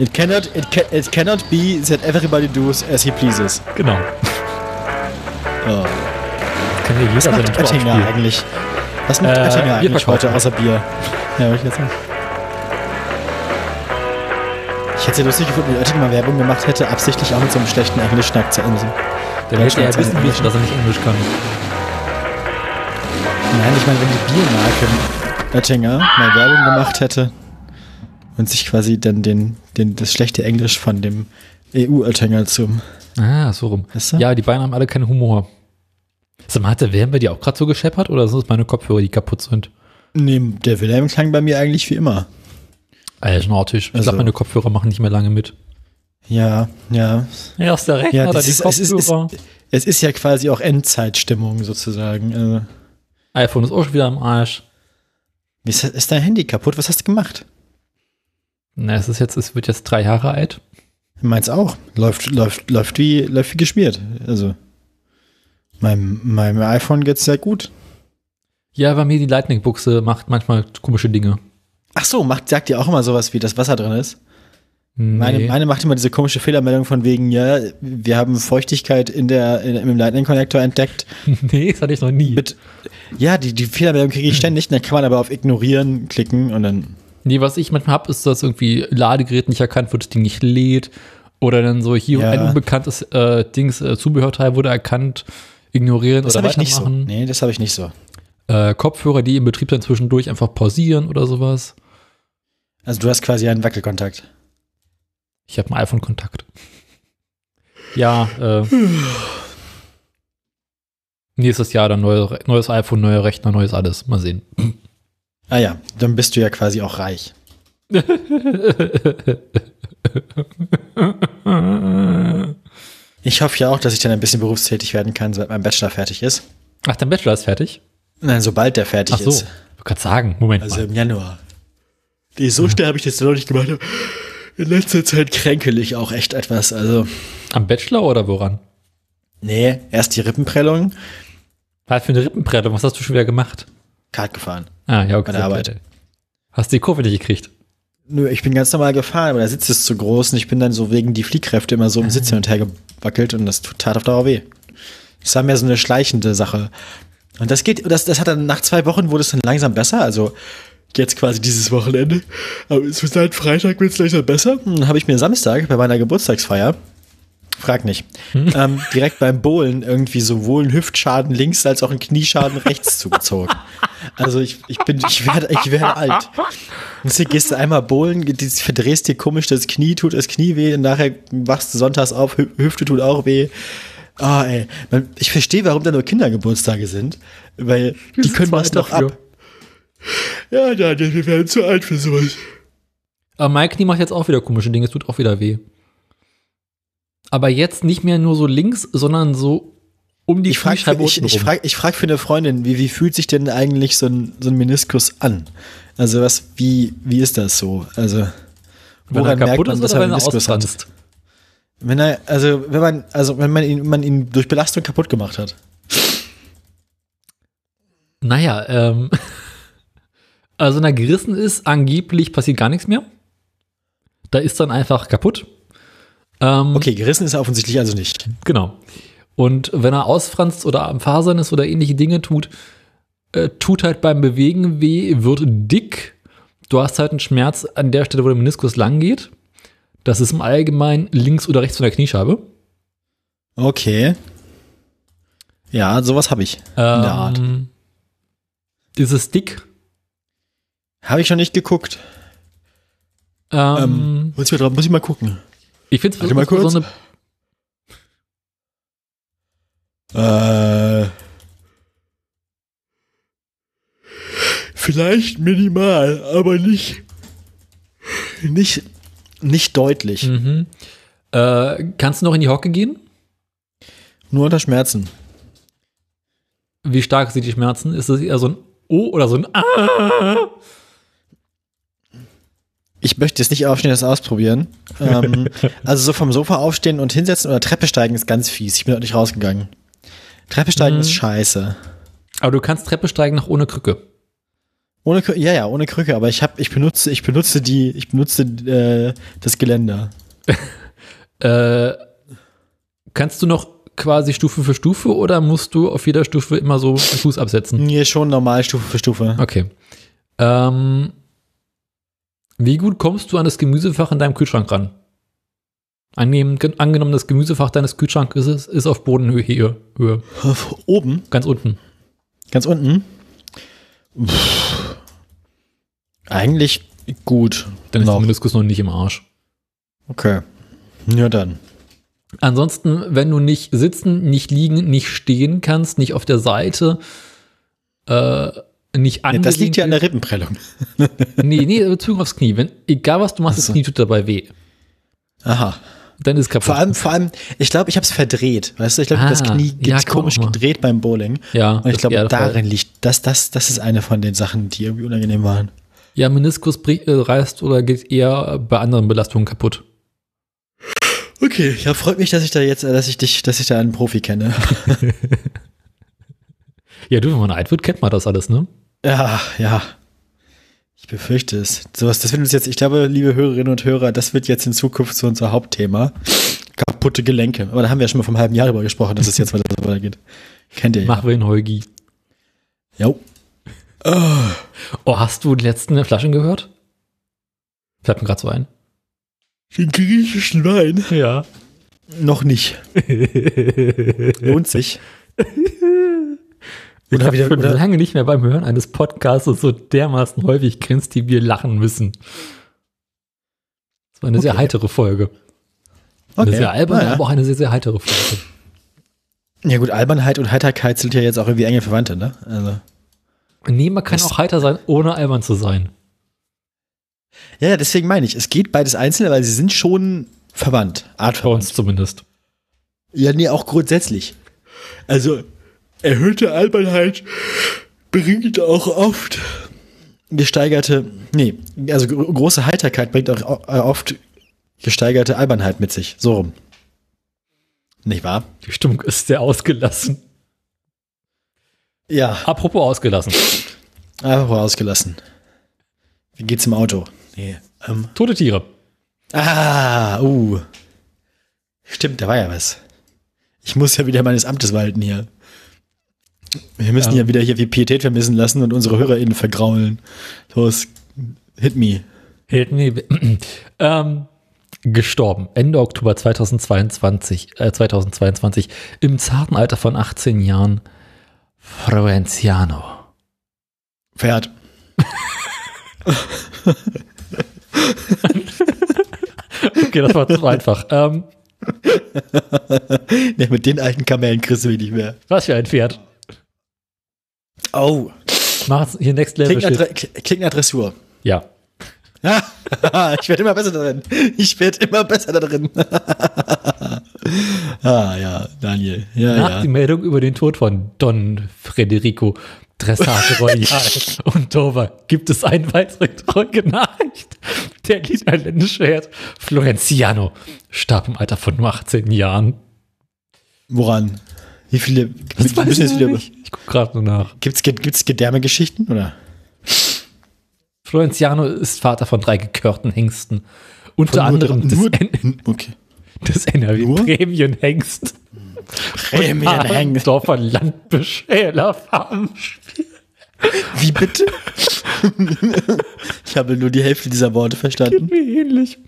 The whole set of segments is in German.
It cannot, it, ca it cannot be that everybody does as he pleases. Genau. Oh. Kann jeder Was macht Oettinger eigentlich? Was macht Äh, Oettinger eigentlich heute außer Bier? Ja, wollte ich jetzt sagen. Ich hätte es ja lustig gefunden, wenn Oettinger mal Werbung gemacht hätte, absichtlich auch mit so einem schlechten englischen Akzent. Der möchte ja wissen, wissen, dass er nicht Englisch kann. Nein, ich meine, wenn die Biermarke Oettinger mal Werbung gemacht hätte und sich quasi dann den, den, das schlechte Englisch von dem EU-Oettinger zum. Ah, so rum. Weißt du? Ja, die beiden haben alle keinen Humor. Sag mal, hat der Wilhelm bei dir auch gerade so gescheppert oder sind es meine Kopfhörer, die kaputt sind? Nee, der Wilhelm klang bei mir eigentlich wie immer. Alter, Schnortisch. Ich Also- glaube, meine Kopfhörer machen nicht mehr lange mit. Ja, ja. Erst der Rechner, Ja, das die ist, es, ist, es, Kopfhörer. es ist ja quasi auch Endzeitstimmung sozusagen. Also, iPhone ist auch schon wieder am Arsch. ist, ist dein Handy kaputt? Was hast du gemacht? Na, es ist jetzt, es wird jetzt drei Jahre alt. Meins auch. Läuft, läuft, läuft wie, läuft wie geschmiert. Also, meinem, meinem iPhone geht's sehr gut. Ja, bei mir die Lightning-Buchse macht manchmal komische Dinge. Ach so, macht, sagt dir auch immer sowas, wie das Wasser drin ist? Meine, Nee. meine macht immer diese komische Fehlermeldung von wegen, ja, wir haben Feuchtigkeit in der, in, im Lightning-Connector entdeckt. nee, das hatte ich noch nie. Mit, ja, die, die Fehlermeldung kriege ich ständig, dann kann man aber auf Ignorieren klicken und dann. Nee, was ich manchmal habe, ist, dass irgendwie Ladegerät nicht erkannt wird, das Ding nicht lädt. Oder dann so hier Ja. ein unbekanntes äh, Dings, äh, Zubehörteil wurde erkannt, ignorieren Das oder habe ich nicht so. weitermachen. Nee, das habe ich nicht so. Äh, Kopfhörer, die im Betrieb dann zwischendurch einfach pausieren oder sowas. Also du hast quasi einen Wackelkontakt. Ich habe einen iPhone-Kontakt. Ja, äh. Nächstes Jahr dann neue, neues iPhone, neuer Rechner, neues alles. Mal sehen. Ah ja, dann bist du ja quasi auch reich. Ich hoffe ja auch, dass ich dann ein bisschen berufstätig werden kann, sobald mein Bachelor fertig ist. Ach, dein Bachelor ist fertig? Nein, sobald der fertig Ach so. ist. Ich kann sagen, Moment Also mal. im Januar. Nee, so schnell habe ich das noch nicht gemacht. In letzter Zeit kränkel ich auch echt etwas. Also, Am Bachelor oder woran? nee, erst die Rippenprellung, Was für eine Rippenprellung? Was hast du schon wieder gemacht? Kart gefahren. Ah, ja, okay. Bei der Arbeit. Hast du die Kurve nicht gekriegt? Nö, ich bin ganz normal gefahren, aber der Sitz ist zu groß und ich bin dann so wegen die Fliehkräfte immer so im Sitz hin und her gewackelt und das tut- tat auf Dauer weh. Das war mehr so eine schleichende Sache. Und das geht, das, das hat dann nach zwei Wochen wurde es dann langsam besser, also jetzt quasi dieses Wochenende. Aber es wird seit Freitag wird es langsam besser. Dann habe ich mir Samstag bei meiner Geburtstagsfeier, frag nicht, ähm, direkt beim Bowlen irgendwie sowohl einen Hüftschaden links als auch einen Knieschaden rechts zugezogen. Also ich, ich bin, ich werde, ich werde alt. Und hier gehst du einmal bowlen, die- verdrehst dir komisch das Knie, tut das Knie weh und nachher wachst du sonntags auf, Hü- Hüfte tut auch weh. Ah, ey. Man, ich verstehe, warum da nur Kindergeburtstage sind, weil die können das alt doch ab. Ja, Daniel, wir werden zu alt für sowas. Aber mein Knie macht jetzt auch wieder komische Dinge, es tut auch wieder weh. Aber jetzt nicht mehr nur so links, sondern so um die Ich frage ich, ich frag, ich frag für eine Freundin, wie, wie fühlt sich denn eigentlich so ein, so ein Meniskus an? Also was, wie, wie ist das so? Also wenn er woran merkt kaputt man, ist dass er wenn er Meniskus hat? Wenn er, also wenn man, also wenn man ihn, man ihn durch Belastung kaputt gemacht hat. Naja, ähm, also wenn er gerissen ist, angeblich passiert gar nichts mehr. Da ist dann einfach kaputt. Ähm, Okay, gerissen ist er offensichtlich also nicht. Genau. Und wenn er ausfranst oder am Fasern ist oder ähnliche Dinge tut, äh, tut halt beim Bewegen weh, wird dick. Du hast halt einen Schmerz an der Stelle, wo der Meniskus lang geht. Das ist im Allgemeinen links oder rechts von der Kniescheibe. Okay. Ja, sowas habe ich. Ähm, der Art. Ist es dick? Habe ich schon nicht geguckt. Ähm, Ähm, muss, ich mal muss ich mal gucken. Ich finde es mal kurz. so eine, Äh, vielleicht minimal, aber nicht, nicht, nicht deutlich. mhm. äh, Kannst du noch in die Hocke gehen? Nur unter Schmerzen. Wie stark sind die Schmerzen? Ist es eher so ein O oder so ein A? Ich möchte jetzt nicht aufstehen, das ausprobieren. ähm, also so vom Sofa aufstehen und hinsetzen oder Treppe steigen ist ganz fies. Ich bin auch nicht rausgegangen. Treppe steigen Mhm. ist scheiße. Aber du kannst Treppe steigen noch ohne Krücke. Ohne Krücke, ja, ja, ohne Krücke, aber ich habe, ich benutze, ich benutze die, ich benutze äh, das Geländer. Äh, kannst du noch quasi Stufe für Stufe oder musst du auf jeder Stufe immer so den Fuß absetzen? Nee, schon normal Stufe für Stufe. Okay. Ähm, wie gut kommst du an das Gemüsefach in deinem Kühlschrank ran? Angenommen, angenommen das Gemüsefach deines Kühlschranks ist, ist auf Bodenhöhe. Höhe, Oben, ganz unten. ganz unten. Pff. Eigentlich gut. Dann ist Noch. der Meniskus noch nicht im Arsch. Okay. Ja, dann. Ansonsten, wenn du nicht sitzen, nicht liegen, nicht stehen kannst, nicht auf der Seite, äh, nicht Ja, angelehnt das liegt ja an der Rippenprellung. Nee, nee, Bezug aufs Knie. Wenn, egal was du machst, Ach das. Knie tut dabei weh. Aha. Dann ist es kaputt. Vor allem, vor allem, ich glaube, ich habe es verdreht. Weißt du, ich glaube, das Ah, Knie ja, man komisch gedreht beim Bowling. ja, Und ich das glaube, darin liegt, das, das, das ist eine von den Sachen, die irgendwie unangenehm waren. Ja, Meniskus bricht, äh, reißt oder geht eher bei anderen Belastungen kaputt. Okay, ja, freut mich, dass ich da jetzt, äh, dass ich dich, dass ich da einen Profi kenne. Ja, du, wenn man alt wird, kennt man das alles, ne? Ja, ja. Ich befürchte es. Sowas, das wird uns jetzt, ich glaube, liebe Hörerinnen und Hörer, das wird jetzt in Zukunft so unser Hauptthema. Kaputte Gelenke. Aber da haben wir ja schon mal vom halben Jahr drüber gesprochen, dass es jetzt weiter so weitergeht. Kennt ihr ja. Mach wir in Heugi. Jo. Oh, hast du die letzten Flaschen gehört? Fällt mir gerade so ein. Den griechischen Wein. Ja. Noch nicht. Lohnt sich. Ich habe schon oder- lange nicht mehr beim Hören eines Podcasts so dermaßen häufig grinst, die wir lachen müssen. Das war eine sehr Okay. heitere Folge. Eine sehr alberne, naja. aber auch eine sehr, sehr heitere Folge. Ja gut, Albernheit und Heiterkeit sind ja jetzt auch irgendwie enge Verwandte, ne? Also. Nee, man kann auch heiter sein, ohne albern zu sein. Ja, ja, deswegen meine ich, es geht beides einzeln, weil sie sind schon verwandt. Bei Artverwandt. uns zumindest. Ja, nee, auch grundsätzlich. Also, erhöhte Albernheit bringt auch oft gesteigerte, nee, also gro- große Heiterkeit bringt auch äh, oft gesteigerte Albernheit mit sich. So rum. Nicht wahr? Die Stimmung ist sehr ausgelassen. Ja, Apropos ausgelassen. mal ausgelassen. Wie geht's im Auto? Nee. Ähm. Tote Tiere. Ah, uh. Stimmt, da war ja was. Ich muss ja wieder meines Amtes walten hier. Wir müssen Ja. ja, wieder hier wie Pietät vermissen lassen und unsere HörerInnen vergraulen. Los, hit me. Hält- nee, ähm, gestorben. Ende Oktober 2022, äh, 2022 im zarten Alter von 18 Jahren. Froenciano. Pferd. Okay, das war zu einfach. Ähm, Nee, mit den alten Kamellen kriegst du mich nicht mehr. was für ein Pferd. Oh, Mach hier Next Level klingt nach, klingt Dressur. Ja. ich werde immer besser darin. Ich werde immer besser darin. ah, ja, Daniel. Ja, Nach ja. die Meldung über den Tod von Don Federico Dressage Royal und Dover gibt es eine weitere traurige Nachricht. Der niederländische Herd Florenciano starb im Alter von nur 18 Jahren. Woran? Wie viele? Das wir müssen jetzt wieder. nicht. Ich gucke gerade nur nach. Gibt's, gibt's Gedärme-Geschichten, oder? Florenciano ist Vater von drei gekörten Hengsten. Unter anderem des, nur- Okay. des NRW Nur? Prämienhengst. Prämienhengst. Dorfer Landbeschäler Farmspiel. Wie bitte? ich habe nur die Hälfte dieser Worte verstanden. Wie ähnlich.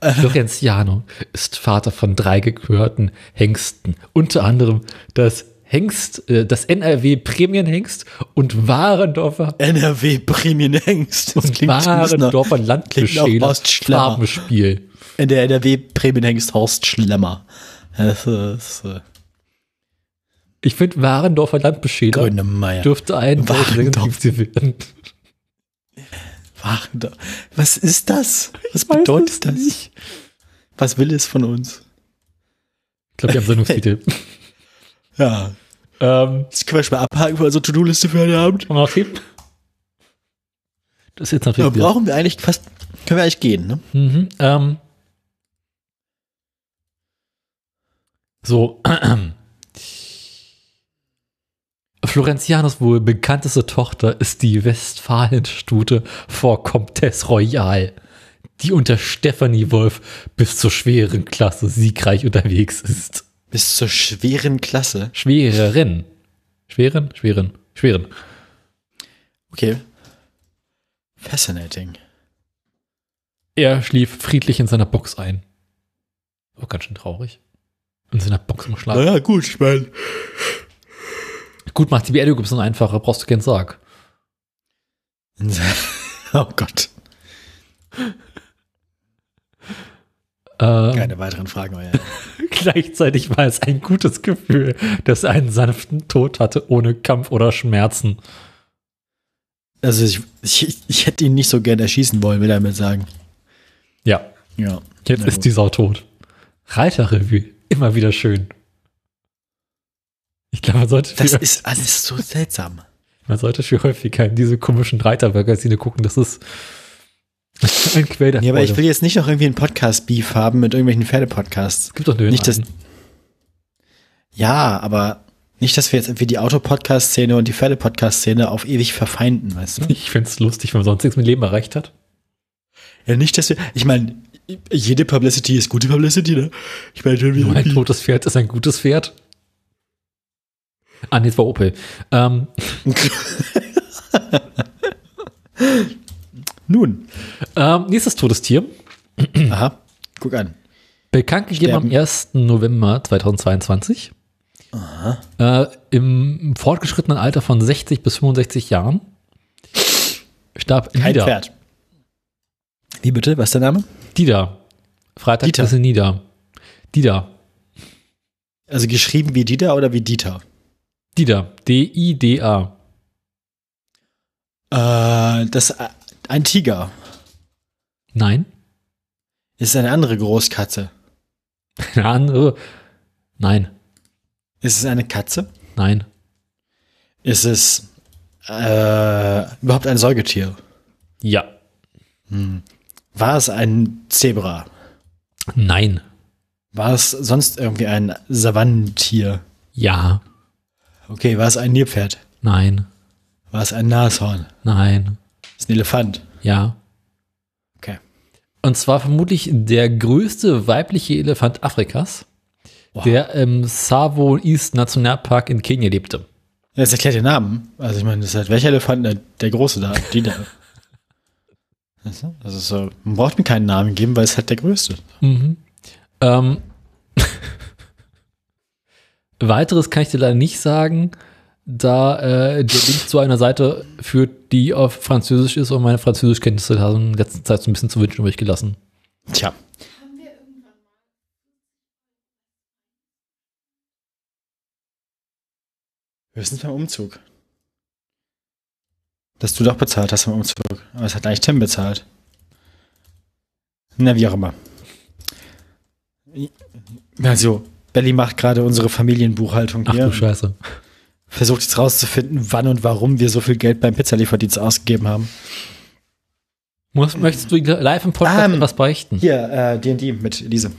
Florenciano ist Vater von drei gekörten Hengsten. Unter anderem das Hengst, äh, das NRW Prämienhengst und Warendorfer NRW Prämienhengst. Das und Warendorfer Landbeschäler. Farbenspiel. In der NRW Prämienhengst Horst Schlemmer. Das ist äh, Ich finde, Warendorfer Landbeschäler dürfte ein Warendorf. werden. Warendorf. Was ist das? Was weiß bedeutet das? nicht. Was will es von uns? Ich glaube, wir haben Sendungstitel. Ja. ähm, Das können wir schon mal abhaken für unsere To-Do-Liste für heute Abend. Themen? Das ist jetzt natürlich wieder. brauchen wir eigentlich fast, können wir eigentlich gehen, ne? Mhm, ähm. So. Florentianos wohl bekannteste Tochter ist die Westfalenstute vor Comtesse Royal, die unter Stephanie Wolf bis zur schweren Klasse siegreich unterwegs ist. Bis zur schweren Klasse. Schwereren. Schweren? Schweren. Schweren. Okay. Fascinating. Er schlief friedlich in seiner Box ein. Oh, ganz schön traurig. In seiner Box im Schlaf. Naja, gut, ich meine. Gut, macht die Beerdigung ein bisschen einfacher, brauchst du keinen Sarg. Oh Gott. Ähm, Keine weiteren Fragen mehr. gleichzeitig war es ein gutes Gefühl, dass er einen sanften Tod hatte, ohne Kampf oder Schmerzen. Also ich, ich, ich hätte ihn nicht so gern erschießen wollen, will er damit sagen. Ja, Ja. jetzt ist gut. die Sau tot. Reiterrevue, immer wieder schön. Ich glaube, man sollte, Das ist alles so seltsam. man sollte viel häufiger in diese komischen Reitermagazine gucken. Das ist ein Quell der Ja, aber ich will jetzt nicht noch irgendwie einen Podcast-Beef haben mit irgendwelchen Pferde-Podcasts. Es gibt doch Nicht das-. Ja, aber nicht, dass wir jetzt irgendwie die Auto-Podcast-Szene und die Pferde-Podcast-Szene auf ewig verfeinden, weißt du? Ich finde es lustig, wenn man sonst nichts mit Leben erreicht hat. Ja, nicht, dass wir, ich meine, jede Publicity ist gute Publicity, ne? Ich meine, Nur ein totes Pferd ist ein gutes Pferd. Ah, nee, es war Opel. Ähm, Nun. ähm, nächstes totes Tier. Aha. Guck an. Bekannt gegeben am Sterben. 1. November 2022. Äh, Im fortgeschrittenen Alter von 60 bis 65 Jahren starb Kein Nida. Pferd. Wie bitte? Was ist der Name? Dida. Freitag Dieter. ist Nida. Dida. Also geschrieben wie Dieter oder wie Dieter? Dida. D-I-D-A. Äh, das äh, ein Tiger. Nein. Ist es eine andere Großkatze? Eine andere. Nein. Ist es eine Katze? Nein. Ist es äh, überhaupt ein Säugetier? Ja. War es ein Zebra? Nein. War es sonst irgendwie ein Savannentier? Ja. Okay, war es ein Nilpferd? Nein. War es ein Nashorn? Nein. Ist ein Elefant? Ja. Okay. Und zwar vermutlich der größte weibliche Elefant Afrikas, der im Savo East Nationalpark in Kenia lebte. Das erklärt den Namen. Also ich meine, das ist halt welcher Elefant? Der, der große da, die da. Weißt du? Das ist so, man braucht mir keinen Namen geben, weil es halt der größte. Mhm. Ähm, weiteres kann ich dir leider nicht sagen, da äh, der Link zu einer Seite führt, die auf Französisch ist und meine Französischkenntnisse haben in letzter Zeit so ein bisschen zu wünschen übrig gelassen. Tja. Höchstens beim Umzug. Dass du doch bezahlt hast beim Umzug. Aber es hat eigentlich Tim bezahlt. Na, wie auch immer. Also, Belly macht gerade unsere Familienbuchhaltung Ach hier. du Scheiße. Versucht jetzt rauszufinden, wann und warum wir so viel Geld beim Pizzalieferdienst ausgegeben haben. Muss, möchtest du live im Podcast Ähm, etwas beichten? Hier, äh, D&D mit Elise.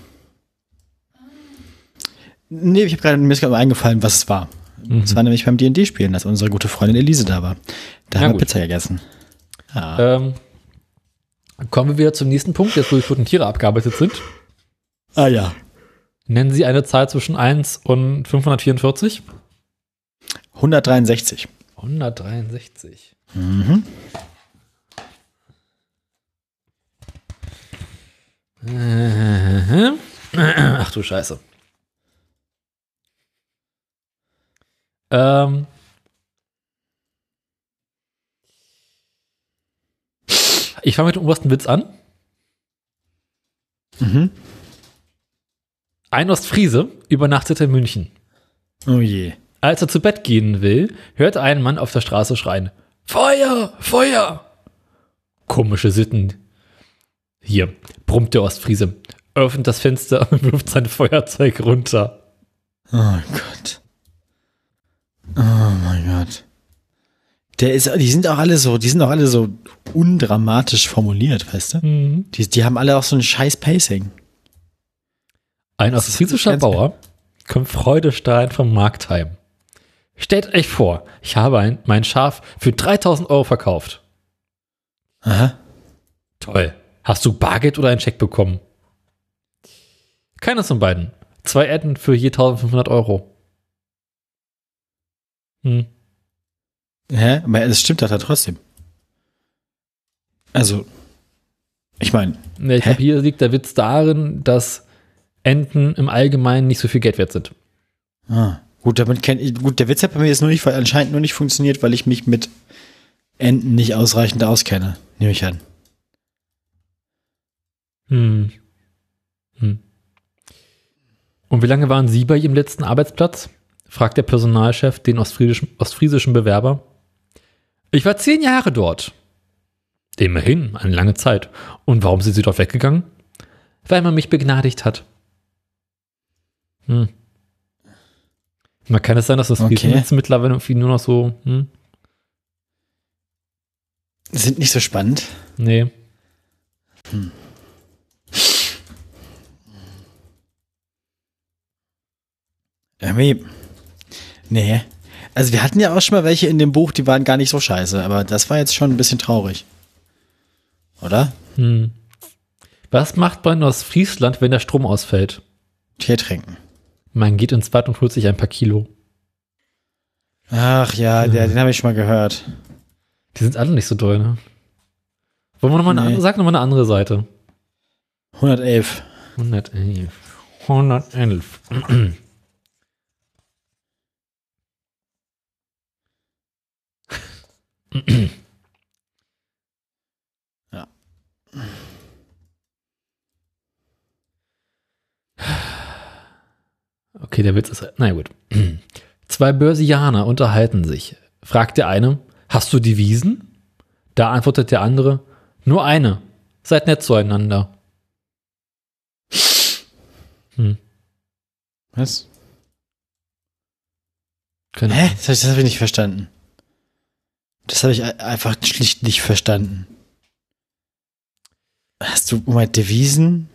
Nee, ich habe gerade mir ist gerade eingefallen, was es war. Es war nämlich beim D&D spielen, als unsere gute Freundin Elise da war. Da Na haben wir gut. Pizza gegessen. Ah. Ähm, kommen wir wieder zum nächsten Punkt, jetzt wo die toten Tiere abgearbeitet sind. ah ja. Nennen Sie eine Zahl zwischen 1 und 544? 163. 163. Mhm. Äh, Ach du Scheiße. Ähm. Ich fange mit dem obersten Witz an. Mhm. Ein Ostfriese übernachtete in München. Oh je. Als er zu Bett gehen will, hört er einen Mann auf der Straße schreien: Feuer! Feuer! Komische Sitten. Hier, brummt der Ostfriese, öffnet das Fenster und wirft sein Feuerzeug runter. Oh Gott. Oh mein Gott. Der ist, die sind auch alle so, die sind auch alle so undramatisch formuliert, weißt du? Mhm. Die, die haben alle auch so ein scheiß Pacing. Ein ganz- Bauer kommt freudestrahlend vom Markt heim. Stellt euch vor, ich habe ein, mein Schaf für 3000 Euro verkauft. Aha. Toll. Hast du Bargeld oder einen Scheck bekommen? Keines von beiden. Zwei Enten für je 1500 Euro. Hm. Hä? Aber es stimmt doch da trotzdem. Also, ich meine, ich glaube, hier liegt der Witz darin, dass Enten im Allgemeinen nicht so viel Geld wert sind. ah, gut, damit kenn, ich- gut, der Witz hat bei mir jetzt nur nicht, anscheinend nur nicht funktioniert, weil ich mich mit Enten nicht ausreichend auskenne, nehme ich an. Hm. Hm. Und wie lange waren Sie bei Ihrem letzten Arbeitsplatz? fragt der Personalchef den ostfriesischen, ostfriesischen Bewerber. Ich war zehn Jahre dort. Immerhin, eine lange Zeit. Und warum sind Sie dort weggegangen? Weil man mich begnadigt hat. Hm. Man kann es sein, dass das Okay. Friesen jetzt mittlerweile irgendwie nur noch so, hm? Sind nicht so spannend. Nee. Irgendwie, nee. Also wir hatten ja auch schon mal welche in dem Buch, die waren gar nicht so scheiße, aber das war jetzt schon ein bisschen traurig. Oder? Hm. Was macht man aus Friesland, wenn der Strom ausfällt? Tee trinken. Man geht ins Bad und holt sich ein paar Kilo. Ach ja, der, den habe ich schon mal gehört. Die sind alle nicht so doll, ne? Wollen wir nochmal eine Nee. andere, sag nochmal eine andere Seite. 111. 111. 111. Okay, der Witz ist. Na gut. Zwei Börsianer unterhalten sich. Fragt der eine, hast du Devisen? Da antwortet der andere, nur eine. Seid nett zueinander. Hm. Was? Keine Hä? Das habe ich, das hab ich nicht verstanden. Das habe ich ei- einfach schlicht nicht verstanden. Hast du Moment, Devisen?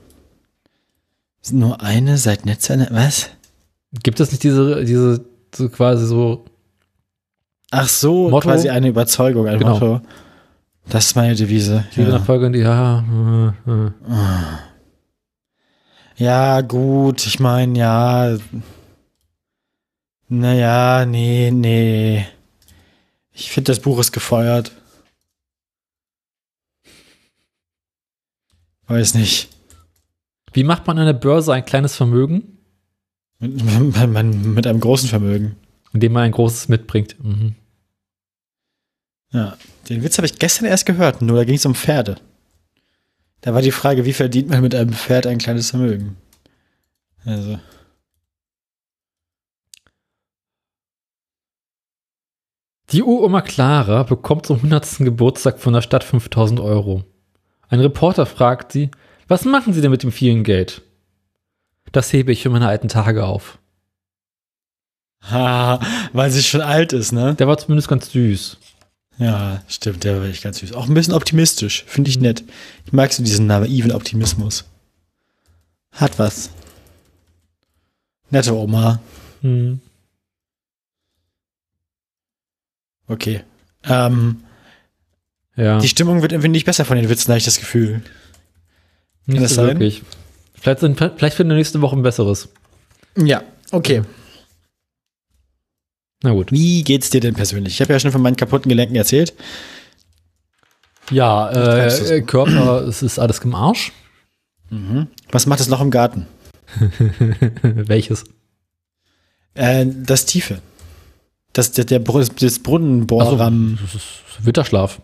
Ist Nur eine seit Netz eine. Was? Gibt es nicht diese, diese so quasi so, Ach so, Motto? quasi eine Überzeugung, ein Genau. Motto. Das ist meine Devise. diese Ja. Folge, die, ja, äh, äh. ja, gut, ich meine, ja. Naja, nee, nee. Ich finde, das Buch ist gefeuert. Weiß nicht. Wie macht man an der Börse ein kleines Vermögen? Mit, einem großen Vermögen. Indem man ein großes mitbringt. Mhm. Ja, den Witz habe ich gestern erst gehört, nur da ging es um Pferde. Da war die Frage, wie verdient man mit einem Pferd ein kleines Vermögen? Also. Die Uroma Clara bekommt zum 100. Geburtstag von der Stadt 5000 Euro. Ein Reporter fragt sie, was machen Sie denn mit dem vielen Geld? Das hebe ich für meine alten Tage auf. Ha, weil sie schon alt ist, ne? Der war zumindest ganz süß. Ja, stimmt, der war echt ganz süß. Auch ein bisschen optimistisch, finde ich nett. Ich mag so diesen naiven Optimismus. Hat was. Nette Oma. Hm. Okay. Ähm, Ja, Die Stimmung wird irgendwie nicht besser von den Witzen, habe ich das Gefühl. nicht das so sein? wirklich. Vielleicht, sind, vielleicht finden wir nächste Woche ein besseres. Ja, okay. Na gut. Wie geht's dir denn persönlich? Ich habe ja schon von meinen kaputten Gelenken erzählt. Ja, äh, äh, Körper, es ist alles im Arsch. Was macht das Loch im Garten? Welches? Äh, das Tiefe. Das, der, der, das Brunnenbohrrahmen. das ist Winterschlaf.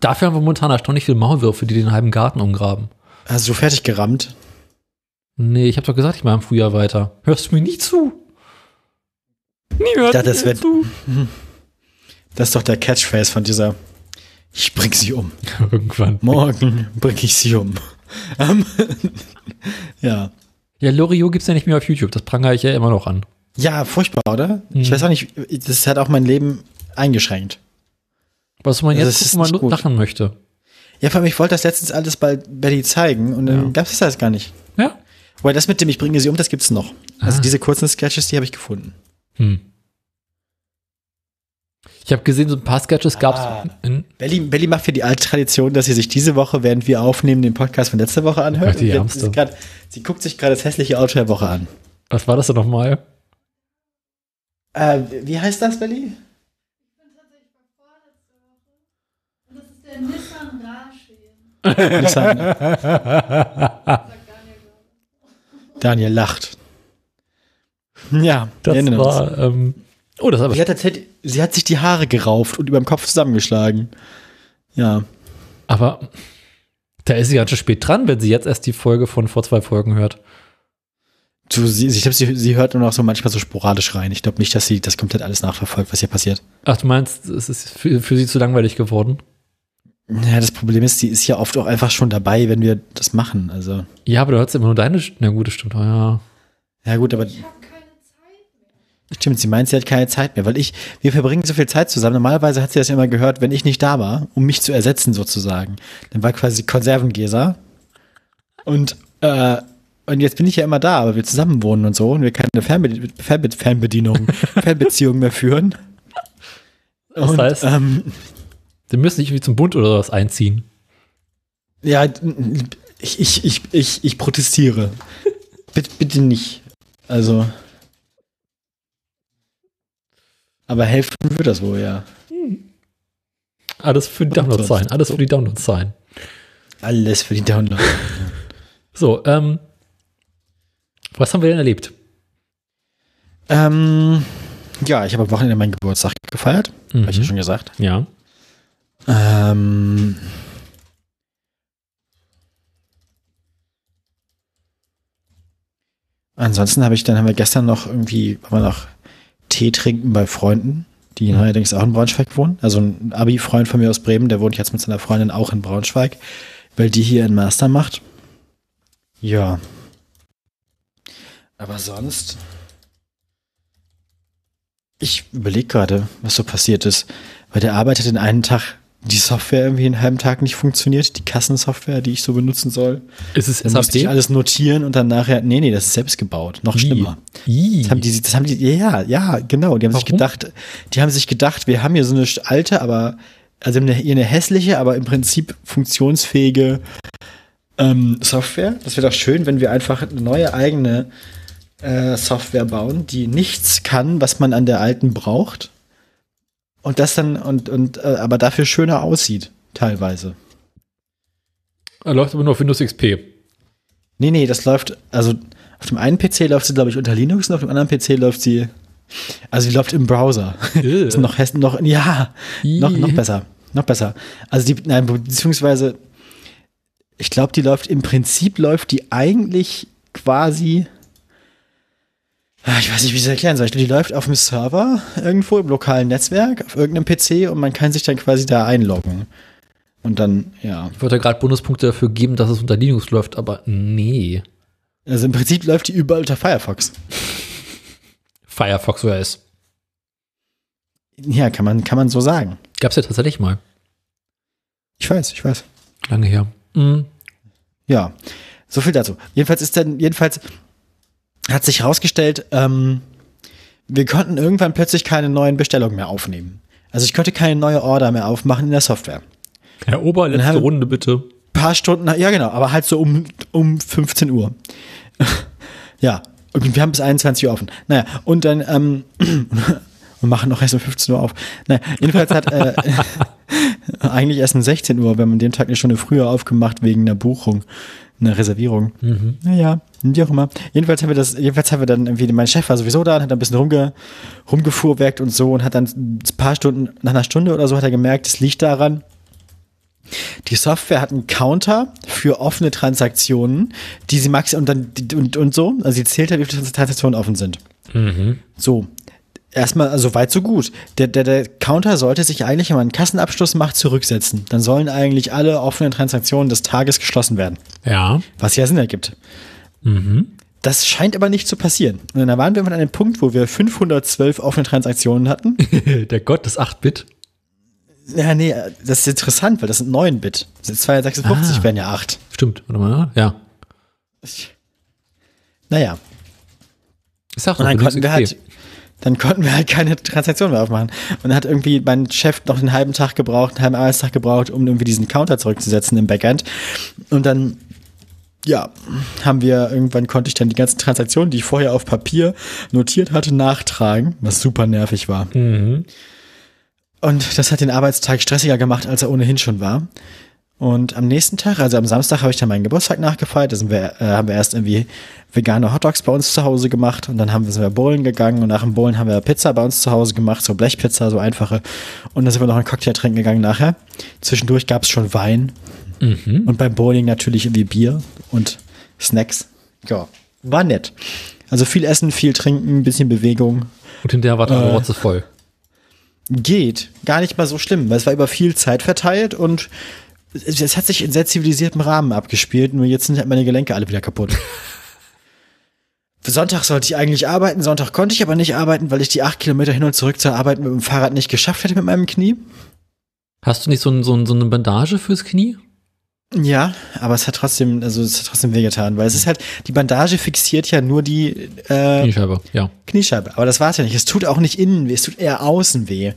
Dafür haben wir momentan erstaunlich viele Maulwürfe, die den halben Garten umgraben. Hast du fertig gerammt? Nee, ich habe doch gesagt, ich mache im Frühjahr weiter. Hörst du mir nie zu? Nie hört dachte, mir das zu. Das ist doch der Catchphrase von dieser. Ich bring sie um. Irgendwann. Morgen bring ich sie um. Ähm, ja. Ja, Loriot gibt's ja nicht mehr auf YouTube. Das prangere ich ja immer noch an. Ja, furchtbar, oder? Ich Mhm. weiß auch nicht, das hat auch mein Leben eingeschränkt. Was man Also jetzt ist gucken, man lachen möchte. Ja, vor allem, ich wollte das letztens alles bei Betty zeigen und dann Ja. gab's das gar nicht. Ja. Wobei das mit dem Ich bringe sie um, das gibt's noch. Also Ah. diese kurzen Sketches, die habe ich gefunden. Hm. Ich habe gesehen, so ein paar Sketches gab es. Ah. Belly, Belly macht für die alte Tradition, dass sie sich diese Woche, während wir aufnehmen, den Podcast von letzter Woche anhört. Ach, die Und Ärmste. sie, grad, sie guckt sich gerade das hässliche Auto der Woche an. Was war das denn nochmal? Äh, wie heißt das, Belly? Und das ist der Nissan Daniel gerade. Daniel lacht. Ja, Das war. Ähm, oh, das aber. Sie hat, sie hat sich die Haare gerauft und über dem Kopf zusammengeschlagen. Ja. Aber da ist sie ganz schön spät dran, wenn sie jetzt erst die Folge von vor zwei Folgen hört. Du, sie, ich glaube, sie, sie hört nur noch so manchmal so sporadisch rein. Ich glaube nicht, dass sie das komplett alles nachverfolgt, was hier passiert. Ach, du meinst, es ist für, für sie zu langweilig geworden? Ja, das Problem ist, sie ist ja oft auch einfach schon dabei, wenn wir das machen. Also, Ja, aber du hörst immer nur deine. Na gut, das stimmt. Ja. ja gut, aber Ich habe keine Zeit mehr. stimmt, sie meint, sie hat keine Zeit mehr, weil ich, wir verbringen so viel Zeit zusammen. Normalerweise hat sie das immer gehört, wenn ich nicht da war, um mich zu ersetzen sozusagen. Dann war quasi Konservengeser. Und, äh, und jetzt bin ich ja immer da, aber wir zusammen wohnen und so und wir keine Fernbe Fernbe Fernbedienung, Fernbeziehung mehr führen. Das und, heißt- ähm, Sie müssen nicht irgendwie zum Bund oder was einziehen. Ja, ich, ich, ich, ich, ich protestiere. bitte, bitte nicht. Also. Aber helfen wird das wohl, ja. Alles für die Downloads sein. Alles für die Downloads sein. Alles für die Download. So, ähm. Was haben wir denn erlebt? ähm, ja, ich habe am Wochenende meinen Geburtstag gefeiert. Habe ich ja Mhm. schon gesagt. Ja. Ähm, ansonsten habe ich, dann haben wir gestern noch irgendwie, waren wir noch Tee trinken bei Freunden, die Mhm. neuerdings auch in Braunschweig wohnen. Also ein Abi-Freund von mir aus Bremen, der wohnt jetzt mit seiner Freundin auch in Braunschweig, weil die hier einen Master macht. Ja. Aber sonst. Ich überlege gerade, was so passiert ist. Weil der arbeitet den einen Tag die Software irgendwie einen halben Tag nicht funktioniert, die Kassensoftware, die ich so benutzen soll. Ist es Dann musste ich SAP? alles notieren und dann nachher, nee, nee, das ist selbst gebaut, noch schlimmer. I. Das haben die, das haben die, ja, ja, genau, die haben sich Warum? gedacht, die haben sich gedacht, wir haben hier so eine alte, aber, also eine, hier eine hässliche, aber im Prinzip funktionsfähige ähm, Software. Das wäre doch schön, wenn wir einfach eine neue eigene äh, Software bauen, die nichts kann, was man an der alten braucht. Und das dann, und, und, äh, aber dafür schöner aussieht, teilweise. Läuft aber nur auf Windows XP. Nee, nee, das läuft, also auf dem einen PC läuft sie, glaube ich, unter Linux und auf dem anderen PC läuft sie, also die läuft im Browser. Ist noch, noch, ja, noch, noch besser, noch besser. Also die, nein, beziehungsweise, ich glaube, die läuft, im Prinzip läuft die eigentlich quasi, ich weiß nicht, wie ich das erklären soll. Die läuft auf dem Server irgendwo im lokalen Netzwerk, auf irgendeinem PC und man kann sich dann quasi da einloggen. Und dann, ja. Ich wollte gerade Bonuspunkte dafür geben, dass es unter Linux läuft, aber nee. Also im Prinzip läuft die überall unter Firefox. Firefox OS. Ja, kann man, kann man so sagen. Gab's ja tatsächlich mal. Ich weiß, ich weiß. Lange her. Mhm. Ja, so viel dazu. Jedenfalls ist dann, jedenfalls hat sich herausgestellt, ähm, wir konnten irgendwann plötzlich keine neuen Bestellungen mehr aufnehmen. Also ich konnte keine neue Order mehr aufmachen in der Software. Herr Ober, letzte Runde bitte. Paar Stunden, ja genau, aber halt so um, um 15 Uhr. ja, und wir haben bis 21 Uhr offen. Naja, und dann, ähm, wir machen noch erst um 15 Uhr auf. Naja, jedenfalls hat, äh, eigentlich erst um 16 Uhr, wir haben an dem Tag eine Stunde früher aufgemacht wegen einer Buchung, einer Reservierung. Naja, wie auch immer. Jedenfalls haben wir das, jedenfalls haben wir dann irgendwie, mein Chef war sowieso da und hat ein bisschen rumge, rumgefuhrwerkt und so und hat dann ein paar Stunden, nach einer Stunde oder so hat er gemerkt, es liegt daran, die Software hat einen Counter für offene Transaktionen, die sie max und dann und, und so, also sie zählt halt, wie viele Transaktionen offen sind. Mhm. So. Erstmal, also weit so gut. Der, der, der Counter sollte sich eigentlich, wenn man einen Kassenabschluss macht, zurücksetzen. Dann sollen eigentlich alle offenen Transaktionen des Tages geschlossen werden. Ja. Was ja Sinn ergibt. Mhm. Das scheint aber nicht zu passieren. Und dann waren wir an einem Punkt, wo wir 512 offene Transaktionen hatten. Der Gott des 8-Bit. ja, nee, das ist interessant, weil das sind 9 Bit. Das sind 256 Ah. wären ja 8. Stimmt, warte mal. Ja. Naja. Ich sag Und dann konnten wir halt, dann konnten wir halt keine Transaktion mehr aufmachen. Und dann hat irgendwie mein Chef noch einen halben Tag gebraucht, einen halben Arbeitstag gebraucht, um irgendwie diesen Counter zurückzusetzen im Backend. Und dann, ja, haben wir, irgendwann konnte ich dann die ganzen Transaktionen, die ich vorher auf Papier notiert hatte, nachtragen, was super nervig war. Mhm. Und das hat den Arbeitstag stressiger gemacht, als er ohnehin schon war. Und am nächsten Tag, also am Samstag, habe ich dann meinen Geburtstag nachgefeiert. Da sind wir, äh, haben wir erst irgendwie vegane Hotdogs bei uns zu Hause gemacht und dann haben wir, sind wir bowlen gegangen und nach dem Bowlen haben wir Pizza bei uns zu Hause gemacht, so Blechpizza, so einfache. Und dann sind wir noch einen Cocktail trinken gegangen nachher. Zwischendurch gab es schon Wein Mhm. und beim Bowling natürlich irgendwie Bier und Snacks. Ja, war nett. Also viel Essen, viel Trinken, ein bisschen Bewegung. Und hinterher war der Äh. Rotze voll. Geht. Gar nicht mal so schlimm, weil es war über viel Zeit verteilt und es, es hat sich in sehr zivilisiertem Rahmen abgespielt, nur jetzt sind halt meine Gelenke alle wieder kaputt. Sonntag sollte ich eigentlich arbeiten, Sonntag konnte ich aber nicht arbeiten, weil ich die acht Kilometer hin und zurück zur Arbeit mit dem Fahrrad nicht geschafft hätte mit meinem Knie. Hast du nicht so, ein, so, ein, so eine Bandage fürs Knie? Ja, aber es hat trotzdem, also es hat trotzdem wehgetan, weil es ist halt, die Bandage fixiert ja nur die äh, Kniescheibe, ja. Kniescheibe. Aber das war's ja nicht. Es tut auch nicht innen weh, es tut eher außen weh.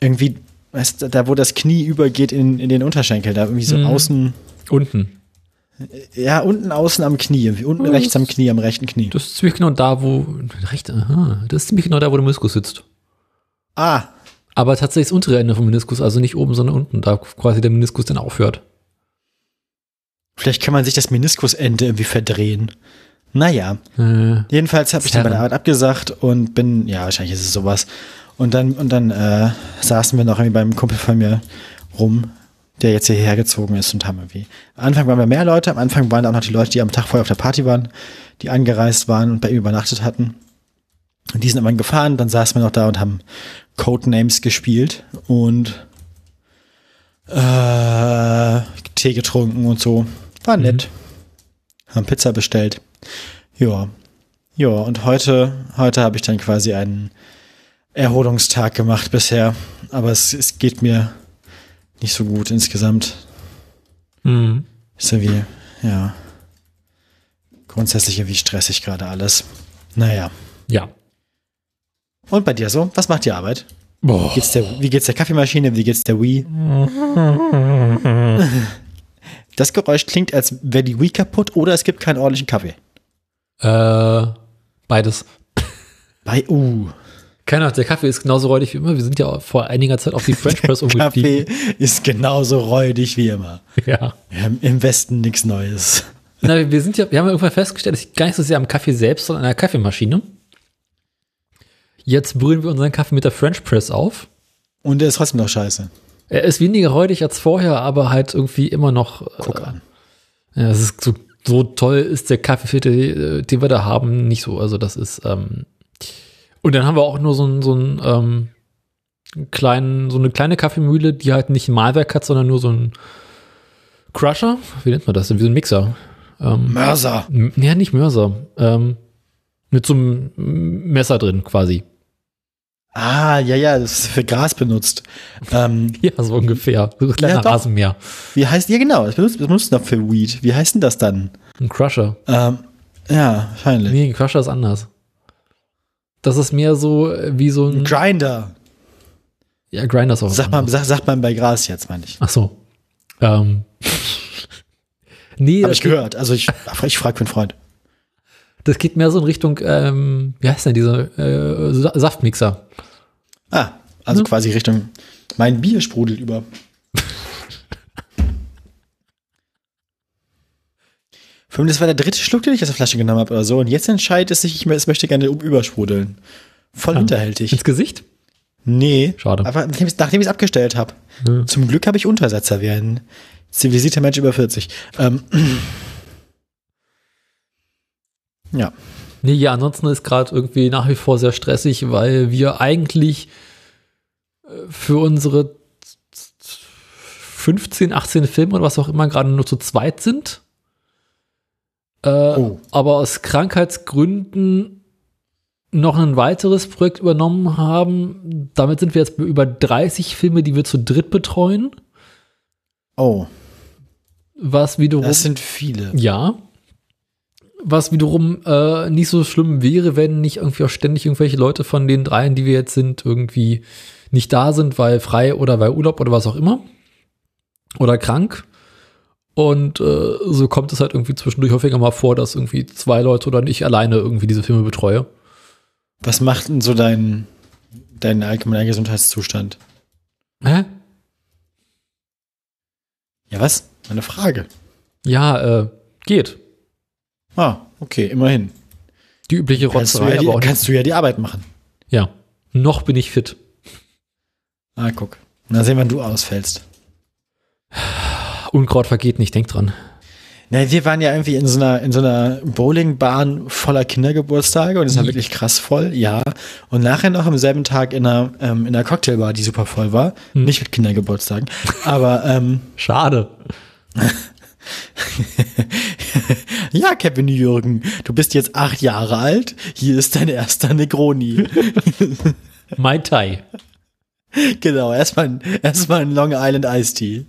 Irgendwie, weißt du, da wo das Knie übergeht in, in den Unterschenkel, da irgendwie so Mhm. außen, Unten. ja, unten außen am Knie, unten Mhm. rechts am Knie, am rechten Knie. Das ist ziemlich genau da, wo. Recht, aha. Das ist ziemlich genau da, wo der Meniskus sitzt. Ah, Aber tatsächlich das untere Ende vom Meniskus, also nicht oben, sondern unten, da quasi der Meniskus dann aufhört. vielleicht kann man sich das Meniskusende irgendwie verdrehen. Naja, Äh, jedenfalls habe ich dann meine Arbeit abgesagt und bin, ja, wahrscheinlich ist es sowas. Und dann, und dann äh, saßen wir noch irgendwie beim Kumpel von mir rum, der jetzt hierher gezogen ist und haben irgendwie. Am Anfang waren wir mehr Leute, am Anfang waren auch noch die Leute, die am Tag vorher auf der Party waren, die angereist waren und bei ihm übernachtet hatten. Und die sind irgendwann gefahren, dann saßen wir noch da und haben Codenames gespielt und äh, Tee getrunken und so. War nett. Haben Pizza bestellt. Ja. Ja, und heute, heute habe ich dann quasi einen Erholungstag gemacht bisher. Aber es, es geht mir nicht so gut insgesamt. mhm. Ist irgendwie, ja. Grundsätzlich irgendwie stressig gerade alles. Naja. Ja. Und bei dir so? Was macht die Arbeit? Boah. Geht's der, wie geht's der Kaffeemaschine? Wie geht's der Wii? Das Geräusch klingt, als wäre die Wii kaputt oder es gibt keinen ordentlichen Kaffee. Äh, beides. Bei, uh, Keine Ahnung, der Kaffee ist genauso räudig wie immer. Wir sind ja vor einiger Zeit auf die French Press umgestiegen. Kaffee ist genauso räudig wie immer. Ja. Wir haben im Westen nichts Neues. Na, wir sind ja, wir haben ja irgendwann festgestellt, es liegt gar nicht so sehr am Kaffee selbst, sondern an der Kaffeemaschine. Jetzt brühen wir unseren Kaffee mit der French Press auf. Und der ist trotzdem noch scheiße. Er ist weniger räudig als vorher, aber halt irgendwie immer noch. Guck äh, an. Ja, es ist so, so toll ist der Kaffeefilter, äh, den wir da haben, nicht so. Also das ist. Ähm und dann haben wir auch nur so einen, so einen ähm, kleinen, so eine kleine Kaffeemühle, die halt nicht ein Mahlwerk hat, sondern nur so ein Crusher. Wie nennt man das? denn? Wie so ein Mixer. Ähm, Mörser. Ja, nicht Mörser. Ähm, mit so einem Messer drin quasi. Ah, ja, ja, das ist für Gras benutzt. Ähm, Ja, so ungefähr. So ein kleiner Ja. Rasenmäher. wie heißt, ja genau, das benutzt, das benutzt noch für Weed. Wie heißt denn das dann? Ein Crusher. Ähm, ja, wahrscheinlich. Nee, ein Crusher ist anders. Das ist mehr so äh, wie so ein. Grinder. ja, Grinder ist auch man, anderes. sag, sagt man bei Gras jetzt, meine ich. Ach so. Ähm. nee, Habe das ich geht, gehört. Also ich, ich frage für einen Freund. das geht mehr so in Richtung, ähm, wie heißt denn dieser äh, Sa- Saftmixer? Ah, also Ne? quasi Richtung, mein Bier sprudelt über. Fünf, das war der dritte Schluck, den ich aus der Flasche genommen habe oder so. Und jetzt entscheidet es sich, ich, möchte gerne übersprudeln. Voll Ah. hinterhältig. Ins Gesicht? Nee. Schade. Aber nachdem ich es abgestellt habe. Ja. Zum Glück habe ich Untersetzer wie ein zivilisierter Mensch über 40. Ähm. Ja. Nee, ja, ansonsten ist gerade irgendwie nach wie vor sehr stressig, weil wir eigentlich äh, für unsere 15, 18 Filme oder was auch immer gerade nur zu zweit sind. Äh, Oh. Aber aus Krankheitsgründen noch ein weiteres Projekt übernommen haben. Damit sind wir jetzt bei über 30 Filme, die wir zu dritt betreuen. Oh, Was wiederum. das sind viele. Ja. was wiederum äh, nicht so schlimm wäre, wenn nicht irgendwie auch ständig irgendwelche Leute von den dreien, die wir jetzt sind, irgendwie nicht da sind, weil frei oder weil Urlaub oder was auch immer. Oder krank. Und äh, so kommt es halt irgendwie zwischendurch häufiger mal vor, dass irgendwie zwei Leute oder ich alleine irgendwie diese Filme betreue. Was macht denn so dein, dein allgemeiner Gesundheitszustand? Hä? Ja, was? Meine Frage. Ja, äh, geht. Ah, okay, immerhin. Die übliche Kannst du, Rotzerei, ja die, kannst du ja die Arbeit machen. Ja, noch bin ich fit. Ah, guck. Mal sehen, wann du ausfällst. Unkraut vergeht nicht, denk dran. Na, wir waren ja irgendwie in so einer, in so einer Bowlingbahn voller Kindergeburtstage und es war Mhm. wirklich krass voll, ja. Und nachher noch am selben Tag in einer, ähm, in einer Cocktailbar, die super voll war. Mhm. Nicht mit Kindergeburtstagen. aber ähm, Schade. ja, Kevin Jürgen, du bist jetzt acht Jahre alt. Hier ist dein erster Negroni. Mai Tai. genau, erstmal ein, erstmal ein Long Island Iced Tea.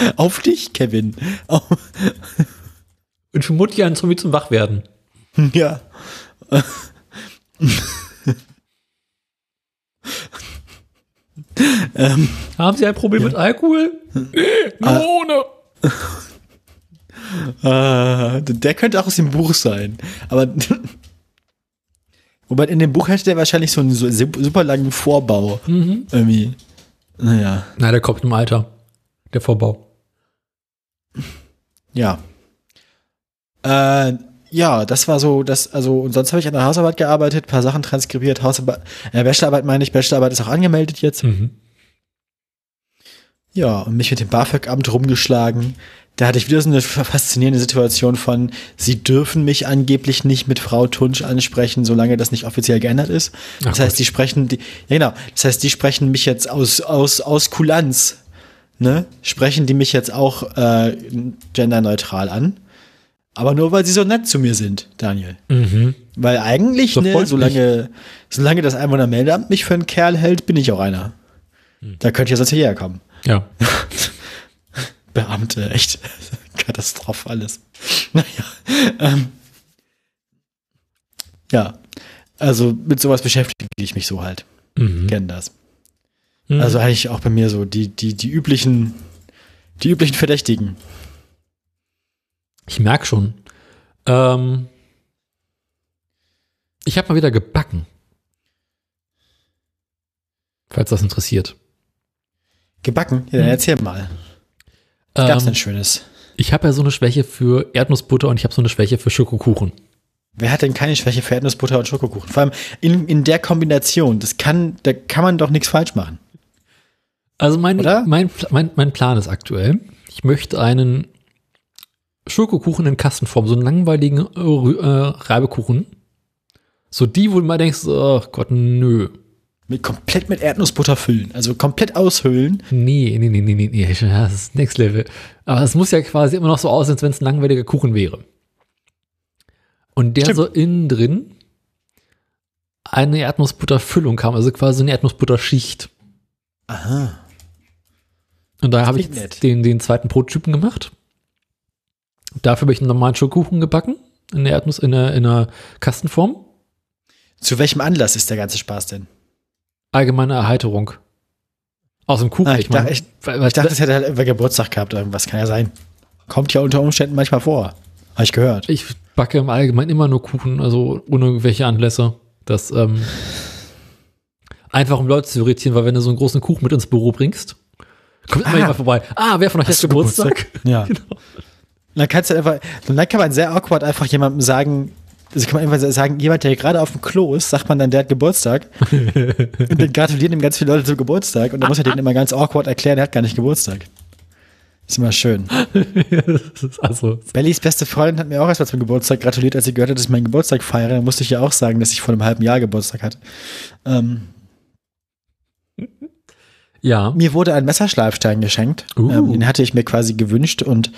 Auf dich, Kevin. Auf, Und für Mutti ein Zombie zum Wachwerden. ja. ähm, Haben Sie ein Problem mit Alkohol? Nee, Ah. nur ohne. Äh, der könnte auch aus dem Buch sein. Aber wobei in dem Buch hätte der wahrscheinlich so einen super langen Vorbau. Irgendwie. Naja, Na, der kommt im Alter. Der Vorbau. ja. Äh, ja, das war so, das, also, und sonst habe ich an der Hausarbeit gearbeitet, paar Sachen transkribiert, Hausarbeit, äh, Bachelorarbeit meine ich, Bachelorarbeit ist auch angemeldet jetzt. Mhm. Ja, und mich mit dem BAföG-Amt rumgeschlagen. Da hatte ich wieder so eine faszinierende Situation von, sie dürfen mich angeblich nicht mit Frau Tunsch ansprechen, solange das nicht offiziell geändert ist. Das Ach heißt, die sprechen, die, ja genau, das heißt, die sprechen mich jetzt aus, aus, aus Kulanz, ne, sprechen die mich jetzt auch äh, genderneutral an. Aber nur, weil sie so nett zu mir sind, Daniel. Mhm. Weil eigentlich, ne, solange, solange das Einwohnermeldeamt mich für einen Kerl hält, bin ich auch einer. Hm. Da könnte ich jetzt hierher kommen. Ja. Beamte, echt Katastrophe alles. Naja, ähm, ja, also mit sowas beschäftige ich mich so halt. Mhm. Kennen das. Mhm. Also eigentlich auch bei mir so die, die, die üblichen, die üblichen Verdächtigen. Ich merke schon. Ähm, ich habe mal wieder gebacken. Falls das interessiert. Gebacken? Ja, dann Hm. erzähl mal. Was gab's Ähm, denn Schönes? ich habe ja so eine Schwäche für Erdnussbutter und ich habe so eine Schwäche für Schokokuchen. Wer hat denn keine Schwäche für Erdnussbutter und Schokokuchen? Vor allem in, in der Kombination. Das kann, da kann man doch nichts falsch machen. Also mein, Oder? mein, mein, mein Plan ist aktuell, ich möchte einen Schokokuchen in Kastenform, so einen langweiligen äh, äh, Reibekuchen. So die, wo du mal denkst, oh Gott, nö. Mit, komplett mit Erdnussbutter füllen. Also komplett aushöhlen. Nee, nee, nee, nee, nee, nee, das ist Next Level. Aber es muss ja quasi immer noch so aussehen, als wenn es ein langweiliger Kuchen wäre. Und der Stimmt. so innen drin eine Erdnussbutterfüllung kam, also quasi eine Erdnussbutterschicht. Aha. Und da habe ich nett. jetzt den, den zweiten Prototypen gemacht. Dafür habe ich einen normalen Schokokuchen gebacken, in der Erdnuss, in der, in der Kastenform. Zu welchem Anlass ist der ganze Spaß denn? Allgemeine Erheiterung. Aus dem Kuchen. Ah, ich, meine, dachte, ich, weil- ich dachte, es hätte halt irgendwer Geburtstag gehabt irgendwas. Kann ja sein. Kommt ja unter Umständen manchmal vor. Habe ich gehört. Ich backe im Allgemeinen immer nur Kuchen, also ohne irgendwelche Anlässe. Das, ähm, einfach um Leute zu irritieren, weil wenn du so einen großen Kuchen mit ins Büro bringst, kommt immer Ah. jemand vorbei. Ah, wer von euch hat du Geburtstag? Ja. Genau. Dann kannst du einfach, dann kann man sehr awkward einfach jemandem sagen, also kann man einfach sagen, jemand, der gerade auf dem Klo ist, sagt man dann, der hat Geburtstag. und dann gratulieren ihm ganz viele Leute zum Geburtstag und dann muss er denen immer ganz awkward erklären, er hat gar nicht Geburtstag. Ist immer schön. Also, Bellys beste Freundin hat mir auch erst mal zum Geburtstag gratuliert, als sie gehört hat, dass ich meinen Geburtstag feiere. Dann musste ich ja auch sagen, dass ich vor einem halben Jahr Geburtstag hatte. Ähm, ja. mir wurde ein Messerschleifstein geschenkt. Uh. Ähm, den hatte ich mir quasi gewünscht und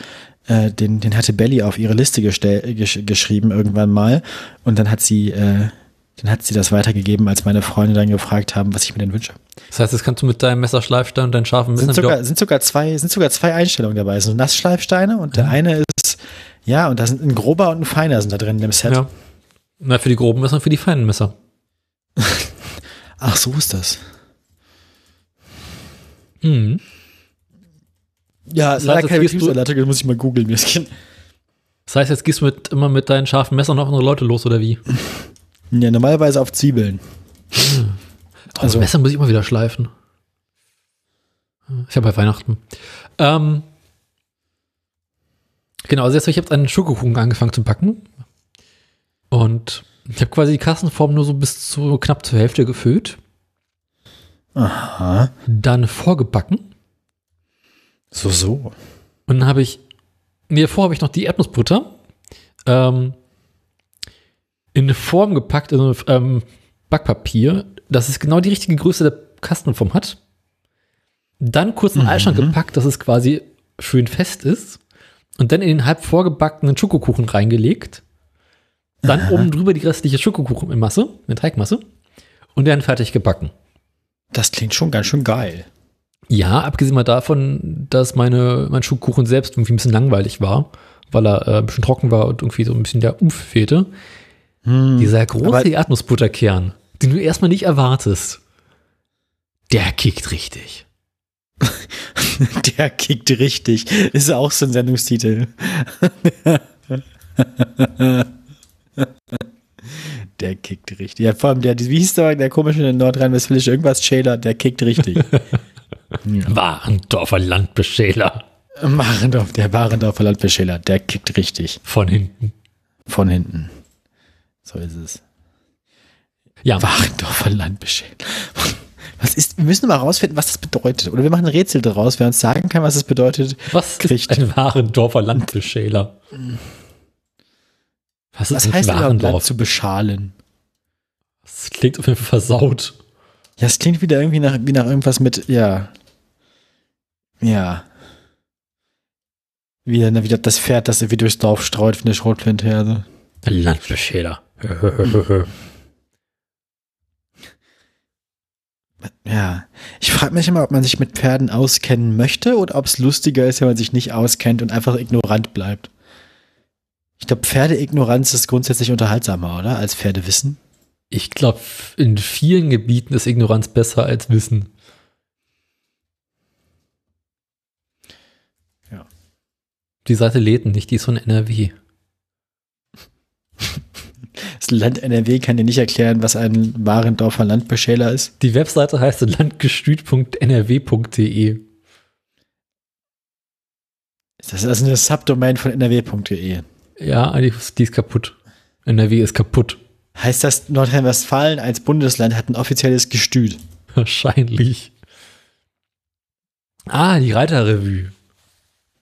äh, den, den hatte Belly auf ihre Liste gestell, gesch geschrieben irgendwann mal. Und dann hat sie, äh, dann hat sie das weitergegeben, als meine Freunde dann gefragt haben, was ich mir denn wünsche. Das heißt, jetzt kannst du mit deinem Messerschleifstein und deinen scharfen Sind sogar, wieder. sind sogar zwei, sind sogar zwei Einstellungen dabei. So Nassschleifsteine und der eine ist Ja, und da sind ein grober und ein feiner sind da drin im Set. Ja. Na, für die groben Messer und für die feinen Messer. Ach, so ist das. Mhm. Ja, Das heißt, leider jetzt keine Betriebsanleitung, muss ich mal googeln. Ist- Das heißt, jetzt gehst du mit, immer mit deinen scharfen Messern auf andere Leute los, oder wie? Ja, normalerweise auf Zwiebeln. Also Also- Messer muss ich immer wieder schleifen. Ich habe bei Weihnachten. Ähm, genau, also jetzt habe ich jetzt einen Schokokuchen angefangen zu backen. Und ich habe quasi die Kassenform nur so bis zu knapp zur Hälfte gefüllt. Aha. Dann vorgebacken. So, so. Und dann habe ich, nee, davor habe ich noch die Erdnussbutter ähm, in eine Form gepackt, in so ähm, Backpapier, dass es genau die richtige Größe der Kastenform hat. Dann kurz in den Eisschrank gepackt, dass es quasi schön fest ist. Und dann in den halb vorgebackenen Schokokuchen reingelegt. Dann oben drüber die restliche Schokokuchenmasse, eine Teigmasse. Und dann fertig gebacken. Das klingt schon ganz schön geil. Ja, abgesehen mal davon, dass meine, mein Schokokuchen selbst irgendwie ein bisschen langweilig war, weil er äh, ein bisschen trocken war und irgendwie so ein bisschen der Umf fehlte. Dieser große Erdnussbutterkern, den du erstmal nicht erwartest, der kickt richtig. Der kickt richtig. Ist auch so ein Sendungstitel. Der kickt richtig. Ja, vor allem der, wie hieß der, der komische nordrhein-westfälische irgendwas, Schäler, der kickt richtig. Warendorfer Landbeschäler Warendorf, der Warendorfer Landbeschäler, der kickt richtig. von hinten. Von hinten. So ist es. Ja, Warendorfer Landbeschäler. Was ist, wir müssen mal rausfinden, was das bedeutet. Oder wir machen ein Rätsel daraus, wer uns sagen kann, was es bedeutet. was kriegt- ist ein Warendorfer Landbeschäler? Was ist Was ein heißt überhaupt Land Warendorf? zu beschalen? Das klingt auf jeden Fall versaut. Ja, es klingt wieder irgendwie nach, wie nach irgendwas mit, ja. Ja. Wieder, wieder das Pferd, das irgendwie durchs Dorf streut von der Schrotflinte her. So. Landbeschäler. Ja. Ich frage mich immer, ob man sich mit Pferden auskennen möchte oder ob es lustiger ist, wenn man sich nicht auskennt und einfach ignorant bleibt. Ich glaube, Pferdeignoranz ist grundsätzlich unterhaltsamer, oder? Als Pferdewissen. Ich glaube, in vielen Gebieten ist Ignoranz besser als Wissen. Ja. Die Seite lädt nicht, die ist von NRW. Das Land NRW kann dir nicht erklären, was ein Warendorfer Landbeschäler ist. Die Webseite heißt landgestüt.nrw.de. Das ist also eine Subdomain von nrw.de. Ja, ist, die ist kaputt. NRW ist kaputt. Heißt das, Nordrhein-Westfalen als Bundesland hat ein offizielles Gestüt? Wahrscheinlich. Ah, die Reiterrevue.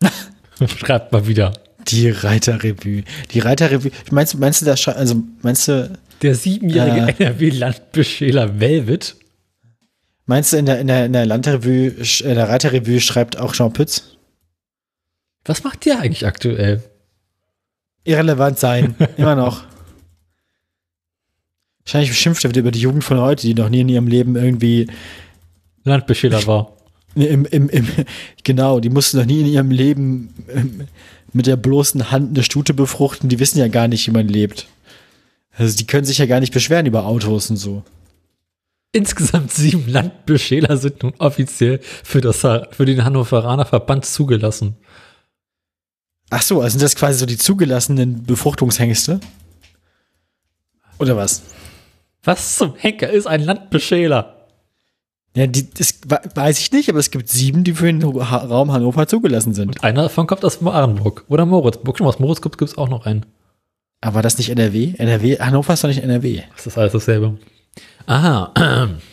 Schreibt mal wieder. Die Reiterrevue. Die Reiterrevue. Meinst du, meinst du, das, also meinst du, Der siebenjährige NRW-Landbeschäler Velvet. meinst du in der, in der, in der Landrevue, in der Reiterrevue schreibt auch Jean Pütz? Was macht der eigentlich aktuell? Irrelevant sein. Immer noch. Wahrscheinlich schimpft er wieder über die Jugend von heute, die noch nie in ihrem Leben irgendwie Landbeschäler war. im, im, im, genau, die mussten noch nie in ihrem Leben ähm, mit der bloßen Hand eine Stute befruchten, die wissen ja gar nicht, wie man lebt. Also die können sich ja gar nicht beschweren über Autos und so. Insgesamt sieben Landbeschäler sind nun offiziell für, das, für den Hannoveraner Verband zugelassen. Ach so, also sind das quasi so die zugelassenen Befruchtungshengste? Oder was? Was zum Henker ist ein Landbeschäler? Ja, die, das we- weiß ich nicht, aber es gibt sieben, die für den Raum Hannover zugelassen sind. Und einer davon kommt aus Marenburg oder Moritzburg. Schon aus Moritzburg gibt es auch noch einen. Aber war das nicht NRW? NRW? Hannover ist doch nicht NRW. Das ist alles dasselbe. Aha.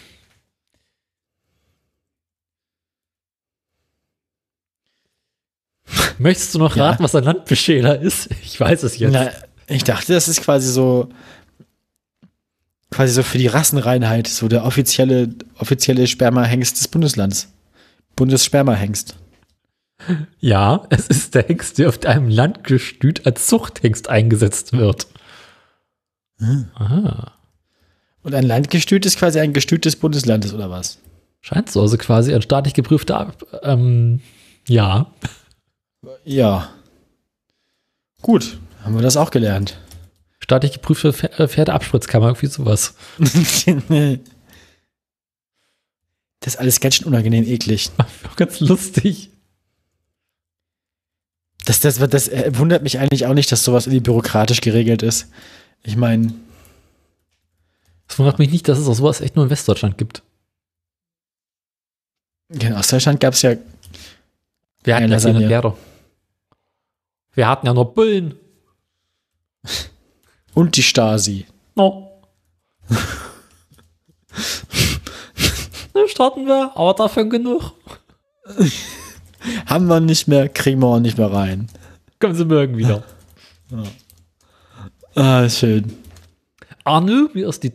Möchtest du noch Ja. raten, was ein Landbeschäler ist? Ich weiß es jetzt. Na, ich dachte, das ist quasi so quasi so für die Rassenreinheit, so der offizielle offizielle Spermahengst des Bundeslands. Bundesspermahengst. Ja, es ist der Hengst, der auf einem Landgestüt als Zuchthengst eingesetzt wird. Aha. Und ein Landgestüt ist quasi ein Gestüt des Bundeslandes oder was? Scheint so, also quasi ein staatlich geprüfter, ähm, ja. Ja. Gut, haben wir das auch gelernt. Staatlich geprüfte Pfer- äh, Pferdeabspritzkammer, irgendwie sowas. Das ist alles ganz schön unangenehm eklig. Auch ganz lustig. Das, das, das äh, wundert mich eigentlich auch nicht, dass sowas irgendwie bürokratisch geregelt ist. Ich meine, Es wundert mich nicht, dass es auch sowas echt nur in Westdeutschland gibt. in Ostdeutschland gab es ja Wir hatten Ja, keine Pferde. Wir hatten ja nur Bullen. und die Stasi. No. Dann starten wir, aber davon genug. Haben wir nicht mehr, kriegen wir auch nicht mehr rein. Kommen Sie morgen wieder. Ah, schön. Arne, wie ist die.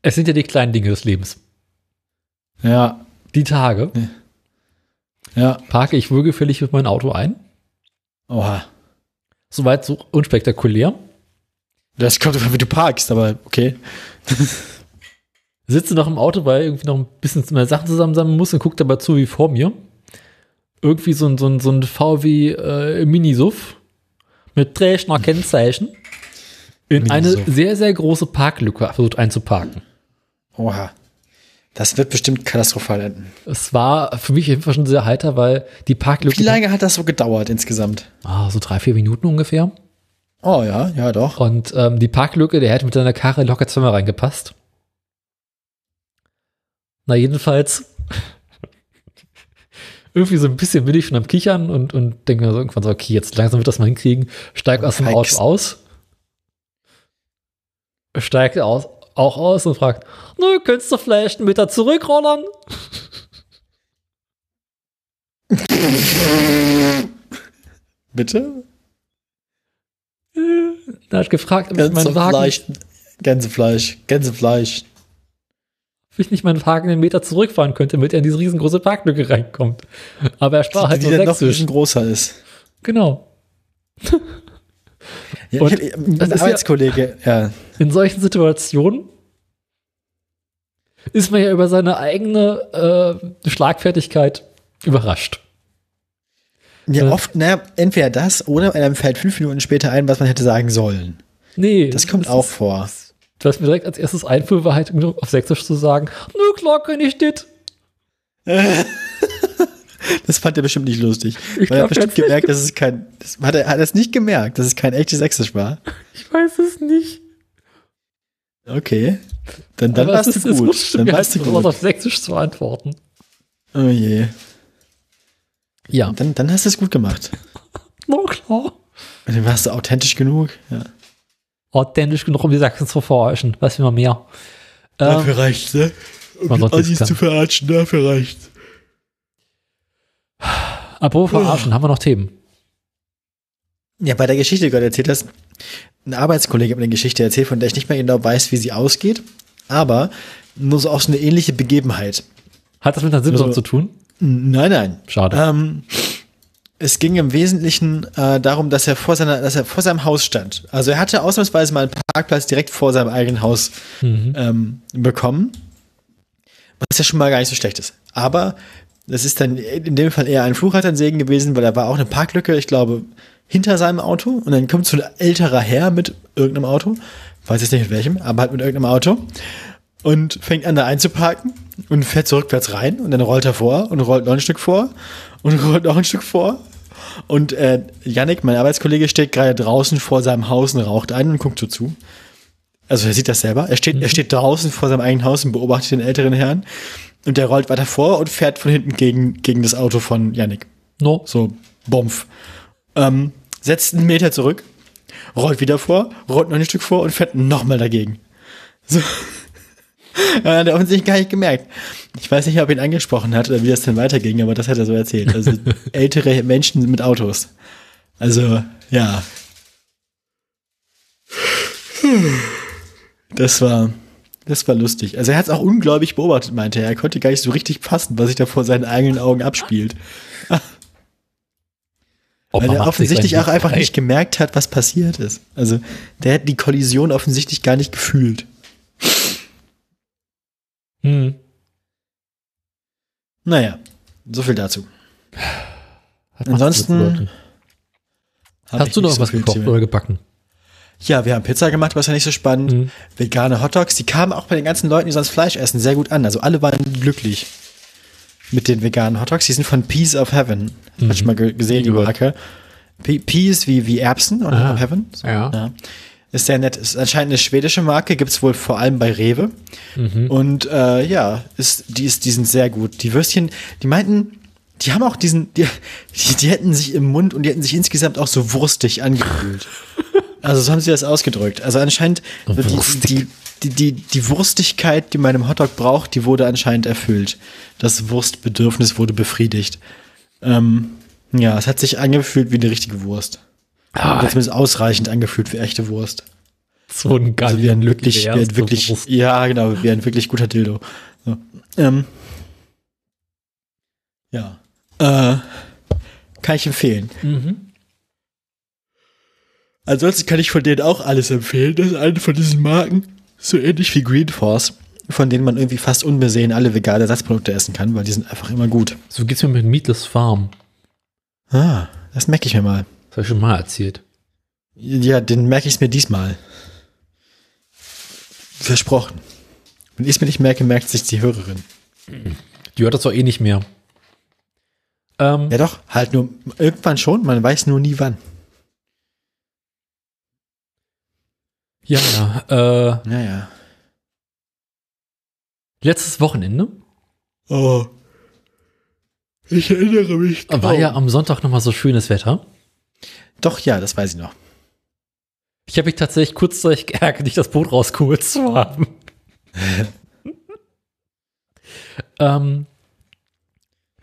Es sind ja die kleinen Dinge des Lebens. Ja, Die Tage ja. Parke ich wohlgefällig mit meinem Auto ein. Oha. Soweit so unspektakulär. Das kommt davon, wie du parkst, aber okay. Sitze noch im Auto, weil irgendwie noch ein bisschen meine Sachen zusammensammeln muss und gucke dabei zu, wie vor mir. Irgendwie so ein, so ein, so ein VW äh, Minisuff mit Dresdner Kennzeichen in eine sehr, sehr große Parklücke versucht einzuparken. Oha. Das wird bestimmt katastrophal enden. Es war für mich jedenfalls schon sehr heiter, weil die Parklücke. Wie lange hat das so gedauert insgesamt? Ah, so drei, vier Minuten ungefähr. Oh ja, ja doch. Und ähm, die Parklücke, der hätte mit seiner Karre locker zweimal reingepasst. Na, jedenfalls irgendwie so ein bisschen bin ich schon am Kichern und, und denke mir so irgendwann so, okay, jetzt langsam wird das mal hinkriegen. Steig aus dem. Auto aus. Steigt aus, auch aus und fragt, nö, könntest du vielleicht einen Meter zurückrollern? Bitte? Da hat gefragt, ob ich meinen Wagen, Gänsefleisch. Gänsefleisch. Gänsefleisch. ob ich nicht meinen Wagen einen Meter zurückfahren könnte, damit er in diese riesengroße Parklücke reinkommt. Aber er sprach halt die nur dann noch ein sächsisch. bisschen größer ist. Genau. Ja, Und ich ein das ist Arbeitskollege, ja. in solchen Situationen ist man ja über seine eigene äh, Schlagfertigkeit überrascht. Ja, Äh. oft, naja, entweder das oder einem fällt fünf Minuten später ein, was man hätte sagen sollen. Nee. Das kommt auch vor. Was mir direkt als erstes einfiel, war halt auf Sächsisch zu sagen, nö, klar kann ich das. Das fand er bestimmt nicht lustig. Ich Weil er glaub, hat bestimmt er hat's nicht gemerkt, dass es kein, das, hat er hat er es nicht gemerkt, dass es kein echtes Sächsisch war. Ich weiß es nicht. Okay. Dann, dann warst du ist- gut. Dann warst du halt raus, gut. auf Sächsisch zu antworten. Oh je. Ja, Dann, dann hast du es gut gemacht. na klar. Und dann warst du authentisch genug. Ja. Authentisch genug, um die Sachsen zu verarschen. Was will man mehr? Ähm, reicht's, ne? Um sollte Assis zu verarschen, dafür reicht's. Apropos verarschen, haben wir noch Themen? Ja, bei der Geschichte, die du gerade erzählt hast, ein Arbeitskollege hat mir eine Geschichte erzählt, von der ich nicht mehr genau weiß, wie sie ausgeht, aber nur so auch so eine ähnliche Begebenheit. Hat das mit einer Simson Also- zu tun? Nein, nein. Schade. Ähm, es ging im Wesentlichen äh, darum, dass er vor seiner, dass er vor seinem Haus stand. Also er hatte ausnahmsweise mal einen Parkplatz direkt vor seinem eigenen Haus Mhm. ähm, bekommen. Was ja schon mal gar nicht so schlecht ist. Aber das ist dann in dem Fall eher ein Fluch hat ein Segen gewesen, weil da war auch eine Parklücke, ich glaube, hinter seinem Auto. Und dann kommt so ein älterer Herr mit irgendeinem Auto. Weiß jetzt nicht mit welchem, aber halt mit irgendeinem Auto. Und fängt an, da einzuparken und fährt so rückwärts rein. Und dann rollt er vor und rollt noch ein Stück vor und rollt noch ein Stück vor. Und äh, Yannick, mein Arbeitskollege, steht gerade draußen vor seinem Haus und raucht ein und guckt so zu. Also er sieht das selber. Er steht, er steht draußen vor seinem eigenen Haus und beobachtet den älteren Herrn. Und der rollt weiter vor und fährt von hinten gegen, gegen das Auto von Yannick. No. So, Bompf. Ähm, setzt einen Meter zurück, rollt wieder vor, rollt noch ein Stück vor und fährt nochmal dagegen. So. Ja, hat er offensichtlich gar nicht gemerkt. Ich weiß nicht, ob er ihn angesprochen hat oder wie das denn weiterging, aber das hat er so erzählt. Also ältere Menschen mit Autos. Also, ja. Das war, das war lustig. Also er hat es auch ungläubig beobachtet, meinte er. Er konnte gar nicht so richtig fassen, was sich da vor seinen eigenen Augen abspielt. Weil er offensichtlich auch einfach Bild nicht gemerkt hat, was passiert ist. Also der hat die Kollision offensichtlich gar nicht gefühlt. frei. Hm. Naja, so viel dazu. Ansonsten- Hast du noch so was gekocht oder gebacken? Ja, wir haben Pizza gemacht, was ja nicht so spannend. Mhm. Vegane Hotdogs, die kamen auch bei den ganzen Leuten, die sonst Fleisch essen, sehr gut an. Also alle waren glücklich mit den veganen Hotdogs. Die sind von Peas of Heaven. Mhm. Hast du mal ge gesehen, die. Marke? Pe- Peas wie, wie Erbsen und Ah. of Heaven. So, Ja. Ist sehr nett. Ist anscheinend eine schwedische Marke, gibt's wohl vor allem bei Rewe. Mhm. Und äh, ja, ist, die, ist, die sind sehr gut. Die Würstchen, die meinten, die haben auch diesen, die, die, die hätten sich im Mund und die hätten sich insgesamt auch so wurstig angefühlt. Also so haben sie das ausgedrückt. Also anscheinend die, die, die, die, Wurstigkeit, die man im Hotdog braucht, die wurde anscheinend erfüllt. Das Wurstbedürfnis wurde befriedigt. Ähm, ja, es hat sich angefühlt wie eine richtige Wurst. Ah, Hat zumindest ausreichend angefühlt für echte Wurst. so ein Also wie ein wirklich, wie ein wirklich, Wurst. ja genau, wie ein wirklich guter Dildo. So. Ähm, ja. Äh, kann ich empfehlen. Mhm. Ansonsten kann ich von denen auch alles empfehlen. Das ist eine von diesen Marken, so ähnlich wie Green Force, von denen man irgendwie fast unbesehen alle vegane Ersatzprodukte essen kann, weil die sind einfach immer gut. So geht's mir mit Meatless Farm. Ah, das merke ich mir mal. Das habe ich schon mal erzählt. Ja, den merke ich mir diesmal. Versprochen. Wenn ich es mir nicht merke, merkt sich die Hörerin. Die hört das doch eh nicht mehr. Ähm, Ja doch, halt nur irgendwann schon, man weiß nur nie wann. Ja, ja. Äh, Naja. letztes Wochenende Oh. Ich erinnere mich. war ja am Sonntag nochmal so schönes Wetter. Doch, ja, das weiß ich noch. Ich habe mich tatsächlich kurzzeitig geärgert, nicht das Boot rausgeholt zu haben. ähm,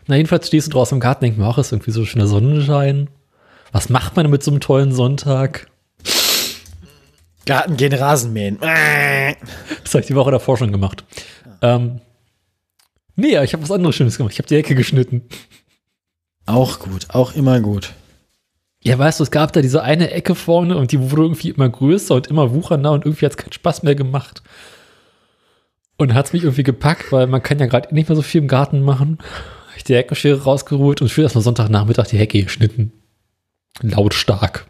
na, jedenfalls stehst du draußen im Garten, denkst mir auch, ist irgendwie so schöner Sonnenschein. Was macht man mit so einem tollen Sonntag? Garten gehen Rasenmähen. Das habe ich die Woche davor schon gemacht. Ähm, nee, ich habe was anderes Schönes gemacht. Ich habe die Ecke geschnitten. Auch gut, auch immer gut. Ja, weißt du, es gab da diese eine Ecke vorne und die wurde irgendwie immer größer und immer wuchernder und irgendwie hat es keinen Spaß mehr gemacht. Und hat es mich irgendwie gepackt, weil man kann ja gerade nicht mehr so viel im Garten machen. Hab ich die Heckenschere rausgeholt und schön erstmal Sonntagnachmittag die Hecke geschnitten. Lautstark.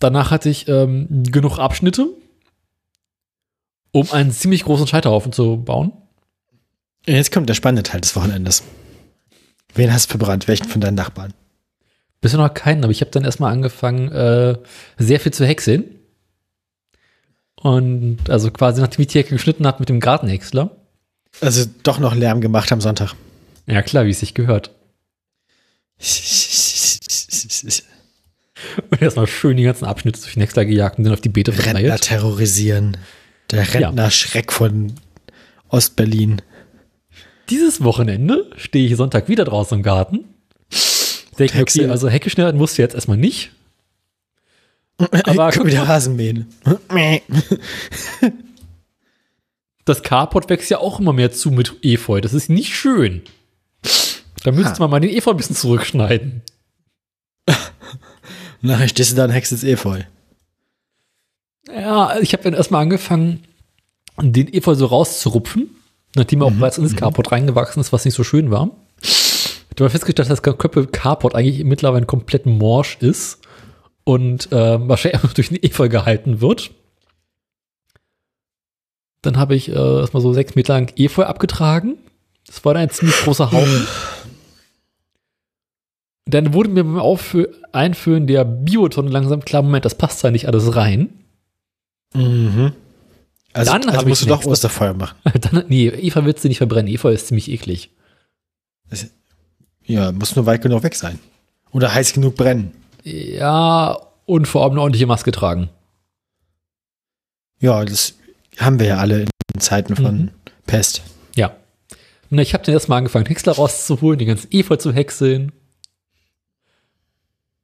Danach hatte ich ähm, genug Abschnitte, um einen ziemlich großen Scheiterhaufen zu bauen. Jetzt kommt der spannende Teil des Wochenendes. Wen hast du verbrannt? Welchen von deinen Nachbarn? Bisher noch keinen, aber ich habe dann erstmal angefangen, äh, sehr viel zu häckseln. Und also quasi nachdem ich die Hecke geschnitten habe mit dem Gartenhäcksler. Also doch noch Lärm gemacht am Sonntag. Ja klar, wie es sich gehört. Und erstmal schön die ganzen Abschnitte durch den Häcksler gejagt und dann auf die Beete Rentner verteilt. terrorisieren. Der Rentner-Schreck von Ostberlin. Dieses Wochenende stehe ich Sonntag wieder draußen im Garten. Denke okay, also Hecke schneiden musst du jetzt erstmal nicht. Aber Guck wieder Rasenmähen. das Carport wächst ja auch immer mehr zu mit Efeu. Das ist nicht schön. Da müsste Ha. man mal den Efeu ein bisschen zurückschneiden. Nachher stehst du da und hext ins Efeu. Ja, ich habe dann erstmal angefangen, den Efeu so rauszurupfen, nachdem er auch bereits ins Carport reingewachsen ist, was nicht so schön war. Ich habe festgestellt, dass das Köppel Carport eigentlich mittlerweile komplett morsch ist und äh, wahrscheinlich einfach durch den Efeu gehalten wird. Dann habe ich äh, erstmal so sechs Meter lang Efeu abgetragen. Das war dann ein ziemlich großer Haufen. Dann wurde mir beim Auffü Einfüllen der Biotonne langsam klar, Moment, das passt da nicht alles rein. Mhm. Also, Dann also musst ich du doch Osterfeuer machen. Dann, nee, Eva willst du nicht verbrennen. Eva ist ziemlich eklig. Ja, muss nur weit genug weg sein. Oder heiß genug brennen. Ja, und vor allem eine ordentliche Maske tragen. Ja, das haben wir ja alle in Zeiten von Mhm. Pest. Ja. Na, ich habe dann erstmal angefangen, Häcksler rauszuholen, den ganzen Efeu zu häckseln.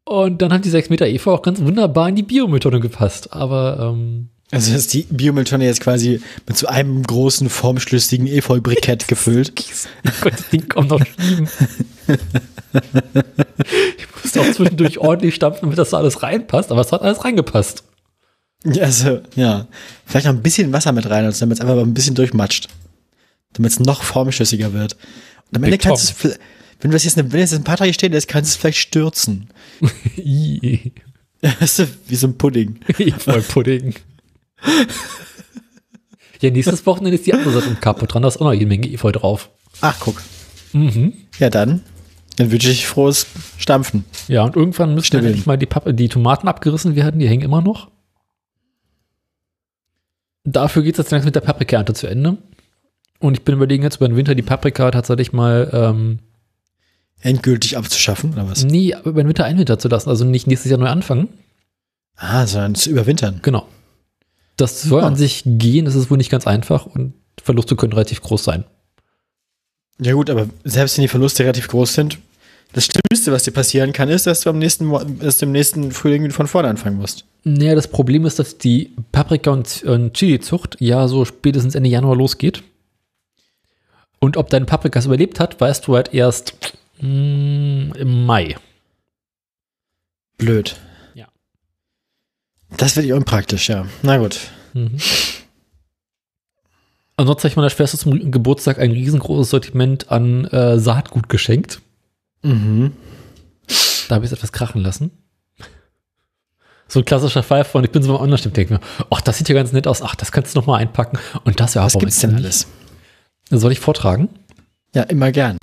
Und dann haben die sechs Meter Efeu auch ganz wunderbar in die Biomülltonne gepasst. Aber, ähm, Also ist die Biomülltonne jetzt quasi mit so einem großen, formschlüssigen Efeu-Brikett gefüllt. oh Gott, das Ding kommt noch schieben. ich musste auch zwischendurch ordentlich stampfen, damit das da alles reinpasst. Aber es hat alles reingepasst. Ja, Also, ja. Vielleicht noch ein bisschen Wasser mit rein, also damit es einfach mal ein bisschen durchmatscht. Damit es noch formschlüssiger wird. Und am Ende kannst du es, wenn du das jetzt, eine, wenn das jetzt ein paar Tage stehen lässt, kannst du es vielleicht stürzen. Wie so ein Pudding. Voll Pudding. ja, nächstes Wochenende ist die andere Seite im Kapo dran. Da ist auch noch jede Menge Efeu drauf. Ach, guck. Mhm. Ja, dann. Dann wünsche ich frohes Stampfen. Ja, und irgendwann müssen Schnibbeln. endlich mal die, Pappe, die Tomaten abgerissen werden. Die hängen immer noch. Dafür geht es jetzt langsam mit der Paprikaernte zu Ende. Und ich bin überlegen, jetzt über den Winter die Paprika tatsächlich mal ähm, Endgültig abzuschaffen, oder was? nie über den Winter einwintern zu lassen. Also nicht nächstes Jahr neu anfangen. Ah, sondern zu überwintern. Genau. Das soll Ja. an sich gehen. Das ist wohl nicht ganz einfach und Verluste können relativ groß sein. Ja gut, aber selbst wenn die Verluste relativ groß sind, das Schlimmste, was dir passieren kann, ist, dass du am nächsten, dass du im nächsten Frühling wieder von vorne anfangen musst. Naja, das Problem ist, dass die Paprika- und, und Chili-Zucht ja so spätestens Ende Januar losgeht. Und ob dein Paprikas überlebt hat, weißt du halt erst mm, im Mai. Blöd. Ja. Das wird ja unpraktisch, ja. Na gut. Mhm. Ansonsten habe ich meiner Schwester zum Geburtstag ein riesengroßes Sortiment an äh, Saatgut geschenkt. Mhm. Da habe ich es etwas krachen lassen. So ein klassischer Fall von, ich bin so beim Online-Stimmt, denke mir, ach, das sieht ja ganz nett aus, ach, das kannst du noch mal einpacken. Und das ja Was gibt's denn alles? Soll ich vortragen? Ja, immer gerne.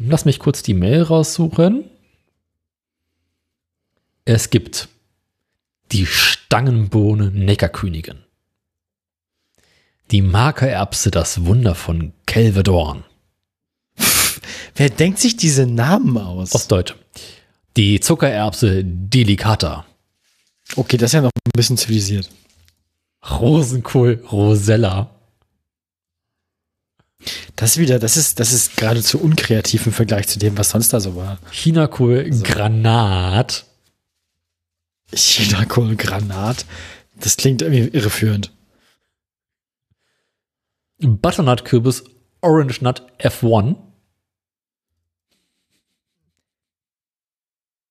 Lass mich kurz die Mail raussuchen. Es gibt die Stangenbohne Neckarkönigin. Die Markererbse Das Wunder von Kelvedorn. Wer denkt sich diese Namen aus? Ostdeutsch. Die Zuckererbse Delicata. Okay, das ist ja noch ein bisschen zivilisiert. Rosenkohl Rosella. Das wieder, das ist, das ist geradezu unkreativ im Vergleich zu dem, was sonst da so war. Chinakohl Granat. Chinakohl Granat. Das klingt irgendwie irreführend. Butternut Kürbis Orange Nut F1.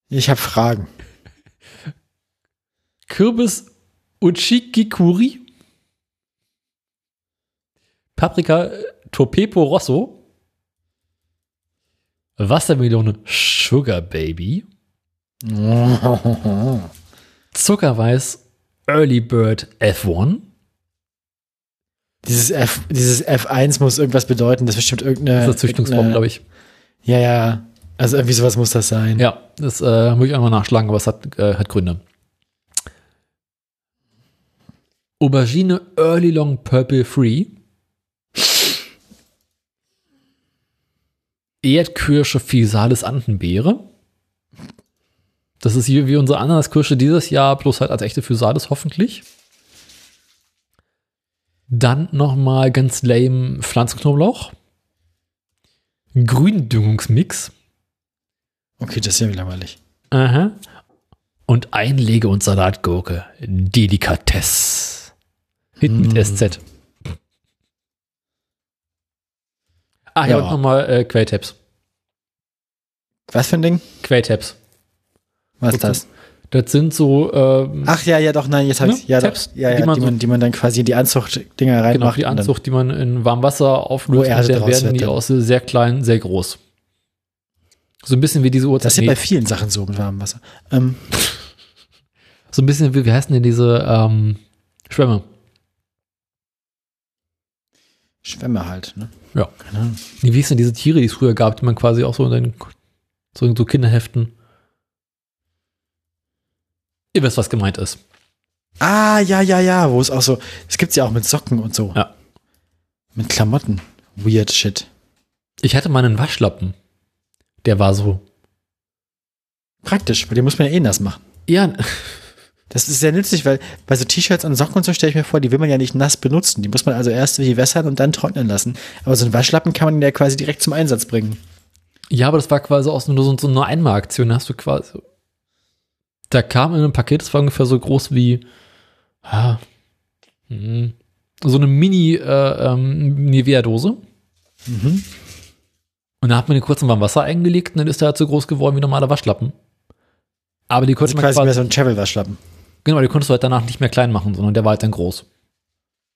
Ich habe Fragen. Kürbis Uchikikuri. Paprika äh, Topepo Rosso. Wassermelone Sugar Baby. Zuckerweiß Early Bird F1. Dieses, F, dieses F1 muss irgendwas bedeuten. Das ist bestimmt irgendeine. Das ist Züchtungsform, glaube ich. Ja, ja. Also irgendwie sowas muss das sein. Ja, das äh, muss ich einmal nachschlagen, aber es hat, äh, hat Gründe. Aubergine Early Long Purple Free. Erdkirsche Physalis Andenbeere. Das ist hier wie unsere Ananaskirsche dieses Jahr, bloß halt als echte Physalis hoffentlich. Dann nochmal ganz lame Pflanzenknoblauch. Gründüngungsmix. Okay, das ist ja langweilig. Aha. Und Einlege- und Salatgurke. Delikatesse. Hinten mit Mm. SZ. Ah, ja, Ja. und nochmal äh, Quelltabs. Was für ein Ding? Quelltabs. Was ist das? Das sind so, ähm, Ach ja, ja, doch, nein, jetzt hab Ne? ich ja, doch, Tabs, ja, ja, die die man man, so- die man dann quasi in die Anzuchtdinger genau, reinmacht. die und dann- Anzucht, die man in warmem Wasser auflöst. Der werden wird die aus sehr klein, sehr groß. So ein bisschen wie diese Uhrzeit. Das ist ja bei vielen Sachen so mit warmem Wasser. Ähm, so ein bisschen wie, wie heißen denn diese ähm, Schwämme? Schwämme halt, ne? Ja. Wie hießen denn diese Tiere, die es früher gab, die man quasi auch so in den so, in so Kinderheften. Ihr wisst, was gemeint ist. Ah, ja, ja, ja, wo es auch so, es gibt's ja auch mit Socken und so. Ja. Mit Klamotten. Weird shit. Ich hatte mal einen Waschlappen. Der war so. Praktisch, weil den muss man ja eh nass machen. Ja, Das ist sehr nützlich, weil bei so T-Shirts und Socken und so stelle ich mir vor, die will man ja nicht nass benutzen. Die muss man also erst wie wässern und dann trocknen lassen. Aber so einen Waschlappen kann man ja quasi direkt zum Einsatz bringen. ja, aber das war quasi auch nur so, so eine Einmalaktion. Da hast du quasi. Da kam in einem Paket, das war ungefähr so groß wie. Ah, hm, so eine Mini äh, ähm. Mhm. Und da hat man den kurz in warm Wasser eingelegt und dann ist der halt so groß geworden wie normaler Waschlappen. Aber die konnte Also man quasi mehr quasi, so ein Travel-Waschlappen. Genau, die konntest du halt danach nicht mehr klein machen, sondern der war halt dann groß.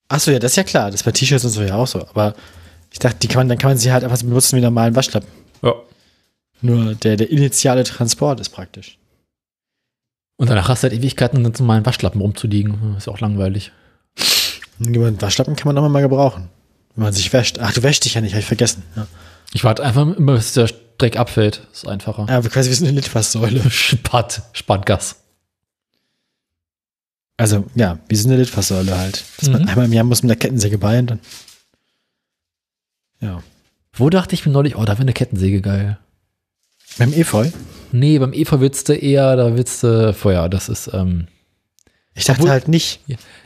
Achso, ja, das ist ja klar. Das ist bei T-Shirts und so ja auch so. Aber ich dachte, die kann man, dann kann man sie halt einfach so benutzen wie normalen Waschlappen. Ja. Nur der, der initiale Transport ist praktisch. Und danach hast du halt Ewigkeiten, um dann normalen Waschlappen rumzuliegen. Ist ja auch langweilig. Einen Waschlappen kann man auch mal gebrauchen. Wenn man sich wäscht. Ach, du wäschst dich ja nicht, habe ich vergessen. Ja, Ich warte einfach immer, bis der Dreck abfällt. Ist einfacher. ja quasi wie so eine Litfaßsäule. Spart, spart Gas. Also, ja, wie so eine Litfaßsäule halt. Dass man Mhm. einmal im Jahr muss mit der Kettensäge bei und dann. Ja. Wo dachte ich mir neulich, oh, da wäre eine Kettensäge geil. Beim Efeu? Nee, beim Eva willst du eher, da willst du Feuer. Das ist, ähm, Ich dachte Obwohl- halt nicht.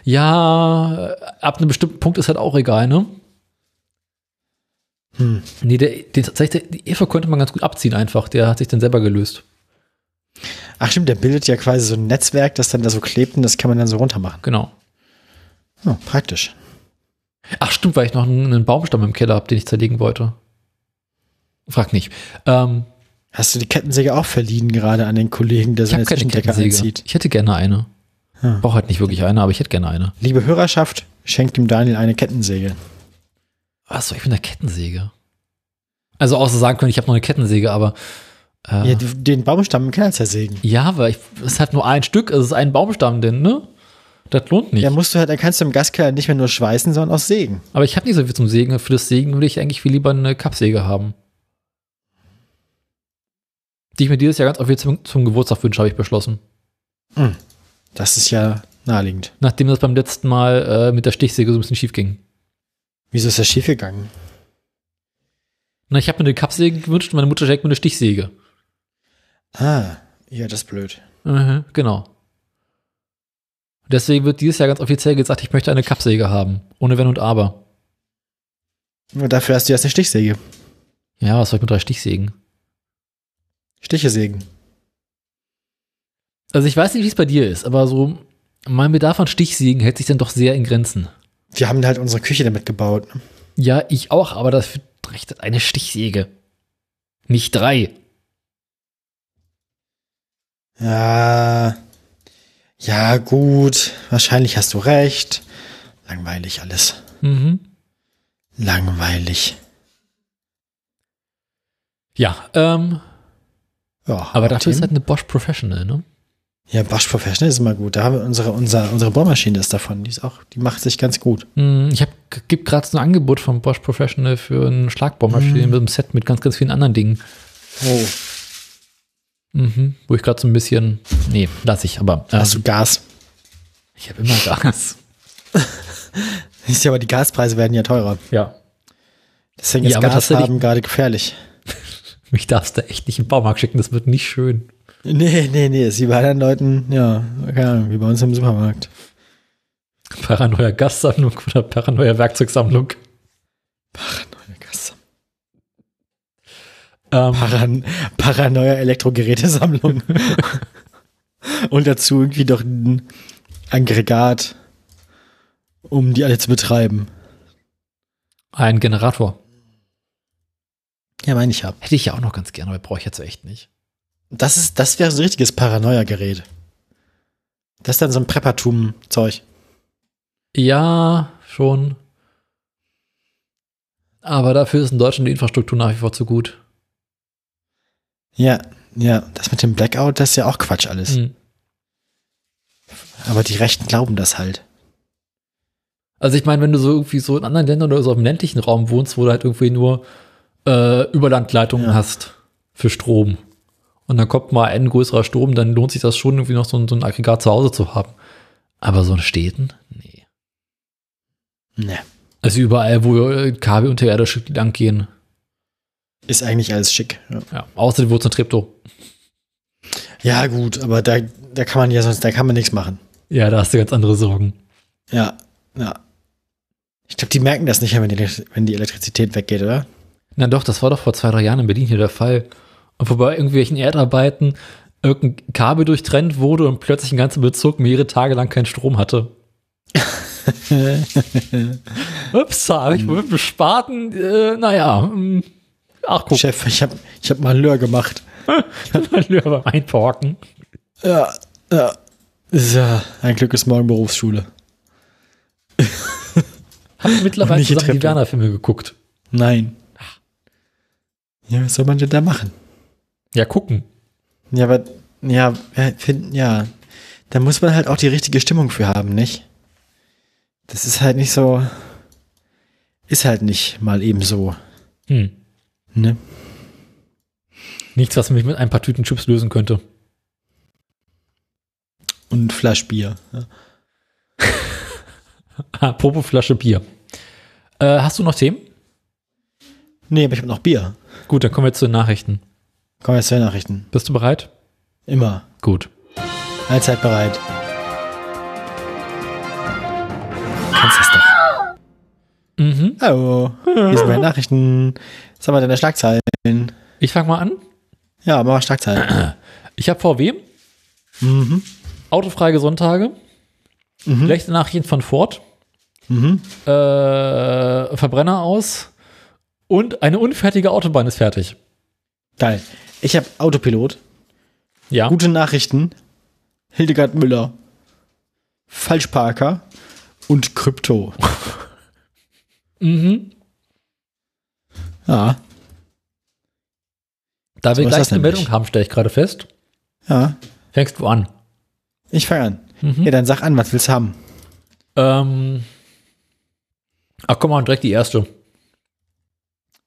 ja, äh, ab einem bestimmten Punkt ist halt auch egal, ne? Hm. Nee, der, den, tatsächlich, die Eva konnte man ganz gut abziehen einfach. Der hat sich dann selber gelöst. Ach stimmt, der bildet ja quasi so ein Netzwerk, das dann da so klebt und das kann man dann so runter machen. Genau. Oh, praktisch. Ach stimmt, weil ich noch einen, einen Baumstamm im Keller habe, den ich zerlegen wollte. Frag nicht. Ähm, Hast du die Kettensäge auch verliehen gerade an den Kollegen, der seine keine Zwischendecke Kettensäge. einzieht? Ich hätte gerne eine. Ja. Brauche halt nicht wirklich eine, aber ich hätte gerne eine. Liebe Hörerschaft, schenkt dem Daniel eine Kettensäge. Was soll ich mit einer Kettensäge? Also außer sagen können, ich habe noch eine Kettensäge, aber äh, Ja, den Baumstamm im Keller zersägen. Ja, weil ich, es halt nur ein Stück, es ist ein Baumstamm, denn, ne? Das lohnt nicht. Ja, musst du halt, dann kannst du im Gaskeller nicht mehr nur schweißen, sondern auch sägen. Aber ich habe nicht so viel zum Sägen. Für das Sägen würde ich eigentlich viel lieber eine Kappsäge haben. Die ich mir dieses Jahr ganz offiziell zum, zum Geburtstag wünsche, habe ich beschlossen. Das ist ja naheliegend. Nachdem das beim letzten Mal äh, mit der Stichsäge so ein bisschen schief ging. Wieso ist das schiefgegangen? Na, ich habe mir eine Kappsäge gewünscht und meine Mutter schenkt mir eine Stichsäge. Ah, ja, das ist blöd. Mhm, genau. Deswegen wird dieses Jahr ganz offiziell gesagt, ich möchte eine Kappsäge haben. Ohne Wenn und Aber. Nur dafür hast du jetzt eine Stichsäge. Ja, was soll ich mit drei Stichsägen? Stiche sägen. Also ich weiß nicht, wie es bei dir ist, aber so mein Bedarf an Stichsägen hält sich dann doch sehr in Grenzen. Wir haben halt unsere Küche damit gebaut. Ja, ich auch, aber das reicht eine Stichsäge. Nicht drei. Ja, ja, gut. Wahrscheinlich hast du recht. Langweilig alles. Mhm. Langweilig. Ja, ähm, Ja, aber dafür ist halt eine Bosch Professional, ne? Ja, Bosch Professional ist immer gut. Da haben wir unsere, unser, unsere Bohrmaschine ist davon. Die ist auch, die macht sich ganz gut. Mhm, Ich habe gibt gerade so ein Angebot von Bosch Professional für eine Schlagbohrmaschine mit einem Set mit ganz, ganz vielen anderen Dingen. Oh. Mhm. Wo ich gerade so ein bisschen. Nee, lass ich, aber. Ähm, hast du Gas. ich habe immer Gas. Siehst du, aber die Gaspreise werden ja teurer. Ja. Deswegen ist Ja, Gas haben gerade gefährlich. Mich darfst du echt nicht im Baumarkt schicken, das wird nicht schön. Nee, nee, nee. Ist wie bei anderen Leuten, ja, keine Ahnung, wie bei uns im Supermarkt. Paranoia Gassammlung oder Paranoia Werkzeugsammlung. Paranoia. Ähm, Paran Paranoia Elektrogerätesammlung. Und dazu irgendwie doch ein Aggregat, um die alle zu betreiben. ein Generator. Ja, meine ich ja. Hätte ich ja auch noch ganz gerne, aber brauche ich jetzt echt nicht. Das ist, das wäre so ein richtiges Paranoia-Gerät. Das ist dann so ein Preppertum-Zeug. Ja, schon. Aber dafür ist in Deutschland die Infrastruktur nach wie vor zu gut. Ja, ja, das mit dem Blackout, das ist ja auch Quatsch alles. Hm. Aber die Rechten glauben das halt. Also ich meine, wenn du so irgendwie so in anderen Ländern oder so im ländlichen Raum wohnst, wo du halt irgendwie nur äh, Überlandleitungen Ja. hast für Strom und dann kommt mal ein größerer Sturm, dann lohnt sich das schon irgendwie noch so ein, so ein Aggregat zu Hause zu haben. Aber so in Städten? Nee. Ne. Also überall, wo Kabel unterirdisch lang gehen. Ist eigentlich alles schick. Ja, Ja, außer die Wurzeln Treptow. ja gut, aber da, da kann man ja sonst, da kann man nichts machen. Ja, da hast du ganz andere Sorgen. Ja, ja. Ich glaube, die merken das nicht, wenn die, wenn die Elektrizität weggeht, oder? Na doch, das war doch vor zwei, drei Jahren in Berlin hier der Fall. Und vorbei irgendwelchen Erdarbeiten irgendein Kabel durchtrennt wurde und plötzlich ein ganzer Bezirk mehrere Tage lang keinen Strom hatte. Ups, habe ich wohl besparten, äh, naja, mm, ach guck, Chef, ich habe ich hab mal ein Lör gemacht. mal lieber beim Einparken. Ja, ja. Ja, ein Glück ist morgen Berufsschule. Hab mittlerweile zusammen die Treppe. Werner-Filme geguckt. Nein. Ja, was soll man denn da machen? Ja, gucken. Ja, aber, ja, ja, find, ja, da muss man halt auch die richtige Stimmung für haben, nicht? Das ist halt nicht so, ist halt nicht mal eben so, Hm. Ne? Nichts, was mich mit ein paar Tüten Chips lösen könnte. Und Flaschbier. Ja. Apropos Flasche Bier. Äh, hast du noch Themen? Nee, aber ich habe noch Bier. Gut, dann kommen wir zu den Nachrichten. Kommen wir zu den Nachrichten. Bist du bereit? Immer. Gut. Allzeit bereit. Kannst das doch. Mhm. Hallo. Hier sind meine Nachrichten. Was haben wir denn der Schlagzeilen? Ich fange mal an. Ja, machen wir Schlagzeilen. Ich habe VW, mhm. autofreie Sonntage, schlechte Nachrichten von Ford, Mhm. äh, Verbrenner aus und eine unfertige Autobahn ist fertig. Geil. Ich habe Autopilot. Ja. Gute Nachrichten. Hildegard Müller. Falschparker. Und Krypto. Mhm. Ja. Da wir So gleich eine. Meldung haben, stelle ich gerade fest. Ja. Fängst du an. Ich fange an. Mhm. Ja, dann sag an, was willst du haben? Ähm. Ach, komm mal, direkt die erste.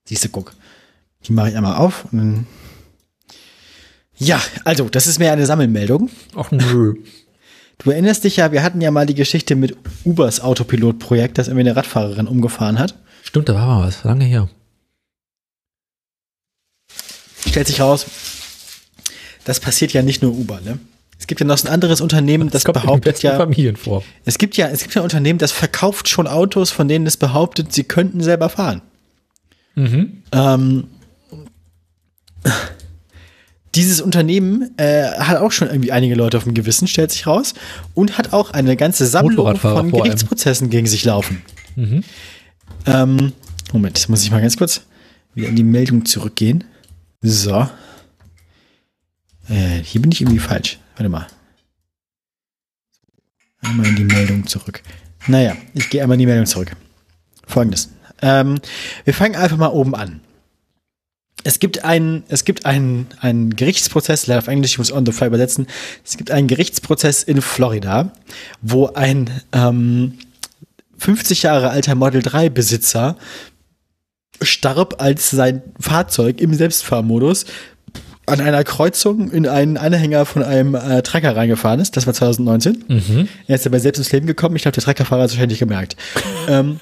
Siehst du, guck. Die mache ich einmal auf und dann. Ja, also, das ist mehr eine Sammelmeldung. Ach nö. Du erinnerst dich ja, wir hatten ja mal die Geschichte mit Ubers Autopilot-Projekt, das irgendwie eine Radfahrerin umgefahren hat. Stimmt, da war mal was. Lange her. Stellt sich raus, das passiert ja nicht nur Uber, ne? Es gibt ja noch ein anderes Unternehmen, das, den behauptet ja, Familien vor. es gibt ja, es gibt ja ein Unternehmen, das verkauft schon Autos, von denen es behauptet, sie könnten selber fahren. Mhm. Ähm, dieses Unternehmen äh, hat auch schon irgendwie einige Leute auf dem Gewissen, stellt sich raus, und hat auch eine ganze Sammlung von. Gerichtsprozessen gegen sich laufen. Mhm. Ähm, Moment, muss ich mal ganz kurz wieder in die Meldung zurückgehen. So. Äh, hier bin ich irgendwie falsch. Warte mal. Einmal in die Meldung zurück. Naja, ich gehe einmal in die Meldung zurück. Folgendes. Ähm, wir fangen einfach mal oben an. Es gibt einen, es gibt einen, einen Gerichtsprozess, leider auf Englisch, ich muss on the fly übersetzen. Es gibt einen Gerichtsprozess in Florida, wo ein ähm, 50 Jahre alter Model 3 Besitzer starb, als sein Fahrzeug im Selbstfahrmodus an einer Kreuzung in einen Anhänger von einem äh, Trecker reingefahren ist. Das war 2019. Mhm. Er ist dabei selbst ins Leben gekommen. Ich glaube, der Treckerfahrer hat es wahrscheinlich gemerkt. ähm,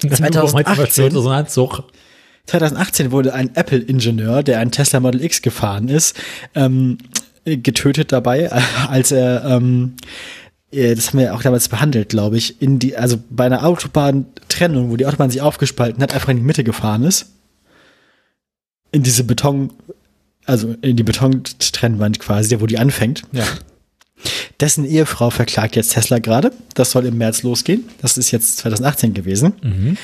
2018. So ein Anzug. 2018 wurde ein Apple-Ingenieur, der einen Tesla Model X gefahren ist, ähm, getötet dabei, als er, ähm, äh, das haben wir auch damals behandelt, glaube ich, in die, also bei einer Autobahntrennung, wo die Autobahn sich aufgespalten hat, einfach in die Mitte gefahren ist. In diese Beton, also in die Betontrennwand quasi, wo die anfängt. Ja. Dessen Ehefrau verklagt jetzt Tesla gerade. Das soll im März losgehen. Das ist jetzt 2018 gewesen. Mhm.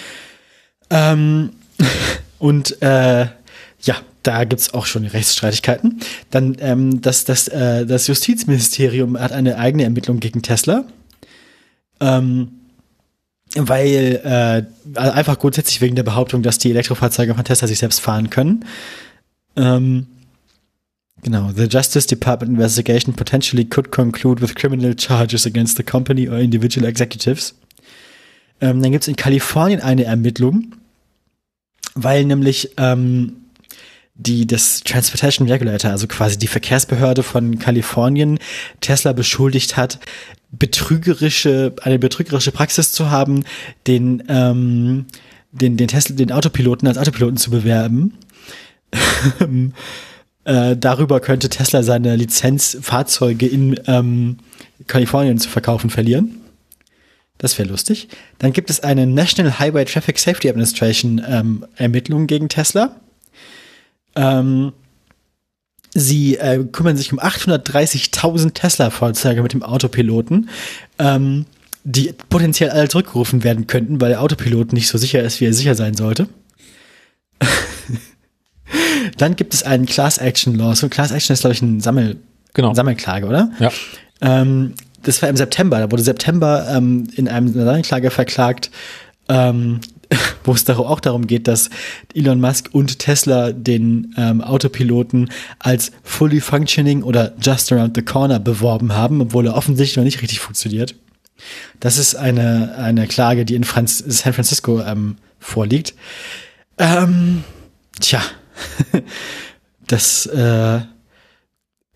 Ähm, und äh, ja, da gibt's auch schon Rechtsstreitigkeiten. Dann ähm, das, das, äh, das Justizministerium hat eine eigene Ermittlung gegen Tesla. Ähm, weil äh, also einfach grundsätzlich wegen der Behauptung, dass die Elektrofahrzeuge von Tesla sich selbst fahren können. Ähm, genau, the Justice Department investigation potentially could conclude with criminal charges against the company or individual executives. Ähm, dann gibt's in Kalifornien eine Ermittlung, weil nämlich ähm, die das Transportation Regulator, also quasi die Verkehrsbehörde von Kalifornien, Tesla beschuldigt hat, betrügerische, eine betrügerische Praxis zu haben, den, ähm, den, den Tesla, den Autopiloten als Autopiloten zu bewerben. äh, darüber könnte Tesla seine Lizenz, Fahrzeuge in ähm, Kalifornien zu verkaufen verlieren. Das wäre lustig. Dann gibt es eine National Highway Traffic Safety Administration ähm, Ermittlung gegen Tesla. Ähm, sie äh, kümmern sich um 830.000 Tesla-Fahrzeuge mit dem Autopiloten, ähm, die potenziell alle zurückgerufen werden könnten, weil der Autopilot nicht so sicher ist, wie er sicher sein sollte. Dann gibt es einen Class Action Lawsuit. Class Action ist, glaube ich, ein Sammel Genau. Sammelklage, oder? Ja. Ähm, das war im September. Da wurde September ähm, in einem einer Sammelklage verklagt ähm, wo es auch darum geht, dass Elon Musk und Tesla den ähm, Autopiloten als fully functioning oder just around the corner beworben haben, obwohl er offensichtlich noch nicht richtig funktioniert. Das ist eine, eine Klage, die in Franz San Francisco ähm, vorliegt. Ähm, tja, das äh,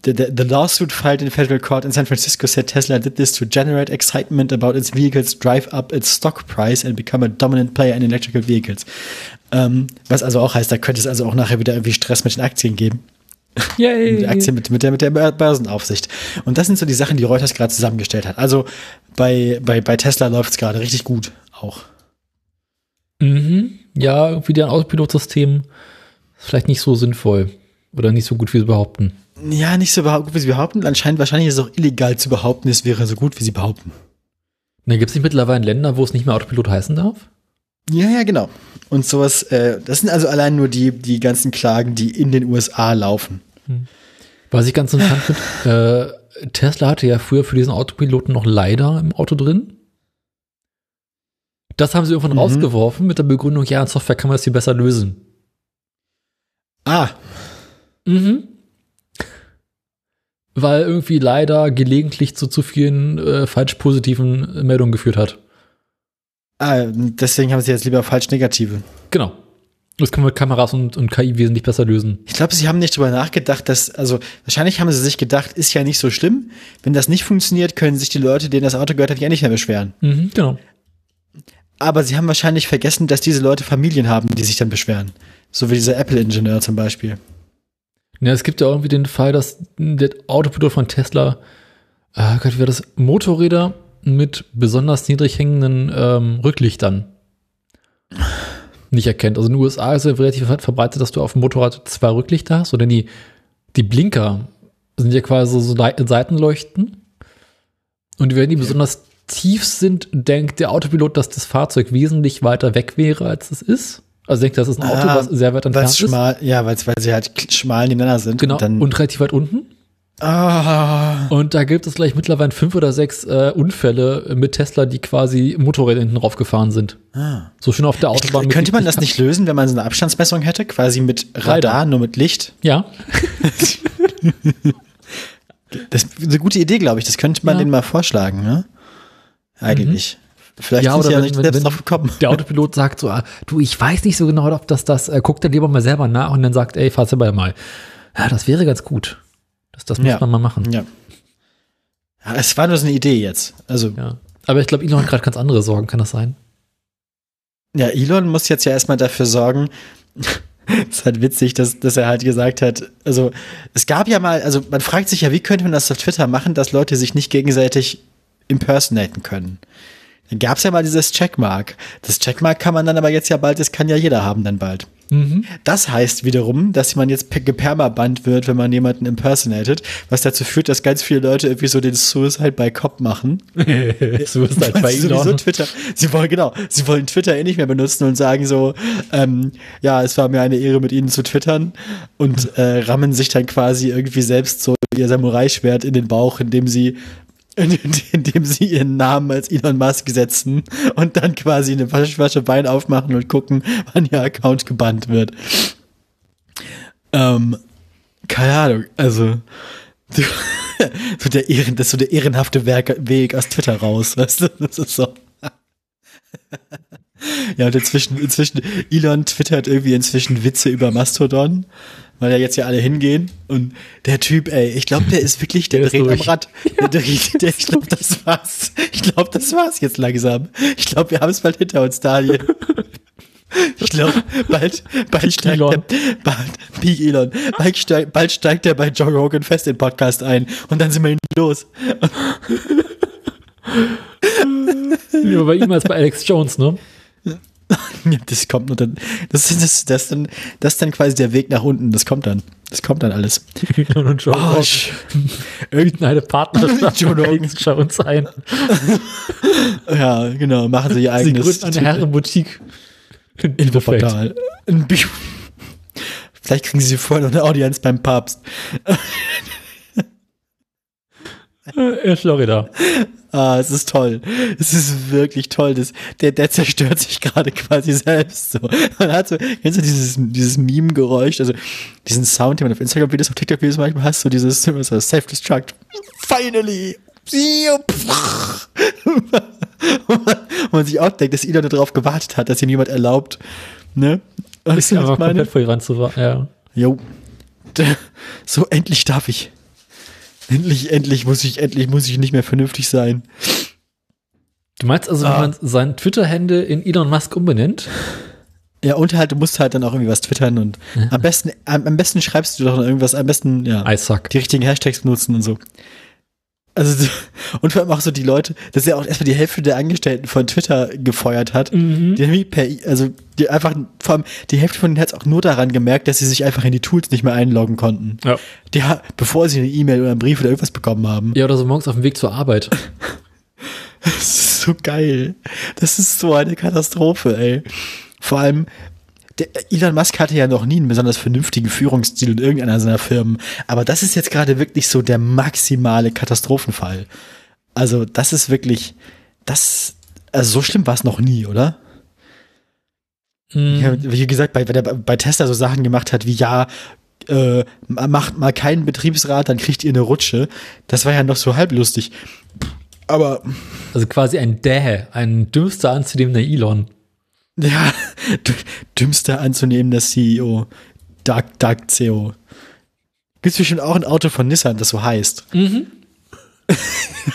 The, the, the lawsuit filed in federal court in San Francisco said Tesla did this to generate excitement about its vehicles, drive up its stock price and become a dominant player in electrical vehicles. Ähm, was also auch heißt, da könnte es also auch nachher wieder irgendwie Stress mit den Aktien geben. Yay. Die Aktien mit, mit, der, mit der Börsenaufsicht. Und das sind so die Sachen, die Reuters gerade zusammengestellt hat. Also bei, bei, bei Tesla läuft es gerade richtig gut auch. Mhm. Ja, irgendwie deren Autopilotsystem ist vielleicht nicht so sinnvoll oder nicht so gut, wie sie behaupten. Ja, nicht so gut, wie sie behaupten. Anscheinend, wahrscheinlich ist es auch illegal zu behaupten, es wäre so gut, wie sie behaupten. Na, gibt es nicht mittlerweile Länder, wo es nicht mehr Autopilot heißen darf? Ja, ja, genau. Und sowas, äh, das sind also allein nur die, die ganzen Klagen, die in den USA laufen. Was ich ganz interessant finde, äh, Tesla hatte ja früher für diesen Autopiloten noch leider im Auto drin. Das haben sie irgendwann Mhm. rausgeworfen mit der Begründung, ja, in Software kann man das viel besser lösen. Ah, Mhm. Weil irgendwie leider gelegentlich zu zu vielen äh, falsch positiven Meldungen geführt hat. ah, deswegen haben sie jetzt lieber falsch negative. Genau. Das kann man mit Kameras und, und KI wesentlich besser lösen. Ich glaube, sie haben nicht drüber nachgedacht, dass, also wahrscheinlich haben sie sich gedacht, ist ja nicht so schlimm. Wenn das nicht funktioniert, können sich die Leute, denen das Auto gehört hat, ja nicht mehr beschweren. Mhm, genau. Aber sie haben wahrscheinlich vergessen, dass diese Leute Familien haben, die sich dann beschweren. So wie dieser Apple-Ingenieur zum Beispiel. Ja, es gibt ja irgendwie den Fall, dass der Autopilot von Tesla, äh Gott, wie war das, Motorräder mit besonders niedrig hängenden ähm, Rücklichtern nicht erkennt. Also in den USA ist ja relativ ver- verbreitet, dass du auf dem Motorrad zwei Rücklichter hast, oder die, die Blinker sind ja quasi so Seitenleuchten. Und wenn die besonders tief sind, denkt der Autopilot, dass das Fahrzeug wesentlich weiter weg wäre, als es ist. Also denkt, das ist ein Auto, Ah, was sehr weit entfernt ist. schmal, ja, weil sie halt schmal nebeneinander sind. Genau, Und dann, und relativ weit unten. ah, Und da gibt es gleich mittlerweile fünf oder sechs äh, Unfälle mit Tesla, die quasi Motorräder hinten drauf gefahren sind. ah. So schön auf der Autobahn. mit Könnte man das 70 nicht lösen, wenn man so eine Abstandsmessung hätte? Quasi mit Radar, nur mit Licht? Ja, Das ist eine gute Idee, glaube ich. Das könnte man Ja. denen mal vorschlagen, ne? Eigentlich. Vielleicht Ja, oder ja wenn- nicht wenn- selbst wenn- drauf gekommen. der Autopilot sagt so, ah, du, ich weiß nicht so genau, ob das das, äh, guckt er lieber mal selber nach und dann sagt, ey, fahr selber mal. Ja, das wäre ganz gut. Das, das muss Ja. man mal machen. Ja. ja. Es war nur so eine Idee jetzt. Also, Ja. Aber ich glaube, Elon hat gerade ganz andere Sorgen, kann das sein? ja, Elon muss jetzt ja erstmal dafür sorgen. Es ist halt witzig, dass, dass er halt gesagt hat, also es gab ja mal, also man fragt sich ja, wie könnte man das auf Twitter machen, dass Leute sich nicht gegenseitig impersonaten können. Dann gab es ja mal dieses Checkmark. Das Checkmark kann man dann aber jetzt ja bald, das kann ja jeder haben dann bald. Mhm. Das heißt wiederum, dass man jetzt pe- gepermabannt wird, wenn man jemanden impersonatet, was dazu führt, dass ganz viele Leute irgendwie so den Suicide by Cop machen. Weil sie sowieso. Twitter. Sie wollen, genau, sie wollen Twitter eh nicht mehr benutzen und sagen so, ähm, ja, es war mir eine Ehre, mit ihnen zu twittern und äh, rammen sich dann quasi irgendwie selbst so ihr Samurai-Schwert in den Bauch, indem sie indem sie ihren Namen als Elon Musk setzen und dann quasi eine Flasche Wein aufmachen und gucken, wann ihr Account gebannt wird. Ähm, keine Ahnung, also du, so der Ehren, das ist so der ehrenhafte Weg aus Twitter raus, weißt du? Das ist so. ja, und inzwischen, inzwischen, Elon twittert irgendwie inzwischen Witze über Mastodon, weil ja jetzt ja alle hingehen. Und der Typ, ey, ich glaube, der ist wirklich, der, Der dreht am. Rad. Der dreht, der, ich glaube, das war's. Ich glaube, das war's jetzt langsam. Ich glaube, wir haben es bald hinter uns, Daniel. Ich glaube, bald, bald steigt Elon. der, bald, Peak Elon, bald steigt, bald steigt er bei Joe Rogan fest in Podcast ein und dann sind wir ihn los. Ja, bei ihm als bei Alex Jones, ne? Ja, das kommt nur dann, das ist, das, das ist dann, das ist dann quasi der Weg nach unten, das kommt dann, das kommt dann alles. Elon und Joe Oh, Irgendeine Partnerschaft Joe. Alex Jones ein. ja, genau, machen sie ihr Sie eigenes gründen eine Herrenboutique. Infoportal. Ein Bi- Vielleicht kriegen sie vorher noch eine Audienz beim Papst. In Florida. Ah, es ist toll. Es ist wirklich toll. Das, der, der zerstört sich gerade quasi selbst so. Man hat so, kennst du dieses, dieses Meme-Geräusch, also diesen Sound, den man auf Instagram-Videos, auf TikTok-Videos manchmal hast, so dieses so Self-Destruct. Finally! Und man sich auch denkt, dass Elon darauf gewartet hat, dass ihm jemand erlaubt, ne? Ich meine? komplett vor ihr ran zu ja. Jo. So, endlich darf ich. Endlich, endlich muss ich, endlich muss ich nicht mehr vernünftig sein. Du meinst also, wenn Ah. man sein Twitter-Hände in Elon Musk umbenennt? Ja, und halt, du musst halt dann auch irgendwie was twittern und am besten, am, am besten schreibst du doch noch irgendwas, am besten, ja, I suck. die richtigen Hashtags benutzen und so. Also, so- und vor allem auch so die Leute, dass er auch erstmal die Hälfte der Angestellten von Twitter gefeuert hat. Die haben wie per, also, die einfach, vor allem, die Hälfte von denen hat es auch nur daran gemerkt, dass sie sich einfach in die Tools nicht mehr einloggen konnten. Ja. Die, bevor sie eine E-Mail oder einen Brief oder irgendwas bekommen haben. Ja, oder so morgens auf dem Weg zur Arbeit. Das ist so geil. Das ist so eine Katastrophe, ey. Vor allem, der, Elon Musk hatte ja noch nie einen besonders vernünftigen Führungsstil in irgendeiner seiner Firmen. Aber das ist jetzt gerade wirklich so der maximale Katastrophenfall. Also, das ist wirklich, das, also so schlimm war es noch nie, oder? Mhm. Wie gesagt, bei, wenn er bei Tesla so Sachen gemacht hat wie, ja, äh, macht mal keinen Betriebsrat, dann kriegt ihr eine Rutsche. Das war ja noch so halblustig. Aber Also quasi ein Däh, ein dümmster anzunehmender Elon. Ja, dümmster anzunehmender CEO. Dark, Dark CEO. Gibt's bestimmt auch ein Auto von Nissan, das so heißt.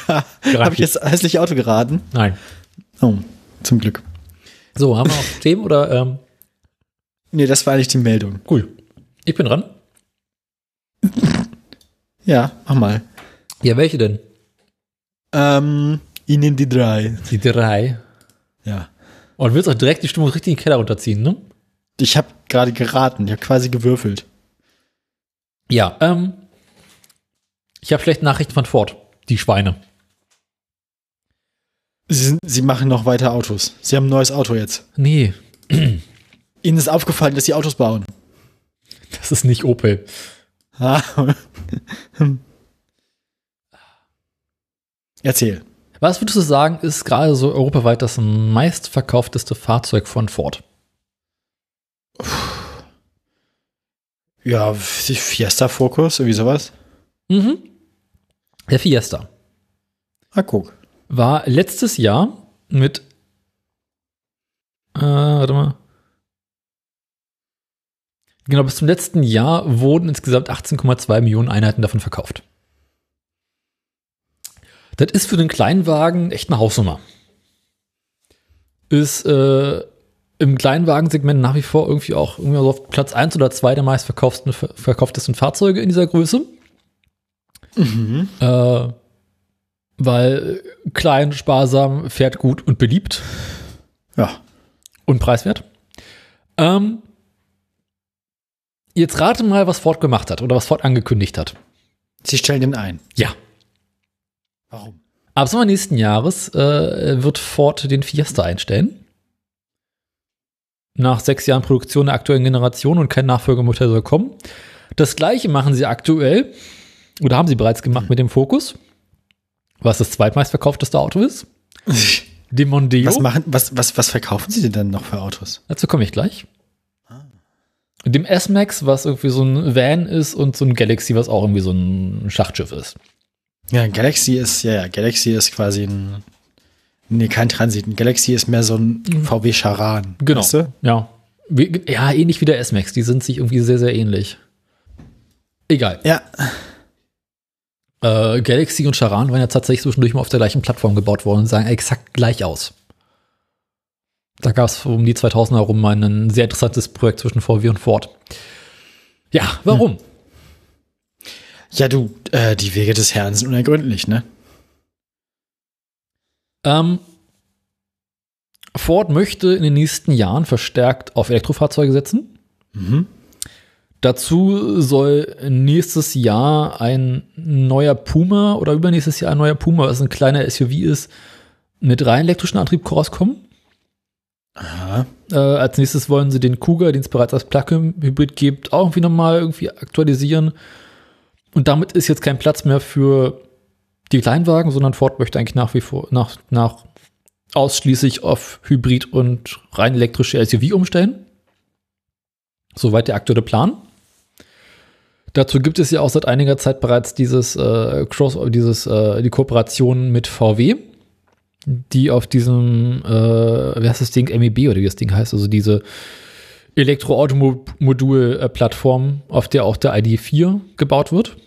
Habe ich jetzt das hässliche Auto geraten? Nein. Oh, zum Glück. So, haben wir noch Themen oder? Ähm, Nee, das war nicht die Meldung. cool. Ich bin dran. Ja, mach mal. Ja, welche denn? Ähm, Ihnen die drei. Die drei. Ja. Und willst auch direkt die Stimmung richtig in den Keller runterziehen, ne? Ich habe gerade geraten, ich habe quasi gewürfelt. Ja, ähm, ich habe schlechte Nachrichten von Ford. Die Schweine. Sie, sind, sie machen noch weiter Autos. Sie haben ein neues Auto jetzt. Nee, Ihnen ist aufgefallen, dass sie Autos bauen. das ist nicht Opel. Ah. Erzähl. Was würdest du sagen, ist gerade so europaweit das meistverkaufteste Fahrzeug von Ford? Ja, Fiesta Focus, irgendwie sowas. Mhm. Der Fiesta Ah, guck. war letztes Jahr mit, äh, warte mal. Genau, bis zum letzten Jahr wurden insgesamt 18,2 Millionen Einheiten davon verkauft. Das ist für den Kleinwagen echt eine Hausnummer. Ist äh, im Kleinwagensegment nach wie vor irgendwie auch irgendwie so auf Platz 1 oder 2 der meistverkauftesten verkauftesten Fahrzeuge in dieser Größe. Äh, weil klein, sparsam, fährt gut und beliebt Ja. und preiswert. Ähm, jetzt rate mal, was Ford gemacht hat oder was Ford angekündigt hat. Sie stellen den ein. Ja. Warum? Ab Sommer nächsten Jahres äh, wird Ford den Fiesta einstellen. Nach sechs Jahren Produktion der aktuellen Generation und kein Nachfolgemodell soll kommen. Das gleiche machen sie aktuell oder haben sie bereits gemacht mit dem Focus, was das zweitmeistverkaufteste Auto ist. Dem Mondeo. Was machen, was, was, was verkaufen Sie denn dann noch für Autos? Dazu komme ich gleich. Dem S-Max, was irgendwie so ein Van ist und so ein Galaxy, was auch irgendwie so ein Schachtschiff ist. Ja, Galaxy ist, ja, ja, Galaxy ist quasi ein, nee, kein Transit. Ein Galaxy ist mehr so ein VW Charan. Genau. Weißt du? Ja. Ja, ähnlich wie der S-Max. Die sind sich irgendwie sehr, sehr ähnlich. Egal. Ja. Äh, Galaxy und Charan waren ja tatsächlich zwischendurch mal auf der gleichen Plattform gebaut worden und sahen exakt gleich aus. Da gab es um die 2000er herum mal ein sehr interessantes Projekt zwischen VW und Ford. Ja, warum? Ja, du, äh, die Wege des Herrn sind unergründlich, ne? Ähm, Ford möchte in den nächsten Jahren verstärkt auf Elektrofahrzeuge setzen. Mhm. Dazu soll nächstes Jahr ein neuer Puma oder übernächstes Jahr ein neuer Puma, was ein kleiner SUV ist, mit rein elektrischen Antrieb rauskommen. Aha. Äh, als nächstes wollen sie den Cougar, den es bereits als Plug-in-Hybrid gibt, auch irgendwie nochmal irgendwie aktualisieren. Und damit ist jetzt kein Platz mehr für die Kleinwagen, sondern Ford möchte eigentlich nach wie vor nach, nach ausschließlich auf Hybrid und rein elektrische SUV umstellen. Soweit der aktuelle Plan. Dazu gibt es ja auch seit einiger Zeit bereits dieses äh, Cross, dieses äh, die Kooperation mit VW, die auf diesem, äh, wie heißt das Ding, MEB oder wie das Ding heißt, also diese Elektro-Automodul-Plattform, auf der auch der ID4 gebaut wird.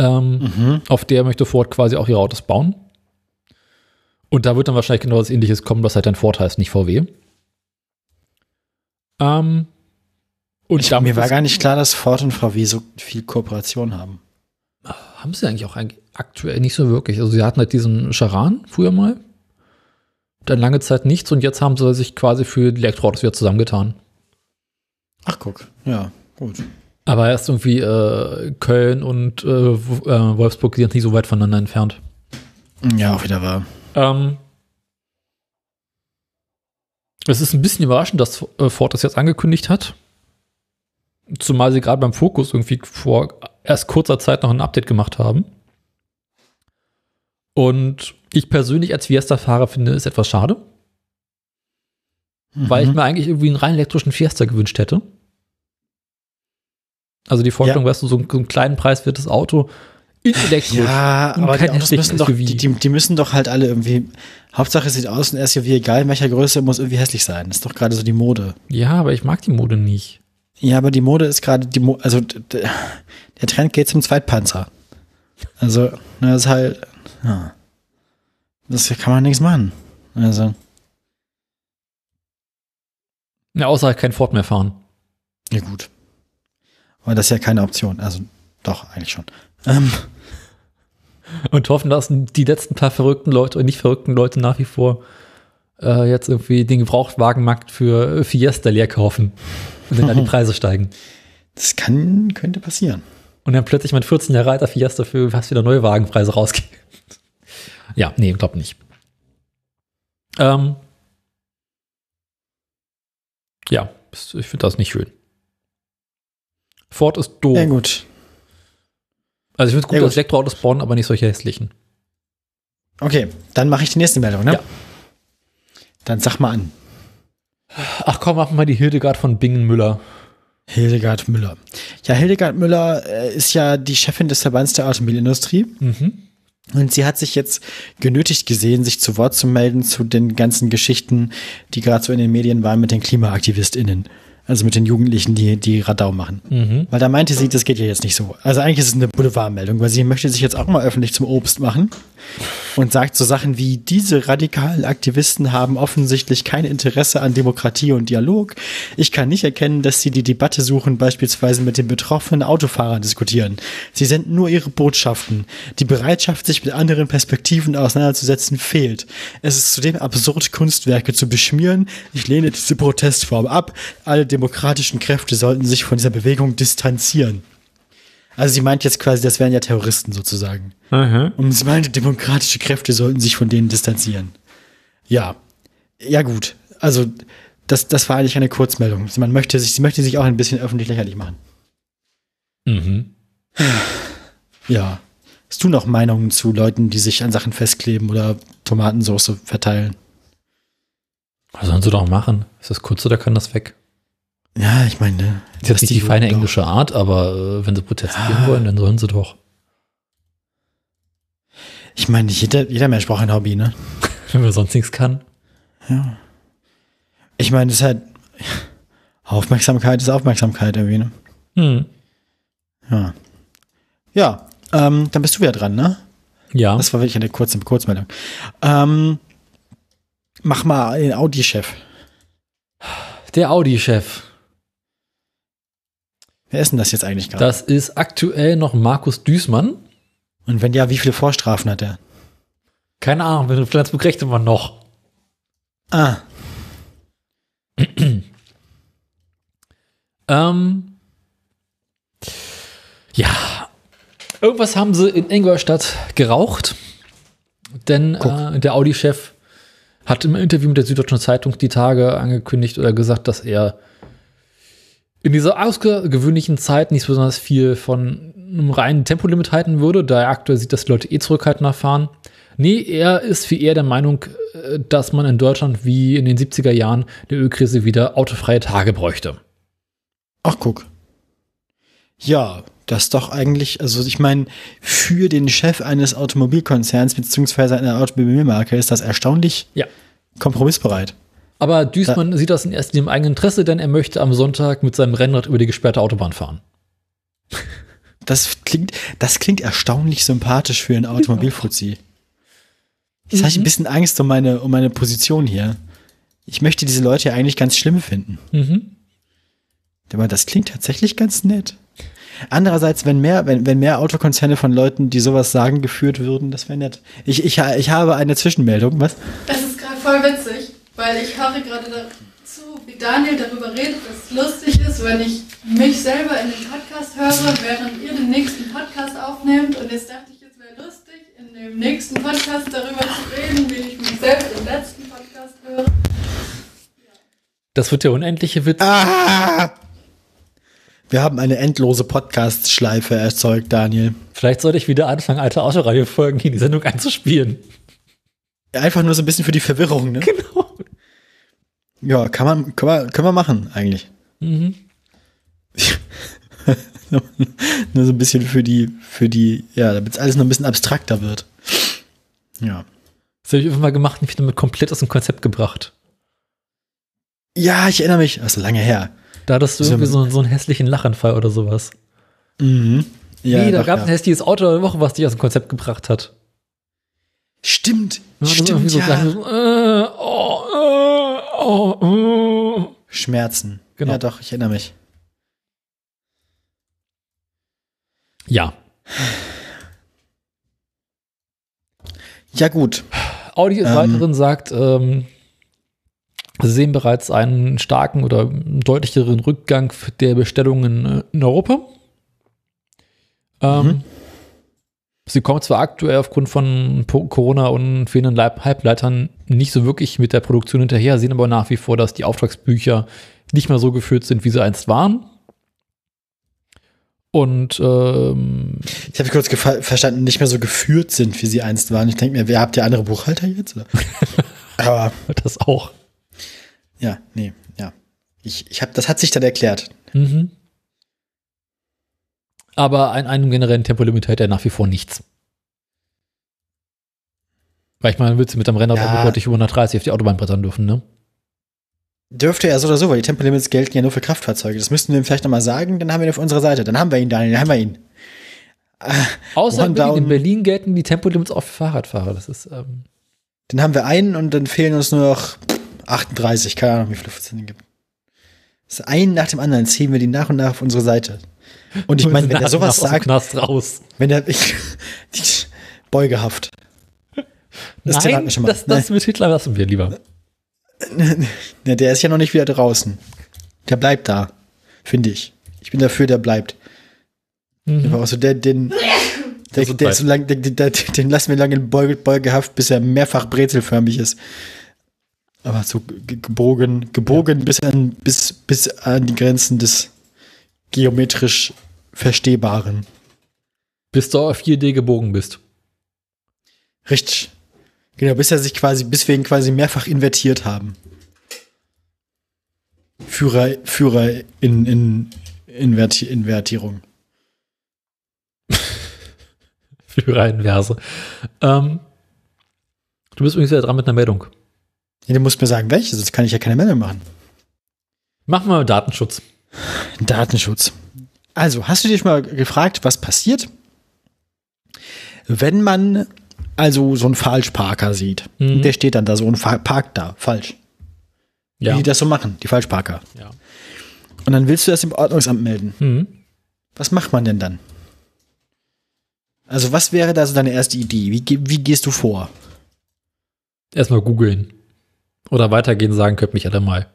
Ähm, Mhm. Auf der möchte Ford quasi auch ihre Autos bauen. Und da wird dann wahrscheinlich genau das ähnliches kommen, was halt dann Ford heißt, nicht VW. Ähm, und Ich, mir war gar nicht klar, dass Ford und VW so viel Kooperation haben. haben sie eigentlich auch eigentlich aktuell nicht so wirklich. Also sie hatten halt diesen Charan früher mal. Dann lange Zeit nichts und jetzt haben sie sich quasi für die Elektroautos wieder zusammengetan. Ach, guck. Ja, gut. Aber erst irgendwie äh, Köln und äh, äh, Wolfsburg sind nicht so weit voneinander entfernt. Ja, auch wieder wahr. Ähm, es ist ein bisschen überraschend, dass äh, Ford das jetzt angekündigt hat. Zumal sie gerade beim Fokus irgendwie vor erst kurzer Zeit noch ein Update gemacht haben. Und ich persönlich als Fiesta-Fahrer finde es etwas schade, weil ich Mhm. mir eigentlich irgendwie einen rein elektrischen Fiesta gewünscht hätte. Also die Vorstellung, weißt du, so, ein- so einen kleinen preiswertes Auto in. Ja, aber die, Autos müssen doch, die, die, müssen doch halt alle irgendwie. Hauptsache es sieht aus, ein SUV, egal in welcher Größe, muss irgendwie hässlich sein. Das ist doch gerade so die Mode. Ja, aber ich mag die Mode nicht. Ja, aber die Mode ist gerade die Mo also der Trend geht zum Zweitpanzer. Also, das ist halt. Ja. Das kann man nichts machen. Also, Ja, außer halt kein Ford mehr fahren. ja gut. Aber das ist ja keine Option. Also, doch, eigentlich schon. Ähm, Und hoffen, dass die letzten paar verrückten Leute und nicht verrückten Leute nach wie vor äh, jetzt irgendwie den Gebrauchtwagenmarkt für Fiesta leer kaufen. Und dann da die Preise steigen. das kann, könnte passieren. Und dann plötzlich mein 14 Jahre alter Fiesta für fast wieder neue Wagenpreise rausgehen. ja, nee, glaub nicht. Ähm, ja, ich finde das nicht schön. Ford ist doof. Ja, gut. Also ich finde es gut, Ja, dass Elektroautos bauen, aber nicht solche hässlichen. Okay, dann mache ich die nächste Meldung, ne? Ja. Dann sag mal an. Ach komm, mach mal die Hildegard von Bingen-Müller. Hildegard Müller. Ja, Hildegard Müller äh, ist ja die Chefin des Verbands der Automobilindustrie. Mhm. Und sie hat sich jetzt genötigt gesehen, sich zu Wort zu melden zu den ganzen Geschichten, die gerade so in den Medien waren mit den KlimaaktivistInnen. Also mit den Jugendlichen, die, die Radau machen. Mhm. Weil da meinte sie, das geht ja jetzt nicht so. Also eigentlich ist es eine Boulevardmeldung, weil sie möchte sich jetzt auch mal öffentlich zum Obst machen und sagt so Sachen wie, diese radikalen Aktivisten haben offensichtlich kein Interesse an Demokratie und Dialog. Ich kann nicht erkennen, dass sie die Debatte suchen, beispielsweise mit den betroffenen Autofahrern diskutieren. Sie senden nur ihre Botschaften. Die Bereitschaft, sich mit anderen Perspektiven auseinanderzusetzen, fehlt. Es ist zudem absurd, Kunstwerke zu beschmieren. Ich lehne diese Protestform ab. Alle demokratischen Kräfte sollten sich von dieser Bewegung distanzieren. Also sie meint jetzt quasi, das wären ja Terroristen sozusagen. Aha. Und sie meinte, demokratische Kräfte sollten sich von denen distanzieren. Ja. Ja, gut. Also, das, das war eigentlich eine Kurzmeldung. Man möchte sich, sie möchte sich auch ein bisschen öffentlich lächerlich machen. Mhm. Ja. Hast du noch Meinungen zu Leuten, die sich an Sachen festkleben oder Tomatensauce verteilen? Was sollen sie doch machen? Ist das kurz oder kann das weg? Ja, ich meine, ne, Das ist jetzt nicht die feine Jugend englische Art, aber äh, wenn sie protestieren Ja. wollen, dann sollen sie doch. Ich meine, jeder, jeder Mensch braucht ein Hobby, ne? Wenn man sonst nichts kann. Ja. Ich meine, das ist halt Aufmerksamkeit ist Aufmerksamkeit irgendwie, ne? Hm. Ja. Ja, ähm, dann bist du wieder dran, ne? Ja. Das war wirklich eine kurze Kurzmeldung. Ähm, mach mal den Audi-Chef. Der Audi-Chef. Wer ist denn das jetzt eigentlich gerade? Das ist aktuell noch Markus Düßmann. Und wenn ja, wie viele Vorstrafen hat er? Keine Ahnung, wenn Flensburg rechte man noch. Ah, Ähm, ja. Irgendwas haben sie in Ingolstadt geraucht. Denn äh, der Audi-Chef hat im Interview mit der Süddeutschen Zeitung die Tage angekündigt oder gesagt, dass er in dieser außergewöhnlichen Zeit nicht besonders viel von einem reinen Tempolimit halten würde, da er aktuell sieht, dass die Leute eh zurückhaltender fahren. Nee, er ist wie er der Meinung, äh, dass man in Deutschland wie in den 70er Jahren der Ölkrise wieder autofreie Tage bräuchte. Ach, guck. Ja, das ist doch eigentlich, also ich meine, für den Chef eines Automobilkonzerns beziehungsweise einer Automobilmarke ist das erstaunlich Ja. kompromissbereit. Aber Düßmann sieht das in erster Linie im eigenen Interesse, denn er möchte am Sonntag mit seinem Rennrad über die gesperrte Autobahn fahren. Das klingt, das klingt erstaunlich sympathisch für einen Automobilfuzzi. Jetzt habe ich ein bisschen Angst um meine, um meine Position hier. Ich möchte diese Leute ja eigentlich ganz schlimm finden. Mhm. Aber das klingt tatsächlich ganz nett. Andererseits, wenn mehr, wenn, wenn mehr Autokonzerne von Leuten, die sowas sagen, geführt würden, das wäre nett. Ich, ich, ich habe eine Zwischenmeldung, was? Das ist gerade voll witzig, weil ich höre gerade dazu, wie Daniel darüber redet, dass es lustig ist, wenn ich mich selber in den Podcast höre, während ihr den nächsten Podcast aufnehmt. Und jetzt dachte ich, es wäre lustig, in dem nächsten Podcast darüber zu reden, wie ich mich selbst im letzten Podcast höre. Das wird der unendliche Witz. Ah! Wir haben eine endlose Podcast-Schleife erzeugt, Daniel. Vielleicht sollte ich wieder anfangen, alte Autoreihe-Folgen in die Sendung einzuspielen. Einfach nur so ein bisschen für die Verwirrung, ne? Genau. Ja, kann man, kann man, können wir machen, eigentlich. Mhm. nur so ein bisschen für die, für die, ja, damit es alles noch ein bisschen abstrakter wird. Ja. Das habe ich irgendwann mal gemacht und mich damit komplett aus dem Konzept gebracht. Ja, ich erinnere mich, das ist lange her. Da hattest du irgendwie so, so einen hässlichen Lachanfall oder sowas. Mhm. Ja, nee, da doch, gab es ja. ein hässliches Auto der Woche, was dich aus dem Konzept gebracht hat. Stimmt, stimmt, so ja. so, äh, oh, äh. Schmerzen. Genau. Ja, doch, ich erinnere mich. Ja. Ja, gut. Audi des Ähm. Weiteren sagt, ähm, sie sehen bereits einen starken oder deutlicheren Rückgang der Bestellungen äh, in Europa. Ähm, Mhm. Sie kommen zwar aktuell aufgrund von Corona und fehlenden Halbleitern nicht so wirklich mit der Produktion hinterher, sehen aber nach wie vor, dass die Auftragsbücher nicht mehr so geführt sind, wie sie einst waren. Und ähm, Ich habe kurz verstanden, nicht mehr so geführt sind, wie sie einst waren. Ich denke mir, wer habt ihr andere Buchhalter jetzt? Aber das auch. ja, nee, ja. Ich, ich hab, das hat sich dann erklärt. Mhm. Aber an einem generellen Tempolimit hält er nach wie vor nichts. Weil ich meine, willst du mit dem Rennrad Ja. ja. deutlich über 130 auf die Autobahn brettern dürfen, ne? Dürfte er so oder so, weil die Tempolimits gelten ja nur für Kraftfahrzeuge. Das müssten wir ihm vielleicht nochmal sagen, dann haben wir ihn auf unserer Seite. Dann haben wir ihn, Daniel, dann haben wir ihn. Außer One in Berlin. in Berlin gelten die Tempolimits auch für Fahrradfahrer. Das ist, ähm, Dann haben wir einen und dann fehlen uns nur noch 38. Keine Ahnung, wie viele es gibt. Das einen nach dem anderen ziehen wir die nach und nach auf unsere Seite. Und ich meine, wenn er sowas sagt, Knast raus. wenn er ich, die Beugehaft. Das Nein, wir schon mal. das, das mit Hitler lassen wir lieber. Ja, der ist ja noch nicht wieder draußen. Der bleibt da, finde ich. Ich bin dafür, der bleibt. Mhm. Aber auch so der, den, der, der ist so lang, der, der, den lassen wir lange in Beuge, Beugehaft, bis er mehrfach brezelförmig ist. Aber so ge- gebogen, gebogen bis an, bis, bis an die Grenzen des geometrisch Verstehbaren. Bis du auf 4D gebogen bist. Richtig. Genau, bis er sich quasi, bis wir ihn quasi mehrfach invertiert haben. Führer, Führer in, in Inverti Invertierung. Führerinverse. Ähm, du bist übrigens wieder dran mit einer Meldung. Ja, du musst mir sagen, welche, sonst kann ich ja keine Meldung machen. Machen wir mal Datenschutz. Datenschutz. Also, hast du dich mal gefragt, was passiert, wenn man also so einen Falschparker sieht? Mhm. Der steht dann da so und parkt da, falsch. Ja. Wie die das so machen, die Falschparker. ja. Und dann willst du das im Ordnungsamt melden. Mhm. Was macht man denn dann? Also, was wäre da so deine erste Idee? Wie, wie gehst du vor? Erstmal googeln. Oder weitergehen, sagen, könnt mich alle mal.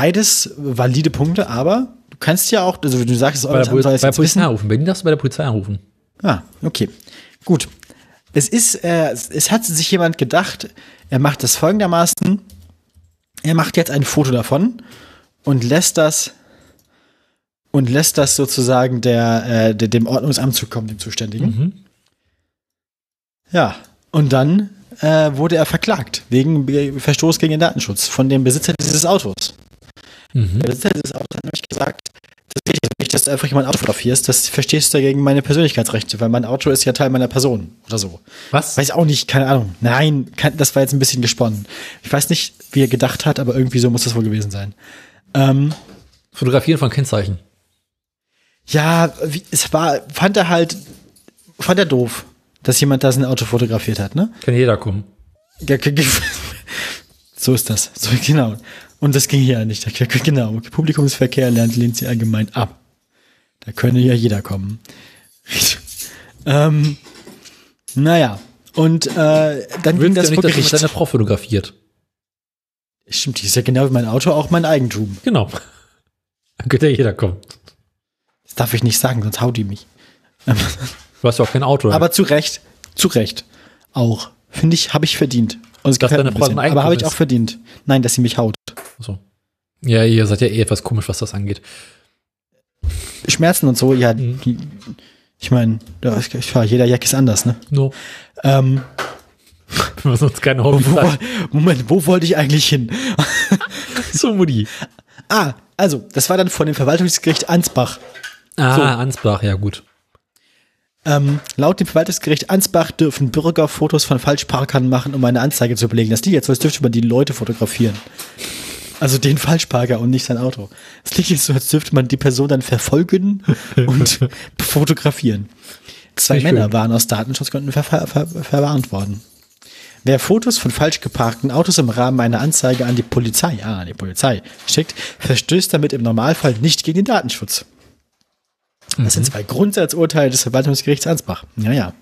Beides valide Punkte, aber du kannst ja auch, also du sagst, das Bei der, soll bei es der Polizei anrufen. Berlin darfst du bei der Polizei anrufen. Ah, okay. Gut. Es ist, äh, es- es hat sich jemand gedacht, er macht das folgendermaßen. Er macht jetzt ein Foto davon und lässt das und lässt das sozusagen der, äh, der, dem Ordnungsamt zukommen, dem Zuständigen. Mhm. Ja, und dann äh, wurde er verklagt wegen Verstoß gegen den Datenschutz von dem Besitzer dieses Autos. Mhm. Der Besitzer dieses Autos hat nämlich gesagt, das geht jetzt nicht, dass du einfach jemand Auto fotografierst, das verstehst du gegen meine Persönlichkeitsrechte, weil mein Auto ist ja Teil meiner Person oder so. Was? Weiß auch nicht, keine Ahnung. Nein, kann, das war jetzt ein bisschen gesponnen. Ich weiß nicht, wie er gedacht hat, aber irgendwie so muss das wohl gewesen sein. Ähm, Fotografieren von Kennzeichen. ja, wie, es war, fand er halt, fand er doof, dass jemand da sein Auto fotografiert hat, ne? Kann jeder kommen. Ja, So ist das. So, genau. Und das ging hier nicht. Genau. Publikumsverkehr lernt, lehnt sie allgemein ab. Da könne ja jeder kommen. ähm, naja. Und äh, dann Du ging willst ja das nicht, vor dass Gericht. deine Frau fotografiert. Stimmt, die ist ja genau wie mein Auto auch mein Eigentum. Genau. Dann könnte ja jeder kommen. Das darf ich nicht sagen, sonst haut die mich. Du hast ja auch kein Auto. Aber zu Recht, zu Recht. Auch. Finde ich, habe ich verdient. Und es Dass deine Frau ein Eigentum Aber habe ich auch verdient. Nein, dass sie mich haut. So. Ja, ihr seid ja eh etwas komisch, was das angeht. Schmerzen und so, ja, Mhm. ich meine, jeder Jack ist anders, ne? No. Ähm, Wenn wir sonst keine Hobby wo, Moment, wo wollte ich eigentlich hin? So, Mutti. Ah, also, das war dann von dem Verwaltungsgericht Ansbach. Ah, So. Ansbach, ja gut. Ähm, laut dem Verwaltungsgericht Ansbach dürfen Bürger Fotos von Falschparkern machen, um eine Anzeige zu belegen. Das liegt jetzt als dürfte man die Leute fotografieren. Also den Falschparker und nicht sein Auto. Es liegt jetzt so, als dürfte man die Person dann verfolgen und fotografieren. Zwei Nicht Männer schön. waren aus Datenschutzgründen ver ver ver verwarnt worden. Wer Fotos von falsch geparkten Autos im Rahmen einer Anzeige an die Polizei, ah, an die Polizei, schickt, verstößt damit im Normalfall nicht gegen den Datenschutz. Das sind zwei Grundsatzurteile des Verwaltungsgerichts Ansbach. Ja, ja.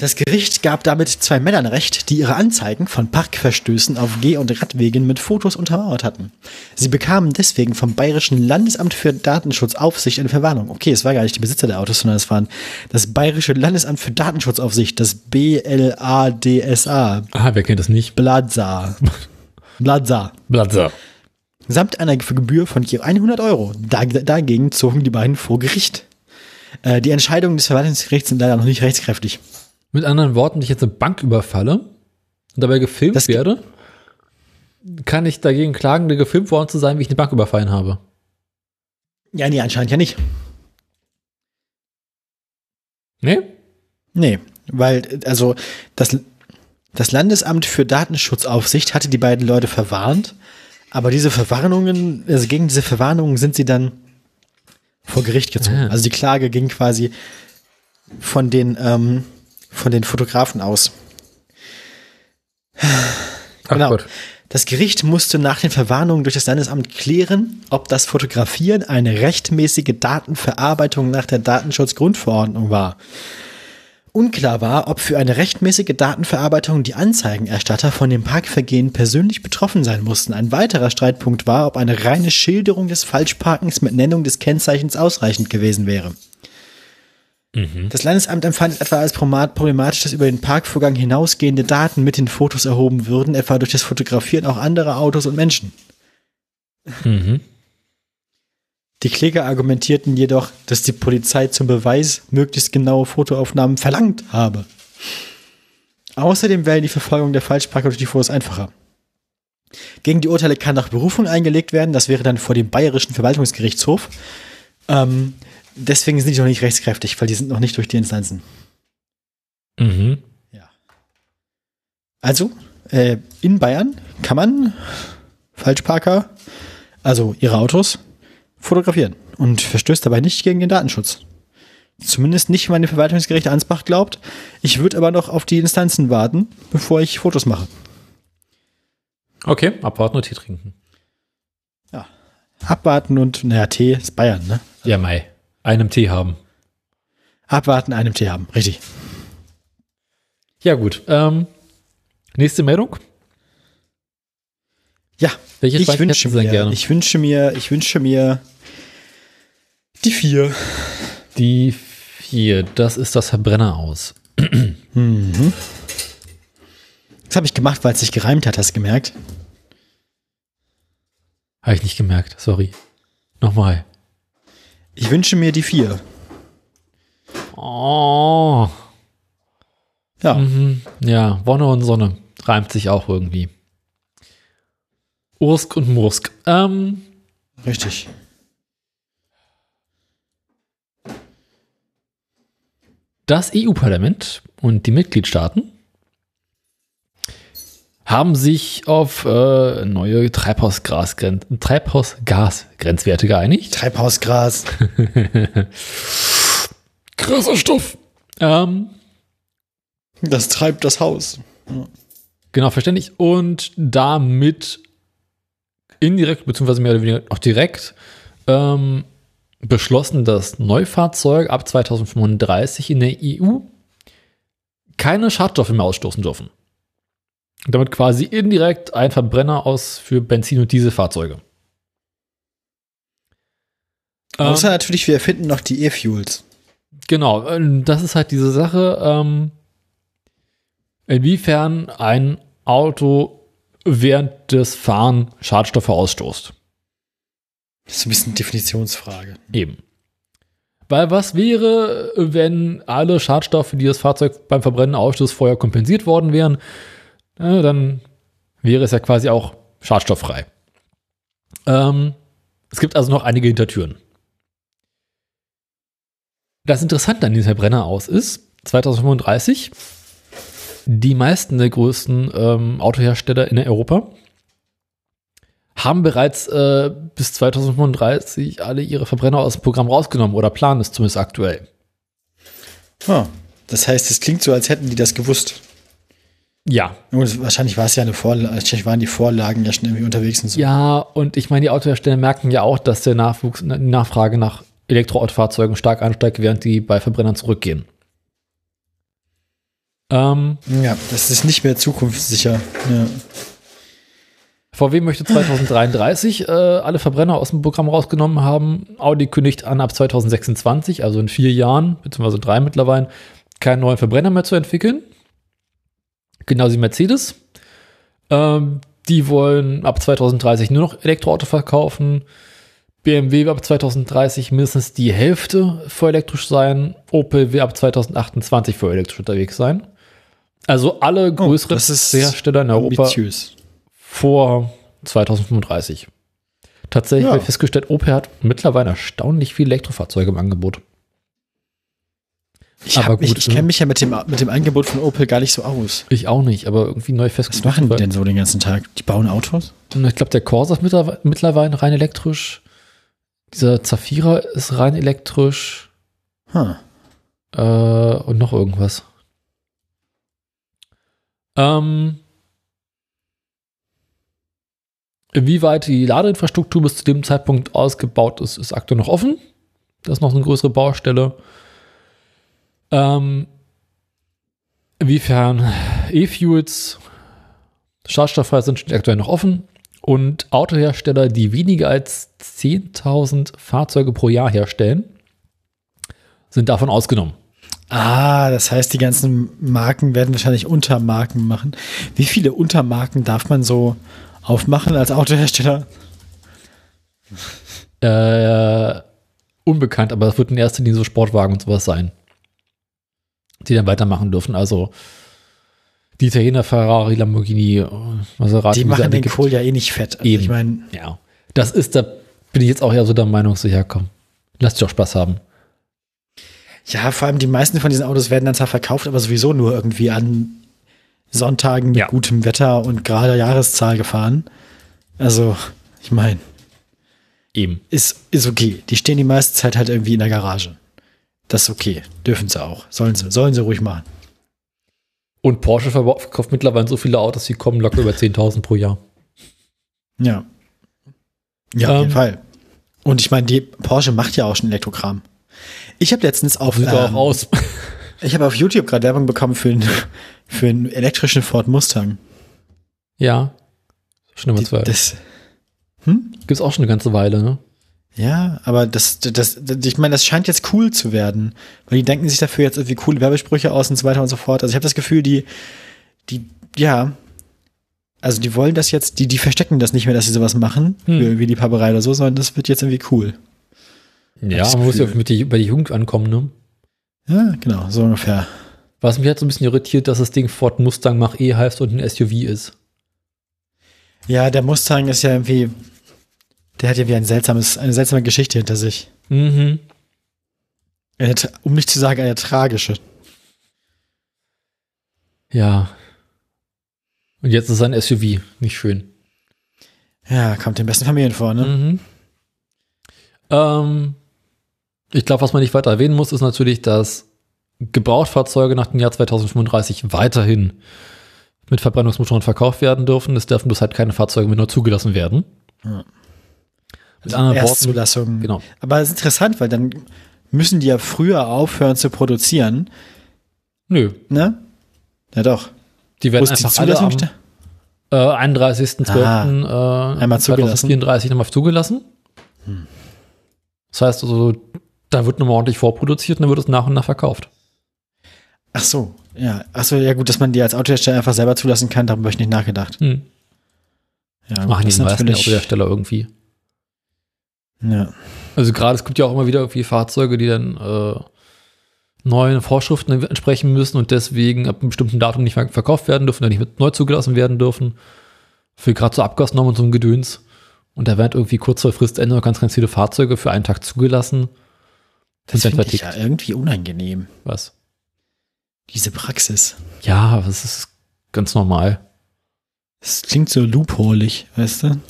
Das Gericht gab damit zwei Männern Recht, die ihre Anzeigen von Parkverstößen auf Geh- und Radwegen mit Fotos untermauert hatten. Sie bekamen deswegen vom Bayerischen Landesamt für Datenschutzaufsicht eine Verwarnung. Okay, es war gar nicht die Besitzer der Autos, sondern es waren das Bayerische Landesamt für Datenschutzaufsicht, das BLADSA, Ah, wer kennt das nicht? Bladsa. Bladsa. Blatzer. Samt einer Gebühr von je 100 Euro. Da, dagegen zogen die beiden vor Gericht. Äh, die Entscheidungen des Verwaltungsgerichts sind leider noch nicht rechtskräftig. Mit anderen Worten, wenn ich jetzt eine Bank überfalle und dabei gefilmt Das werde, kann ich dagegen klagen, gefilmt worden zu sein, wie ich eine Bank überfallen habe. Ja, nee, anscheinend ja nicht. Nee? Nee, weil, also, das, das Landesamt für Datenschutzaufsicht hatte die beiden Leute verwarnt, aber diese Verwarnungen, also gegen diese Verwarnungen sind sie dann vor Gericht gezogen. Also die Klage ging quasi von den, ähm, von den Fotografen aus. Genau. Das Gericht musste nach den Verwarnungen durch das Landesamt klären, ob das Fotografieren eine rechtmäßige Datenverarbeitung nach der Datenschutzgrundverordnung war. Unklar war, ob für eine rechtmäßige Datenverarbeitung die Anzeigenerstatter von dem Parkvergehen persönlich betroffen sein mussten. Ein weiterer Streitpunkt war, ob eine reine Schilderung des Falschparkens mit Nennung des Kennzeichens ausreichend gewesen wäre. Das Landesamt empfand es etwa als problematisch, dass über den Parkvorgang hinausgehende Daten mit den Fotos erhoben würden, etwa durch das Fotografieren auch anderer Autos und Menschen. Mhm. Die Kläger argumentierten jedoch, dass die Polizei zum Beweis möglichst genaue Fotoaufnahmen verlangt habe. Außerdem wäre die Verfolgung der Falschparker durch die Fotos einfacher. Gegen die Urteile kann noch Berufung eingelegt werden, das wäre dann vor dem Bayerischen Verwaltungsgerichtshof. Ähm, deswegen sind die noch nicht rechtskräftig, weil die sind noch nicht durch die Instanzen. Mhm. Also, äh, in Bayern kann man Falschparker, also ihre Autos, fotografieren und verstößt dabei nicht gegen den Datenschutz. Zumindest nicht, wenn man dem Verwaltungsgericht Ansbach glaubt. Ich würde aber noch auf die Instanzen warten, bevor ich Fotos mache. Okay, abwarten und Tee trinken. Abwarten und, naja, Tee ist Bayern, ne? Ja, Mai. Einem Tee haben. Abwarten, einem Tee haben, richtig. Ja, gut. Ähm, nächste Meldung. Ja, Welches ich wünsche, mir, gerne? ich wünsche mir, ich wünsche mir die vier. Die vier, das ist das Verbrenner aus. Das habe ich gemacht, weil es sich gereimt hat, hast du gemerkt? Habe ich nicht gemerkt, sorry. Nochmal. Ich wünsche mir die vier. Oh. Ja. Mhm. Ja, Wonne und Sonne. Reimt sich auch irgendwie. Ursk und Mursk. Ähm, Richtig. Das EU-Parlament und die Mitgliedstaaten haben sich auf äh, neue Treibhausgasgren Treibhausgasgrenzwerte geeinigt. Treibhausgras. Krasser Stoff. Ähm, Das treibt das Haus. genau, verständlich. Und damit indirekt, beziehungsweise mehr oder weniger auch direkt, ähm, beschlossen, dass Neufahrzeuge ab 2035 in der EU keine Schadstoffe mehr ausstoßen dürfen. Und damit quasi indirekt ein Verbrenner aus für Benzin- und Dieselfahrzeuge. Außer Ähm, natürlich, wir erfinden noch die E-Fuels. Genau, ähm, das ist halt diese Sache, ähm, inwiefern ein Auto während des Fahren Schadstoffe ausstoßt. Das ist ein bisschen Definitionsfrage. Eben. Weil was wäre, wenn alle Schadstoffe, die das Fahrzeug beim Verbrennen ausstößt, vorher kompensiert worden wären? Äh, dann wäre es ja quasi auch schadstofffrei. Ähm, es gibt also noch einige Hintertüren. Das Interessante an diesem Brenner aus ist, 2035, die meisten der größten ähm, Autohersteller in Europa haben bereits äh, bis 2035 alle ihre Verbrenner aus dem Programm rausgenommen oder planen es zumindest aktuell. Ah, das heißt, es klingt so, als hätten die das gewusst. Ja. Und wahrscheinlich war es ja eine Vorlage, wahrscheinlich waren die Vorlagen ja schon irgendwie unterwegs und so. Ja, und ich meine, die Autohersteller merken ja auch, dass der Nachwuchs, die Nachfrage nach Elektroautofahrzeugen stark ansteigt, während die bei Verbrennern zurückgehen. Ähm, Ja, das ist nicht mehr zukunftssicher. Ja. VW möchte 2033 äh, alle Verbrenner aus dem Programm rausgenommen haben. Audi kündigt an, ab 2026, also in vier Jahren, beziehungsweise drei mittlerweile, keinen neuen Verbrenner mehr zu entwickeln. Genauso wie Mercedes. Ähm, die wollen ab 2030 nur noch Elektroauto verkaufen. BMW will ab 2030 mindestens die Hälfte voll elektrisch sein. Opel will ab 2028 voll elektrisch unterwegs sein. Also alle größeren das ist Hersteller in Europa Ambitiös. Vor 2035. Tatsächlich Ja. habe ich festgestellt, Opel hat mittlerweile erstaunlich viele Elektrofahrzeuge im Angebot. Ich, Aber mich- ich ne? kenne mich ja mit dem, mit dem Angebot von Opel gar nicht so aus. Ich auch nicht, aber irgendwie neu Was festgestellt. machen die denn so den ganzen Tag? Die bauen Autos? Ich glaube, der Corsa ist mittlerweile, mittlerweile rein elektrisch. Dieser Zafira ist rein elektrisch. Hm. Äh, und noch irgendwas. Ähm, inwieweit die Ladeinfrastruktur bis zu dem Zeitpunkt ausgebaut ist, ist aktuell noch offen. Das ist noch eine größere Baustelle. Ähm, inwiefern E-Fuels schadstofffrei sind, steht aktuell noch offen. Und Autohersteller, die weniger als 10.000 Fahrzeuge pro Jahr herstellen, sind davon ausgenommen. Ah, das heißt, die ganzen Marken werden wahrscheinlich Untermarken machen. Wie viele Untermarken darf man so aufmachen als Autohersteller? Äh, unbekannt, aber es wird in erster Linie so Sportwagen und sowas sein, die dann weitermachen dürfen. Also die Italiener, Ferrari, Lamborghini, Maserati. Die machen den gibt. Kohl ja eh nicht fett. Also Eben. ich meine, Ja, das ist, da bin ich jetzt auch eher so der Meinung, so, ja komm, lasst dich auch Spaß haben. ja, vor allem die meisten von diesen Autos werden dann zwar verkauft, aber sowieso nur irgendwie an Sonntagen mit Ja. gutem Wetter und gerader Jahreszahl gefahren. Also, ich meine, Eben. ist, ist okay. Die stehen die meiste Zeit halt irgendwie in der Garage. Das ist okay. Dürfen sie auch. Sollen sie, sollen sie ruhig machen. Und Porsche verkauft mittlerweile so viele Autos, die kommen locker über 10.000 pro Jahr. Ja. Ja, auf Ähm, jeden Fall. Und ich meine, die Porsche macht ja auch schon Elektrokram. Ich habe letztens auf, Sieht auch ähm, aus. ich habe auf YouTube gerade Werbung bekommen für einen, für einen elektrischen Ford Mustang. ja. Schon Die, zwei. das, Gibt's auch schon eine ganze Weile, ne? ja, aber das, das, das, ich meine, das scheint jetzt cool zu werden, weil die denken sich dafür jetzt irgendwie coole Werbesprüche aus und so weiter und so fort. Also ich habe das Gefühl, die, die, ja, also die wollen das jetzt, die, die verstecken das nicht mehr, dass sie sowas machen, Hm. für irgendwie Liebhaberei oder so, sondern das wird jetzt irgendwie cool. Ja, man muss ja mit die, bei der Jugend ankommen, ne? Ja, genau, so ungefähr. Was mich jetzt so ein bisschen irritiert, dass das Ding Ford Mustang Mach E heißt und ein SUV ist. Ja, der Mustang ist ja irgendwie, der hat ja wie ein seltsames, eine seltsame Geschichte hinter sich. Mhm. Eine, um nicht zu sagen, eine tragische. Ja. Und jetzt ist ein SUV. Nicht schön. Ja, kommt den besten Familien vor, ne? Mhm. Ähm, ich glaube, was man nicht weiter erwähnen muss, ist natürlich, dass Gebrauchtfahrzeuge nach dem Jahr 2035 weiterhin mit Verbrennungsmotoren verkauft werden dürfen. Es dürfen bloß halt keine Fahrzeuge mehr nur zugelassen werden. Ja. Mit anderen Worten, genau. Aber es ist interessant, weil dann müssen die ja früher aufhören zu produzieren, Nö, ne? Ja doch. die werden ist die einfach alle am äh, 31.12. äh, Einmal zugelassen. 2034 nochmal zugelassen. Das heißt also, da wird nochmal ordentlich vorproduziert und dann wird es nach und nach verkauft. Ach so, ja. Ach so, ja gut, dass man die als Autohersteller einfach selber zulassen kann, darüber habe ich nicht nachgedacht. Hm. Ja, Das gut, machen die meisten Autohersteller irgendwie. Ja. Also gerade, es gibt ja auch immer wieder irgendwie Fahrzeuge, die dann äh, neuen Vorschriften entsprechen müssen und deswegen ab einem bestimmten Datum nicht mehr verkauft werden dürfen, oder nicht mit neu zugelassen werden dürfen. Für gerade so Abgasnormen und so ein Gedöns. Und da werden irgendwie kurz vor Fristende ganz, ganz viele Fahrzeuge für einen Tag zugelassen. Das finde ich ja irgendwie unangenehm, Was? diese Praxis. Ja, das ist ganz normal. Das klingt so loopholig, weißt du?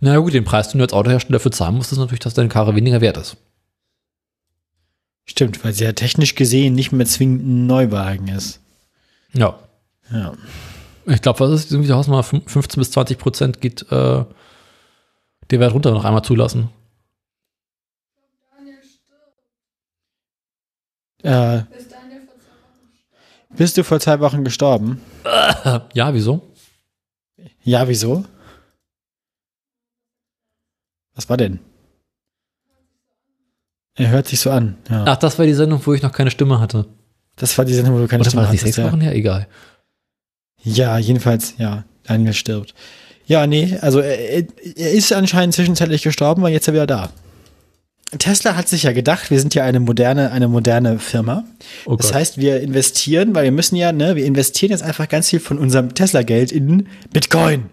Na gut, den Preis, den du als Autohersteller dafür zahlen musst, ist natürlich, dass deine Karre weniger wert ist. Stimmt, weil sie ja technisch gesehen nicht mehr zwingend ein Neuwagen ist. Ja. Ja. Ich glaube, was ist irgendwie die Hausnummer? Fün- 15 bis 20 Prozent geht äh, der Wert runter noch einmal zulassen. Daniel stirbt. Äh, bist du vor zwei Wochen gestorben? Ja, wieso? Ja, wieso? Was war denn? Er hört sich so an. Ja. Ach, das war die Sendung, wo ich noch keine Stimme hatte. Das war die Sendung, wo du keine Oder Stimme war das nicht hattest. sechs Ja. Wochen her? Egal. ja, jedenfalls, ja. Daniel stirbt. Ja, nee, also er, er ist anscheinend zwischenzeitlich gestorben, aber jetzt ist er wieder da. Tesla hat sich ja gedacht, wir sind ja eine moderne, eine moderne Firma. Oh Das heißt, wir investieren, weil wir müssen ja, ne, wir investieren jetzt einfach ganz viel von unserem Tesla-Geld in Bitcoin.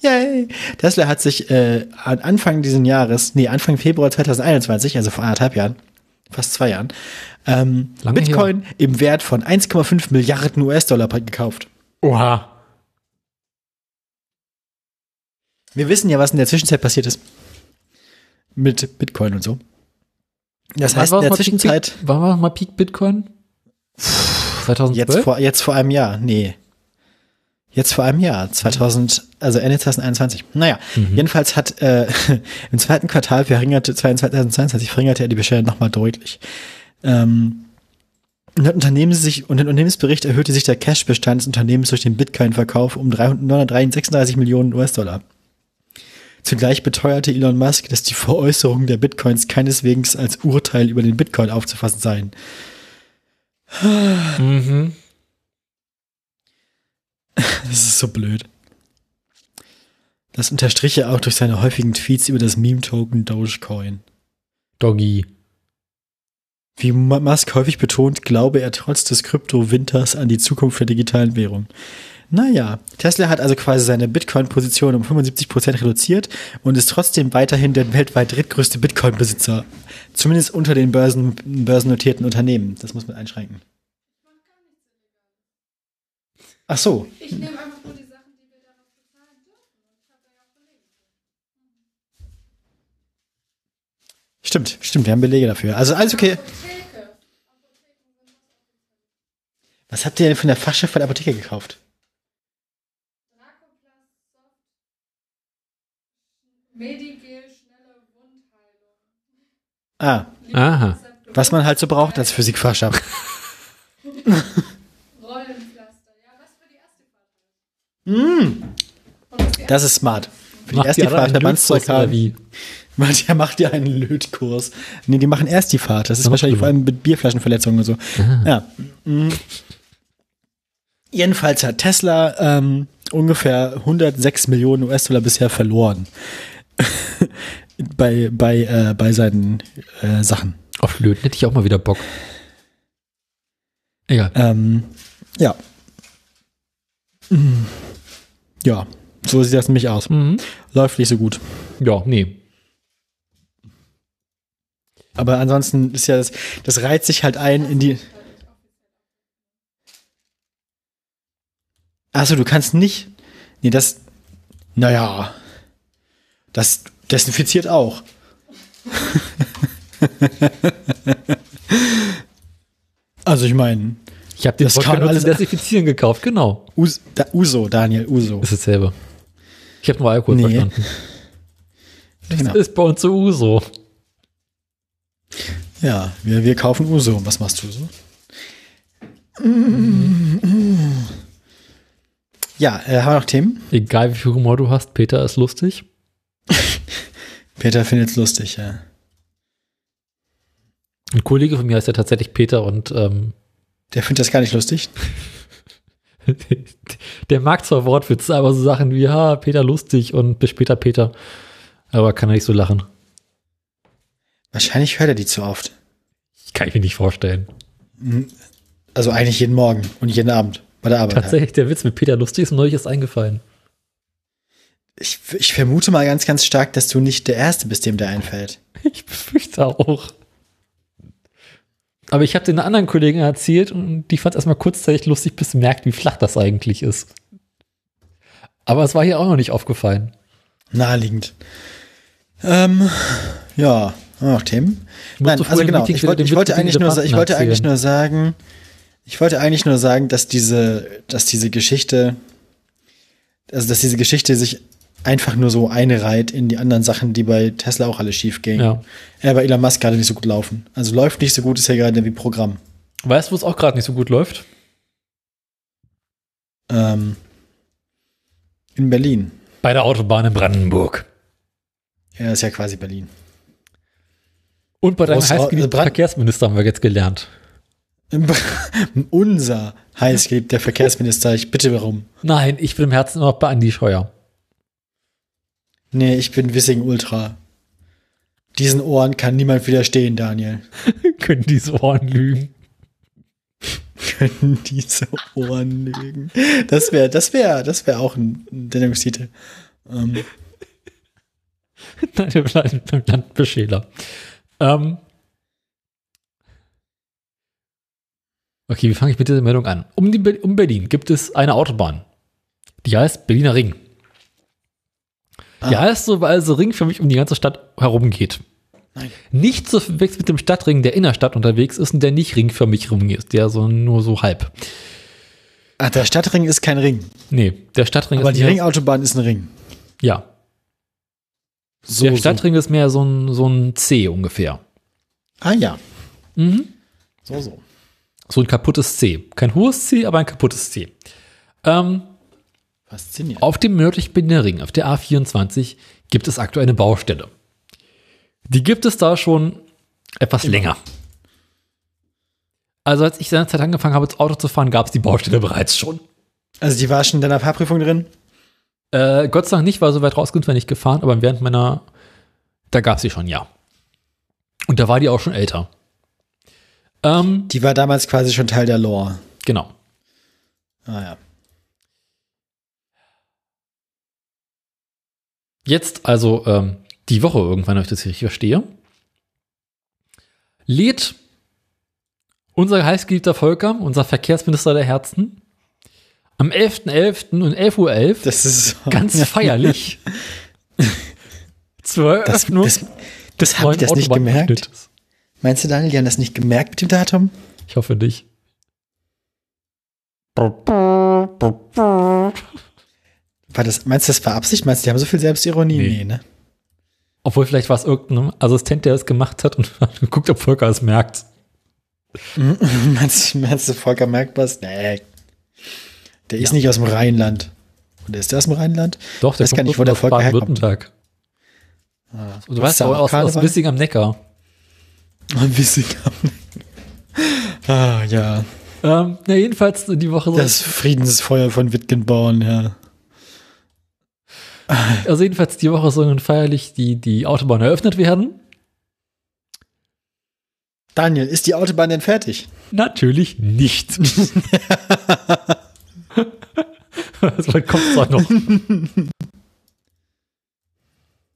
Yay! Yay! Tesla hat sich äh, an Anfang dieses Jahres, nee, Anfang Februar 2021, also vor anderthalb Jahren, fast zwei Jahren, ähm, Bitcoin im Wert von 1,5 Milliarden US-Dollar gekauft. Oha. Wir wissen ja, was in der Zwischenzeit passiert ist. Mit Bitcoin und so. Das heißt, in der Zwischenzeit, Peak, war war mal Peak Bitcoin? 2012? jetzt vor, jetzt vor einem Jahr, nee. Jetzt vor einem Jahr, 2000, also Ende 2021. Naja, jedenfalls hat äh, im zweiten Quartal verringerte, 2022 verringerte er die Bestellung nochmal deutlich. Ähm, und, das Unternehmen sich, und im Unternehmensbericht erhöhte sich der Cashbestand des Unternehmens durch den Bitcoin-Verkauf um 336 Millionen US-Dollar. Zugleich beteuerte Elon Musk, dass die Veräußerung der Bitcoins keineswegs als Urteil über den Bitcoin aufzufassen seien. Mhm. Das ist so blöd. Das unterstrich er auch durch seine häufigen Tweets über das Meme-Token Dogecoin. Doggy. Wie Musk häufig betont, glaube er trotz des Krypto-Winters an die Zukunft der digitalen Währung. Naja, Tesla hat also quasi seine Bitcoin-Position um 75% reduziert und ist trotzdem weiterhin der weltweit drittgrößte Bitcoin-Besitzer. Zumindest unter den Börsen, börsennotierten Unternehmen. Das muss man einschränken. Ach so, Ich nehme einfach nur die Sachen, die wir bezahlen dürfen. Belege. stimmt, stimmt, wir haben Belege dafür. Also alles okay. Was habt ihr denn von der Fachchef von der Apotheke gekauft? Medigel, schnelle Wundheilung. Ah, Aha. was man halt so braucht als Physikfachschaft. Rollenpflaster. Ja, was für die erste Fahrt. Mm, die das ist smart. Für die Macht erste die Fahrt Lötkurs oder haben. wie? Macht, der macht ja einen Lötkurs. Nee, die machen erst die Fahrt. Das ist Noch wahrscheinlich vor allem mit Bierflaschenverletzungen und so. Ja. Mhm. Jedenfalls hat Tesla ähm, ungefähr 106 Millionen US-Dollar bisher verloren. bei, bei, äh, bei seinen äh, Sachen. Auf Flöten hätte ich auch mal wieder Bock. Egal. Ähm, ja. Mm. Ja, so sieht das nämlich aus. Mhm. Läuft nicht so gut. Ja, nee. Aber ansonsten ist ja das, das reiht sich halt ein in die. Achso, du kannst nicht. Nee, das. Naja. Das desinfiziert auch. also ich meine, Ich habe den Das Wodka alles- Desinfizieren gekauft, genau. Us, da, Uso, Daniel, Uso. Ist dasselbe. Ich habe nur Alkohol Nee. verstanden. Genau. Ist bei uns so Uso. Ja, wir, wir kaufen Uso. Was machst du so? Ja, äh, haben wir noch Themen? Egal wie viel Humor du hast, Peter ist lustig. Peter findet es lustig, ja. Ein Kollege von mir heißt ja tatsächlich Peter und ähm, Der findet das gar nicht lustig. der mag zwar Wortwitze, aber so Sachen wie, ha, Peter lustig und bis später Peter. Aber kann er nicht so lachen. Wahrscheinlich hört er die zu oft. Kann ich mir nicht vorstellen. Also eigentlich jeden Morgen und jeden Abend bei der Arbeit. Halt. Tatsächlich, der Witz mit Peter lustig ist mir neulich erst eingefallen. Ich, ich vermute mal ganz, ganz stark, dass du nicht der Erste bist, dem der einfällt. Ich befürchte auch. Aber ich habe den anderen Kollegen erzählt und die fand es erstmal kurzzeitig lustig, bis sie merkt, wie flach das eigentlich ist. Aber es war hier auch noch nicht aufgefallen. Naheliegend. Ähm, ja, wir noch Themen? Nein, also genau, Meeting ich den ich wollte eigentlich nur, ich wollte eigentlich nur sagen, ich wollte eigentlich nur sagen, dass diese, dass diese Geschichte, also dass diese Geschichte sich einfach nur so einreiht in die anderen Sachen, die bei Tesla auch alle schief gingen. Ja. Ja, bei Elon Musk gerade nicht so gut laufen. Also läuft nicht so gut, ist ja gerade wie Programm. Weißt du, wo es auch gerade nicht so gut läuft? Ähm, in Berlin. Bei der Autobahn in Brandenburg. Ja, ist ja quasi Berlin. Und bei deinem heißgeliebten Brand- Verkehrsminister haben wir jetzt gelernt. Unser heißgeliebter Verkehrsminister, ich bitte warum? Nein, ich bin im Herzen immer noch bei Andi Scheuer. Nee, ich bin Wissing Ultra. Diesen Ohren kann niemand widerstehen, Daniel. Können diese Ohren lügen? Können diese Ohren lügen? Das wäre, das wäre, das wäre auch ein Sendungstitel. Ähm, Nein, wir bleiben beim Landbeschäler. Ähm. Okay, wie fange ich mit dieser Meldung an? Um, die, um Berlin gibt es eine Autobahn. Die heißt Berliner Ring. Ah. heißt so, weil so Ring für mich um die ganze Stadt herum geht. Nein. Nicht zu verwechseln mit dem Stadtring, der in der Stadt unterwegs ist und der nicht ringförmig rum ist, der so nur so halb. ach, der Stadtring ist kein Ring, Nee, der Stadtring aber ist die Ringautobahn ist ein Ring. Ja, So, der so. Stadtring ist mehr so ein, so ein C ungefähr. Ah ja, Mhm. so so. So ein kaputtes C. Kein hohes C, aber ein kaputtes C. Ähm, Faszinierend. auf dem nördlichen Berliner Ring, auf der A24, gibt es aktuell eine Baustelle. Die gibt es da schon etwas länger. Also als ich seinerzeit angefangen habe, das Auto zu fahren, gab es die Baustelle bereits schon. Also die war schon in deiner Fahrprüfung drin? Äh, Gott sei Dank nicht, weil so weit rausgekommen bin ich gefahren, aber während meiner, da gab es sie schon, ja. Und da war die auch schon älter. Ähm, Die war damals quasi schon Teil der Lore. genau. Ah ja. Jetzt also ähm, die Woche irgendwann, wenn ich das richtig verstehe, lädt unser heißgeliebter Volker, unser Verkehrsminister der Herzen, am 11.11. um 11.11 Uhr Das ist so. ganz feierlich zur Das, Eröffnung das, das habe neuen ich das nicht gemerkt. Meinst du, Daniel, die haben das nicht gemerkt mit dem Datum? Ich hoffe nicht. War das, meinst du, das war Absicht? Meinst du, die haben so viel Selbstironie? Nee. Nee, ne? Obwohl vielleicht war es irgendein Assistent, der es gemacht hat und geguckt, ob Volker es merkt. meinst, du- meinst du, Volker merkt was? Nee. Der ist nicht aus dem Rheinland. Oder ist der aus dem Rheinland? Doch, der Weiß gar nicht, wo der Volker herkommt. Baden-Württemberg. Du weißt auch aus, aus? Wissing am Neckar. Wissing Ah, ja. Ähm, na, jedenfalls die Woche. Das Friedensfeuer von Wittgenborn, ja. Also jedenfalls die Woche sollen feierlich die, die Autobahn eröffnet werden. Daniel, ist die Autobahn denn fertig? Natürlich nicht. so weit kommt es auch noch.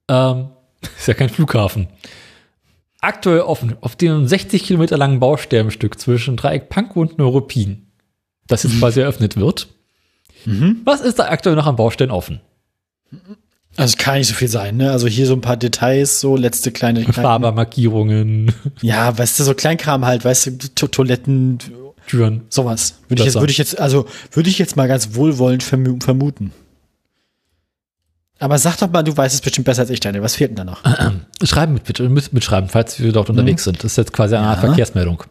ähm, ist ja kein Flughafen. Aktuell offen auf dem 60 Kilometer langen Baustellenstück zwischen Dreieck Pankow und Neuruppin, das jetzt quasi eröffnet wird. Was ist da aktuell noch an Baustellen offen? Also kann nicht so viel sein, ne? Also hier so ein paar Details, so letzte kleine Fahrbarmarkierungen, Ja, weißt du, so Kleinkram halt, weißt du, to Toiletten, Türen. sowas. Würde ich jetzt, würde ich jetzt, also würde ich jetzt mal ganz wohlwollend vermu vermuten. Aber sag doch mal, du weißt es bestimmt besser als ich, Daniel. Was fehlt denn da noch? Schreiben mit bitte, ihr müsst mitschreiben, falls wir dort unterwegs sind. Das ist jetzt quasi eine Art Ja. Verkehrsmeldung.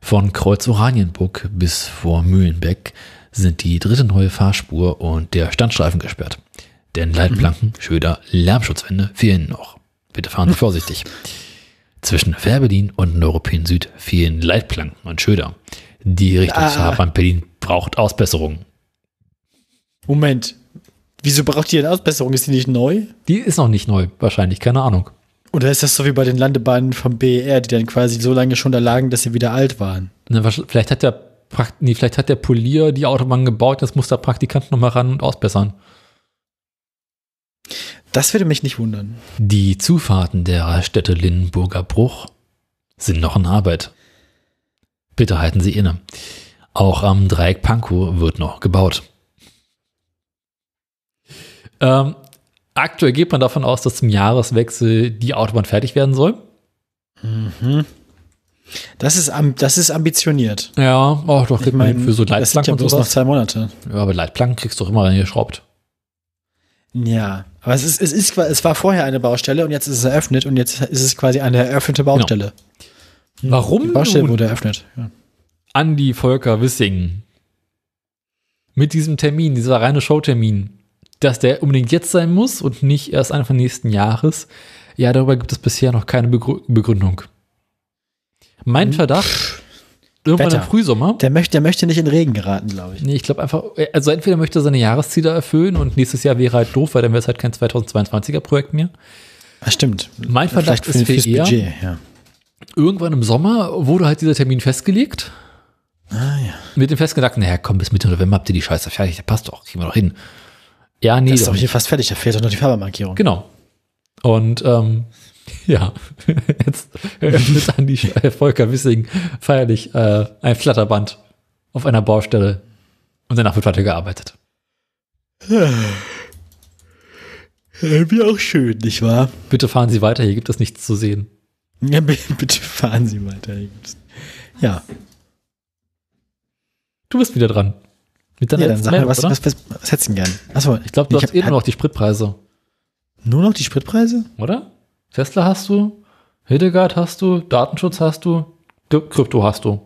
Von Kreuz Oranienburg bis vor Mühlenbeck sind die dritte neue Fahrspur und der Standstreifen gesperrt. Denn Leitplanken, Schilder, Lärmschutzwände fehlen noch. Bitte fahren Sie vorsichtig. Zwischen Fährberlin und Neuruppin Süd fehlen Leitplanken und Schilder. Die Richtungsfahrbahn Berlin braucht Ausbesserung. Moment. Wieso braucht die eine Ausbesserung? Ist die nicht neu? Die ist noch nicht neu, wahrscheinlich, keine Ahnung. Oder ist das so wie bei den Landebahnen vom BER, die dann quasi so lange schon da lagen, dass sie wieder alt waren? Wahrsch- Vielleicht hat der Prakt nee, vielleicht hat der Polier die Autobahn gebaut, das muss der Praktikant noch mal ran und ausbessern. Das würde mich nicht wundern. Die Zufahrten der Städte Lindenburger Bruch sind noch in Arbeit. Bitte halten Sie inne. Auch am Dreieck Pankow wird noch gebaut. Ähm, aktuell geht man davon aus, dass zum Jahreswechsel die Autobahn fertig werden soll. Das ist, das ist ambitioniert. Ja, oh, doch, kriegt man für so das sind ja Leitplanken und bloß noch zwei Monate. Ja, aber Leitplanken kriegst du doch immer reingeschraubt. Ja, aber es ist, es ist, es war vorher eine Baustelle und jetzt ist es eröffnet und jetzt ist es quasi eine eröffnete Baustelle. Warum Die Baustelle wurde eröffnet. Ja. Andi Volker Wissing mit diesem Termin, dieser reine Showtermin, dass der unbedingt jetzt sein muss und nicht erst Anfang nächsten Jahres, ja, darüber gibt es bisher noch keine Begrü Begründung. Mein Verdacht, irgendwann Wetter. im Frühsommer, Der möchte, der möchte nicht in Regen geraten, glaube ich. nee, ich glaube einfach, also entweder möchte er seine Jahresziele erfüllen und nächstes Jahr wäre halt doof, weil dann wäre es halt kein 2022er Projekt mehr. Ah, stimmt. Mein Verdacht Vielleicht ist für, eher, Budget, ja. irgendwann im Sommer wurde halt dieser Termin festgelegt. Ah, ja. Mit dem Festgedanken, naja, komm, bis Mitte November habt ihr die Scheiße fertig, das passt doch, kriegen wir doch hin. Ja, nee, Das ist doch hier fast fertig, da fehlt doch noch die Farbemarkierung. Genau. Und ähm, ja, jetzt eröffnet an die äh, Volker Wissing feierlich äh, ein Flatterband auf einer Baustelle und danach wird weitergearbeitet. Äh, Wie auch schön, nicht wahr? Bitte fahren Sie weiter, hier gibt es nichts zu sehen. Ja, bitte fahren Sie weiter. Ja, Du bist wieder dran. Mit deiner ja dann sag mal, was, was, was, was hättest du denn gern? Achso, ich glaube, du hast hab- eh nur noch die Spritpreise, nur noch die Spritpreise? oder? Tesla hast du, Hildegard hast du, Datenschutz hast du, Krypto hast du.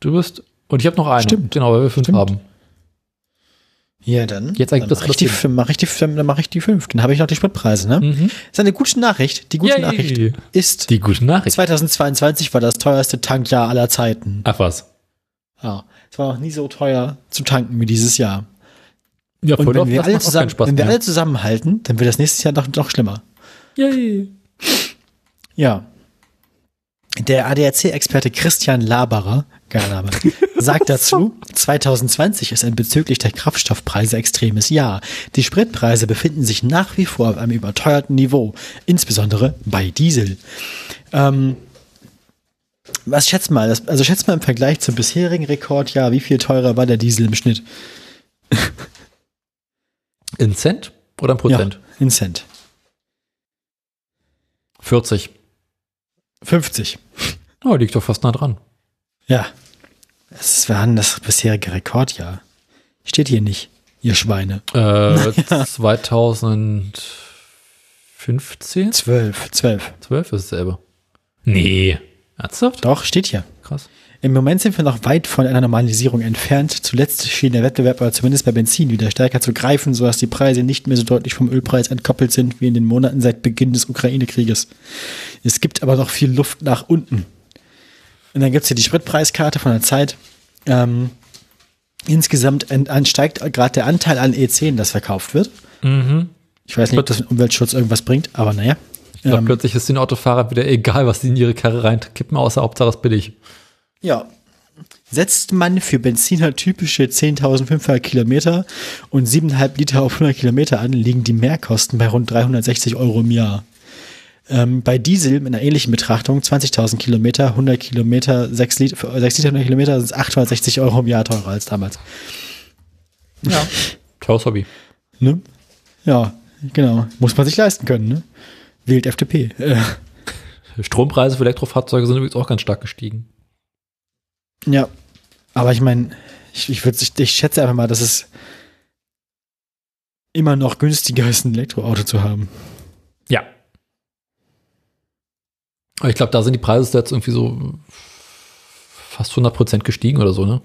Du bist, und ich habe noch eine. Stimmt. Genau, weil wir fünf Stimmt. haben. Ja, dann. Jetzt eigentlich dann das mache ich, die, Prinzip. fün- mach ich, die, dann mach ich die fünf. Dann habe ich noch die Spritpreise, ne? Mhm. Das ist eine gute Nachricht. Die gute Yay. Nachricht ist, Die gute Nachricht. 2022 war das teuerste Tankjahr aller Zeiten. Ach was. Ja, es war noch nie so teuer zu tanken wie dieses Jahr. Ja, Und voll wenn auf, wir, alle zusammen, wenn wir alle zusammenhalten, dann wird das nächstes Jahr noch, noch schlimmer. Yay. Ja. Der ADAC-Experte Christian Laberer, geiler Name, sagt dazu, 2020 ist ein bezüglich der Kraftstoffpreise extremes Jahr. Die Spritpreise befinden sich nach wie vor auf einem überteuerten Niveau, insbesondere bei Diesel. Ähm, was schätzt mal, das, also schätzt mal im Vergleich zum bisherigen Rekordjahr, wie viel teurer war der Diesel im Schnitt? In Cent oder in Prozent? Ja, in Cent. 40. 50. Oh, liegt doch fast nah dran. Ja. Es war das bisherige Rekordjahr. Steht hier nicht, ihr Schweine. Äh, 2015? 12, 12. 12 ist dasselbe. Nee. Ernsthaft? Doch, steht hier. Krass. Im Moment sind wir noch weit von einer Normalisierung entfernt. Zuletzt schien der Wettbewerb aber zumindest bei Benzin wieder stärker zu greifen, sodass die Preise nicht mehr so deutlich vom Ölpreis entkoppelt sind wie in den Monaten seit Beginn des Ukraine-Krieges. Es gibt aber noch viel Luft nach unten. Und dann gibt's hier die Spritpreiskarte von der Zeit. Ähm, Insgesamt an- ansteigt gerade der Anteil an E10, das verkauft wird. Mhm. Ich weiß nicht, ob das mit Umweltschutz irgendwas bringt, aber naja. Ich glaube, Ähm, plötzlich ist den Autofahrer wieder egal, was sie in ihre Karre reinkippen, außer Hauptsache es billig. Ja. Setzt man für Benziner typische 10.500 Kilometer und 7,5 Liter auf 100 Kilometer an, liegen die Mehrkosten bei rund 360 Euro im Jahr. Ähm, bei Diesel mit einer ähnlichen Betrachtung, 20.000 Kilometer, 100 Kilometer, 6 Liter, für 6 Liter 100 Kilometer, sind es 860 Euro im Jahr teurer als damals. Ja. Teures Hobby. Ne? Ja, genau. Muss man sich leisten können, ne? Wählt FDP. Äh, Strompreise für Elektrofahrzeuge sind übrigens auch ganz stark gestiegen. Ja. Aber ich meine, ich, ich, würd, ich, ich schätze einfach mal, dass es immer noch günstiger ist, ein Elektroauto zu haben. Ja. Aber ich glaube, da sind die Preise jetzt irgendwie so fast 100% gestiegen oder so, ne?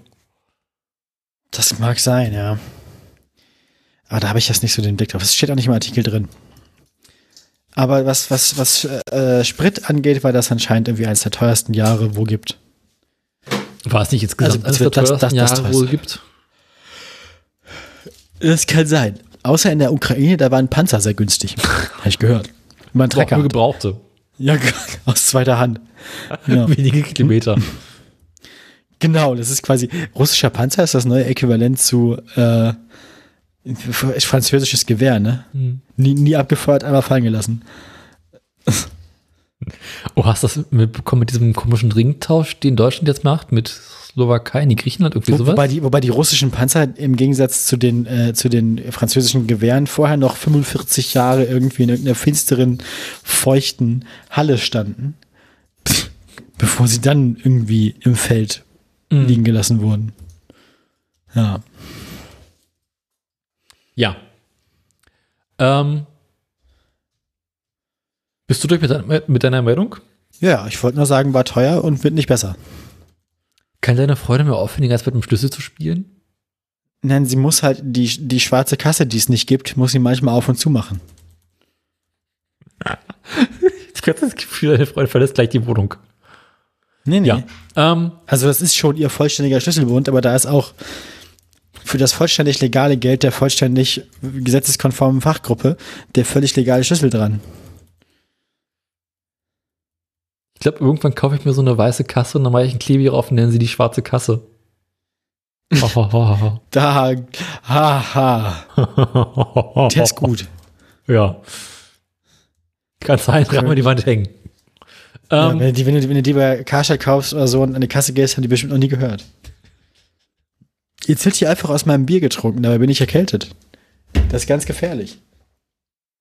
Das mag sein, ja. Aber da habe ich jetzt nicht so den Blick drauf. Es steht auch nicht im Artikel drin. Aber was, was, was äh, Sprit angeht, war das anscheinend irgendwie eines der teuersten Jahre, wo gibt. War es nicht insgesamt Also, eines der das- das- das es gibt? Das kann sein. Außer in der Ukraine, da waren Panzer sehr günstig. Habe ich gehört. Man Auch nur Trecker. gebrauchte. Ja, aus zweiter Hand. Ja. Wenige Kilometer. Genau, das ist quasi russischer Panzer ist das neue Äquivalent zu äh, französisches Gewehr, ne? Hm. Nie, nie abgefeuert, einmal fallen gelassen. Oh, hast du das mitbekommen mit diesem komischen Ringtausch, den Deutschland jetzt macht mit Slowakei, nee, Griechenland, irgendwie Wo, sowas? wobei, die, wobei die russischen Panzer im Gegensatz zu den, äh, zu den französischen Gewehren vorher noch 45 Jahre irgendwie in irgendeiner finsteren, feuchten Halle standen, bevor sie dann irgendwie im Feld Mhm. liegen gelassen wurden. Ja. Ja. Ähm, bist du durch mit, dein, mit deiner Meldung? Ja, ich wollte nur sagen, war teuer und wird nicht besser. Kann deine Freude mehr aufhören, als mit dem Schlüssel zu spielen? Nein, sie muss halt die, die schwarze Kasse, die es nicht gibt, muss sie manchmal auf und zu machen. Ich habe das Gefühl, deine Freude verlässt gleich die Wohnung. Nee, nee. Ja. Ähm, Also das ist schon ihr vollständiger Schlüsselbund, aber da ist auch für das vollständig legale Geld der vollständig gesetzeskonformen Fachgruppe der völlig legale Schlüssel dran. Ich glaube, irgendwann kaufe ich mir so eine weiße Kasse und dann mache ich einen Kleber auf und nennen sie die schwarze Kasse. Oh, oh, oh, Da, haha, der ist gut. Ja. Kannst du einfach an die Wand hängen. Ja, Ähm, wenn, du die, wenn, du, wenn du die bei Karstadt kaufst oder so und an die Kasse gehst, haben die bestimmt noch nie gehört. Jetzt wird hier einfach aus meinem Bier getrunken, dabei bin ich erkältet. Das ist ganz gefährlich.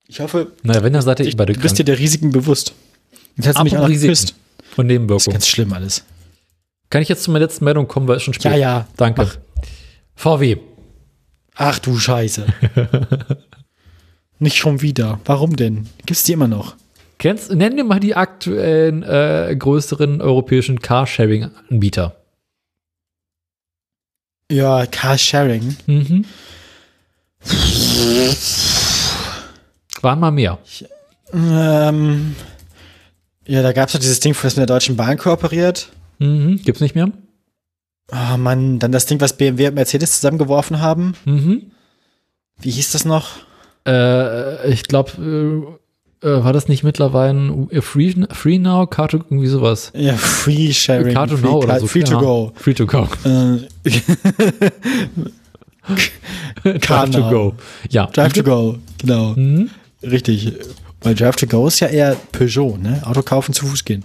Ich hoffe, naja, wenn, dann seid ihr eh du bist dir der Risiken bewusst. Jetzt hast du mich auch noch geküsst. und Das ist Nebenwirkungen. ganz schlimm alles. Kann ich jetzt zu meiner letzten Meldung kommen, weil es schon spät Ja, ja. Danke. Mach. VW. Ach du Scheiße. Nicht schon wieder. Warum denn? Gibt's die immer noch? Kennst, nenn dir mal die aktuellen äh, größeren europäischen Carsharing-Anbieter. Ja, Carsharing. Mhm. Waren mal mehr. Ähm, ja, da gab's doch dieses Ding, das mit der Deutschen Bahn kooperiert. Mhm. Gibt's nicht mehr? Oh Mann, dann das Ding, was BMW und Mercedes zusammengeworfen haben. Mhm. Wie hieß das noch? Äh, ich glaube, äh, äh, war das nicht mittlerweile ein Free, Free Now, Car to, irgendwie sowas? Ja, Free Sharing. Car to free, Now oder so. Free to Ja. go. Free to go. Äh, Car to go. Ja. Drive to go, genau. Mhm. Richtig. Weil Drive to go ist ja eher Peugeot, ne? Auto kaufen, zu Fuß gehen.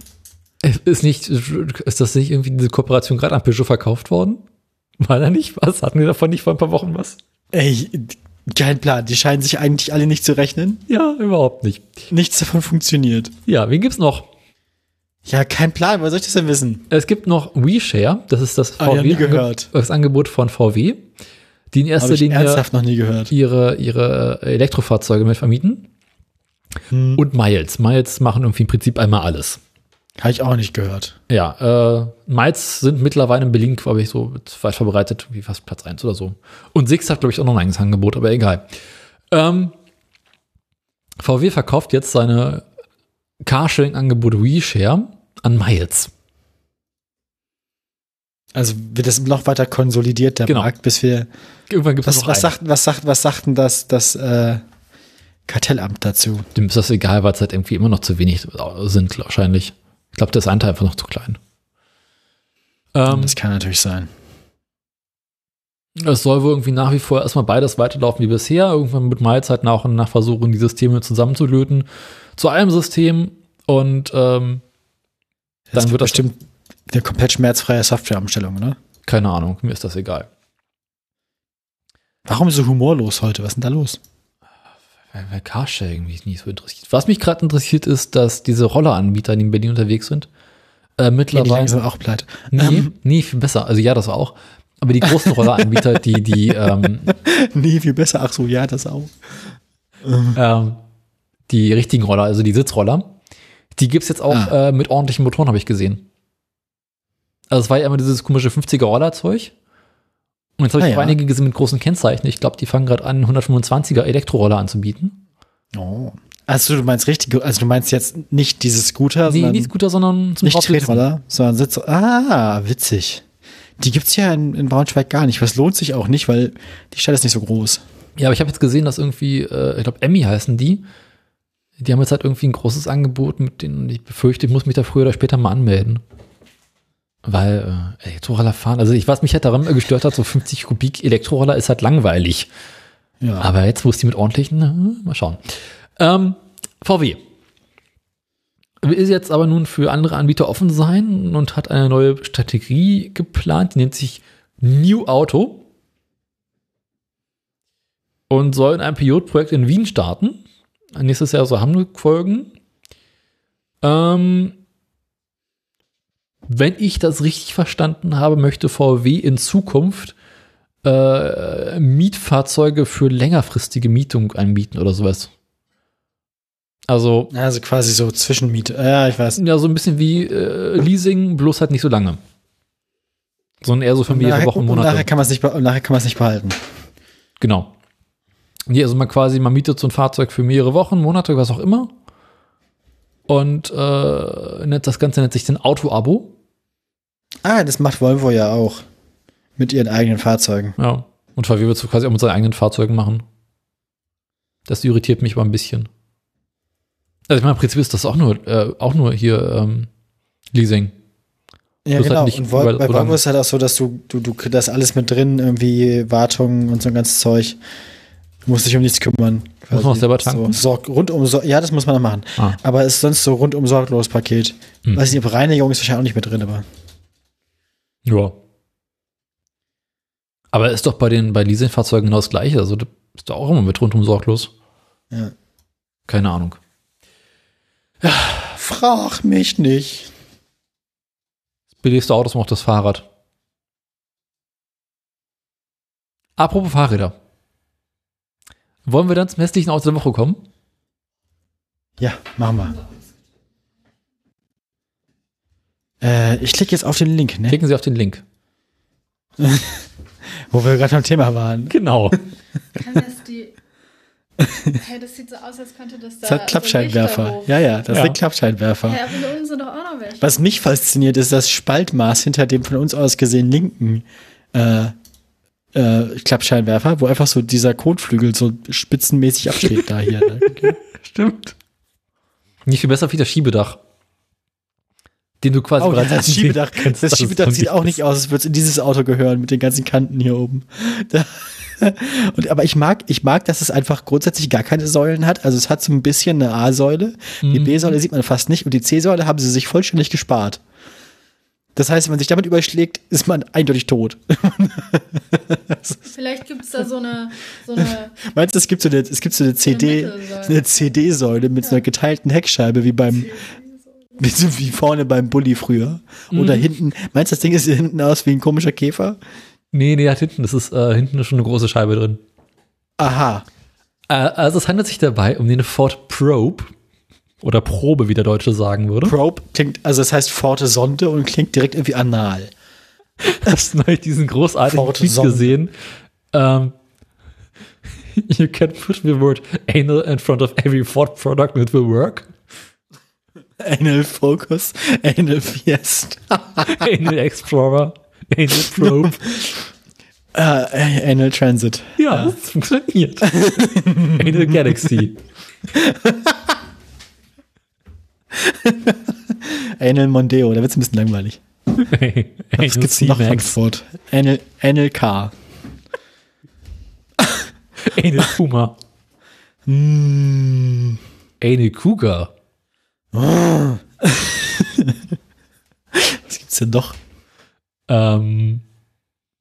Ist nicht, ist das nicht irgendwie diese Kooperation gerade an Peugeot verkauft worden? War da nicht was? Hatten wir davon nicht vor ein paar Wochen was? Ey, kein Plan. Die scheinen sich eigentlich alle nicht zu rechnen. Ja, überhaupt nicht. Nichts davon funktioniert. Ja, wen gibt's noch? Ja, kein Plan. Woher soll ich das denn wissen? Es gibt noch WeShare, das ist das Ah, ja, nie gehört. das Angebot von VW, die in erster Linie ernsthaft noch nie gehört. ihre, ihre Elektrofahrzeuge mit vermieten. Hm. Und Miles. Miles machen irgendwie im Prinzip einmal alles. Habe ich auch nicht gehört. Ja, äh, Miles sind mittlerweile in Berlin, glaube ich, so weit verbreitet, wie fast Platz 1 oder so. Und Six hat, glaube ich, auch noch ein eigenes Angebot, aber egal. Ähm, VW verkauft jetzt seine Carsharing-Angebot WeShare an Miles. Also wird das noch weiter konsolidiert, der Genau. Markt, bis wir. Irgendwann gibt es Was, noch was, sagt, was, sagt, was sagt denn das, das äh, Kartellamt dazu? Dem ist das egal, weil es halt irgendwie immer noch zu wenig sind, wahrscheinlich. Ich glaube, der ist Anteil einfach noch zu klein. Ähm, Das kann natürlich sein. es soll wohl irgendwie nach wie vor erstmal beides weiterlaufen wie bisher. Irgendwann mit Mahlzeit nach und nach versuchen, die Systeme zusammenzulöten zu einem System und ähm, Das Dann wird das- bestimmt eine komplett schmerzfreie Softwareumstellung, ne? keine Ahnung, mir ist das egal. Warum so humorlos heute? Was ist denn da los? Weil, Carsharing mich nicht so interessiert. Was mich gerade interessiert, ist, dass diese Rolleranbieter, die in Berlin unterwegs sind, äh, Ja, mittlerweile. langsam auch pleite. nee, Ähm, nee, viel besser. Also ja, das auch. Aber die großen Rolleranbieter, die, die, ähm, nee, viel besser. Ach so, ja, das auch. ähm, die richtigen Roller, also die Sitzroller, die gibt's jetzt auch Ah. äh, mit ordentlichen Motoren, habe ich gesehen. Also es war ja immer dieses komische 50er Rollerzeug. Und jetzt habe ich Ah, auch ja. einige gesehen mit großen Kennzeichen. Ich glaube, die fangen gerade an, 125er Elektroroller anzubieten. Oh. Also du meinst richtig, also du meinst jetzt nicht dieses Scooter, Nee, sondern nicht Scooter, sondern zum nicht. Tretroller, sondern Sitz. Ah, witzig. Die gibt's ja in, in Braunschweig gar nicht. Was lohnt sich auch nicht, weil die Stadt ist nicht so groß. Ja, aber ich habe jetzt gesehen, dass irgendwie, äh, ich glaube, Emmy heißen die. Die haben jetzt halt irgendwie ein großes Angebot, mit denen ich befürchte, ich muss mich da früher oder später mal anmelden. Weil äh, Elektroroller fahren, also ich, was mich halt daran immer gestört hat, so 50 Kubik Elektroroller ist halt langweilig. Ja. Aber jetzt, wo es die mit ordentlichen, äh, mal schauen. Ähm, VW. Will jetzt aber nun für andere Anbieter offen sein und hat eine neue Strategie geplant, die nennt sich New Auto und soll in einem Pilotprojekt in Wien starten. Nächstes Jahr soll Hamburg folgen. Ähm, wenn ich das richtig verstanden habe, möchte VW in Zukunft äh, Mietfahrzeuge für längerfristige Mietung anbieten oder sowas. Also, Also quasi so Zwischenmiete. Ja, ich weiß. ja, so ein bisschen wie äh, Leasing, bloß halt nicht so lange. Sondern eher so für mehrere nachher, Wochen, und Monate. nachher kann man es nicht, be- und nachher kann man es nicht behalten. Genau. Nee, also man quasi, man mietet so ein Fahrzeug für mehrere Wochen, Monate, was auch immer. Und äh, das Ganze nennt sich dann Auto-Abo. Ah, das macht Volvo ja auch. Mit ihren eigenen Fahrzeugen. Ja. Und VW wird es quasi auch mit seinen eigenen Fahrzeugen machen. Das irritiert mich aber ein bisschen. Also ich meine, im Prinzip ist das auch nur, äh, auch nur hier ähm, Leasing. Ja, Bloß halt genau. nicht und Vol bei Volvo ist es halt auch so, dass du, du, du das alles mit drin, irgendwie Wartung und so ein ganzes Zeug. Du musst dich um nichts kümmern. Muss man auch selber tanken? So, sorg, rundum, so, ja, das muss man dann machen. Ah. Aber es ist sonst so rundum sorglos Paket. Hm. Weiß nicht, Reinigung ist wahrscheinlich auch nicht mit drin, aber. Ja. Aber ist doch bei den bei Leasingfahrzeugen genau das gleiche. Also das ist doch auch immer mit rundum sorglos. Ja. Keine Ahnung. Frag mich nicht. Das billigste Auto ist noch das Fahrrad. Apropos Fahrräder. Wollen wir dann zum hässlichen Auto der Woche kommen? Ja, machen wir. Äh, ich klicke jetzt auf den Link, ne? Klicken Sie auf den Link. Wo wir gerade beim Thema waren. Genau. Kann das die. Hey, das sieht so aus, als könnte das da. Das hat Klappscheinwerfer. So ja, ja, das Ja. sind Klappscheinwerfer. Hey, aber hier unten sind doch auch noch welche. Was mich fasziniert, ist das Spaltmaß hinter dem von uns aus gesehen linken äh, äh, Klappscheinwerfer, wo einfach so dieser Kotflügel so spitzenmäßig absteht da hier. Ne? Stimmt. Nicht viel besser wie das Schiebedach. Den du quasi Oh, ja, bereits das ansehen Schiebedach, kannst, das dass es Schiebedach sieht auch nicht aus, als würde es in dieses Auto gehören mit den ganzen Kanten hier oben. Da, und, aber ich mag, ich mag, dass es einfach grundsätzlich gar keine Säulen hat. Also es hat so ein bisschen eine A-Säule. Die Mhm. B-Säule sieht man fast nicht und die C-Säule haben sie sich vollständig gespart. Das heißt, wenn man sich damit überschlägt, ist man eindeutig tot. Vielleicht gibt es da so eine. So eine Meinst du, es gibt so eine, es gibt so eine CD, Mittelsäule. eine CD-Säule mit so einer geteilten Heckscheibe wie beim, wie, so wie vorne beim Bulli früher? Oder hinten, meinst du, das Ding ist hier hinten aus wie ein komischer Käfer? Nee, nee, hat hinten, das ist, äh, hinten ist schon eine große Scheibe drin. Aha. Äh, also es handelt sich dabei um den Ford Probe oder Probe, wie der Deutsche sagen würde. Probe klingt, also das heißt Forte Sonde und klingt direkt irgendwie anal. Hast du neulich diesen großartigen Ford Tweet Sonde. gesehen? Ähm, you can put the word anal in front of every Ford product and it will work. Anal Focus, Anal Fiesta. Anal Explorer, Anal Probe. Äh, Anal Transit. Ja, das funktioniert. Anal Galaxy. Anal Mondeo, da wird es ein bisschen langweilig. Anal Was gibt's noch in. Frankfurt? Anal, Anal Car. Anal Puma. Mm. Anal Cougar. Was gibt's denn noch? Ähm,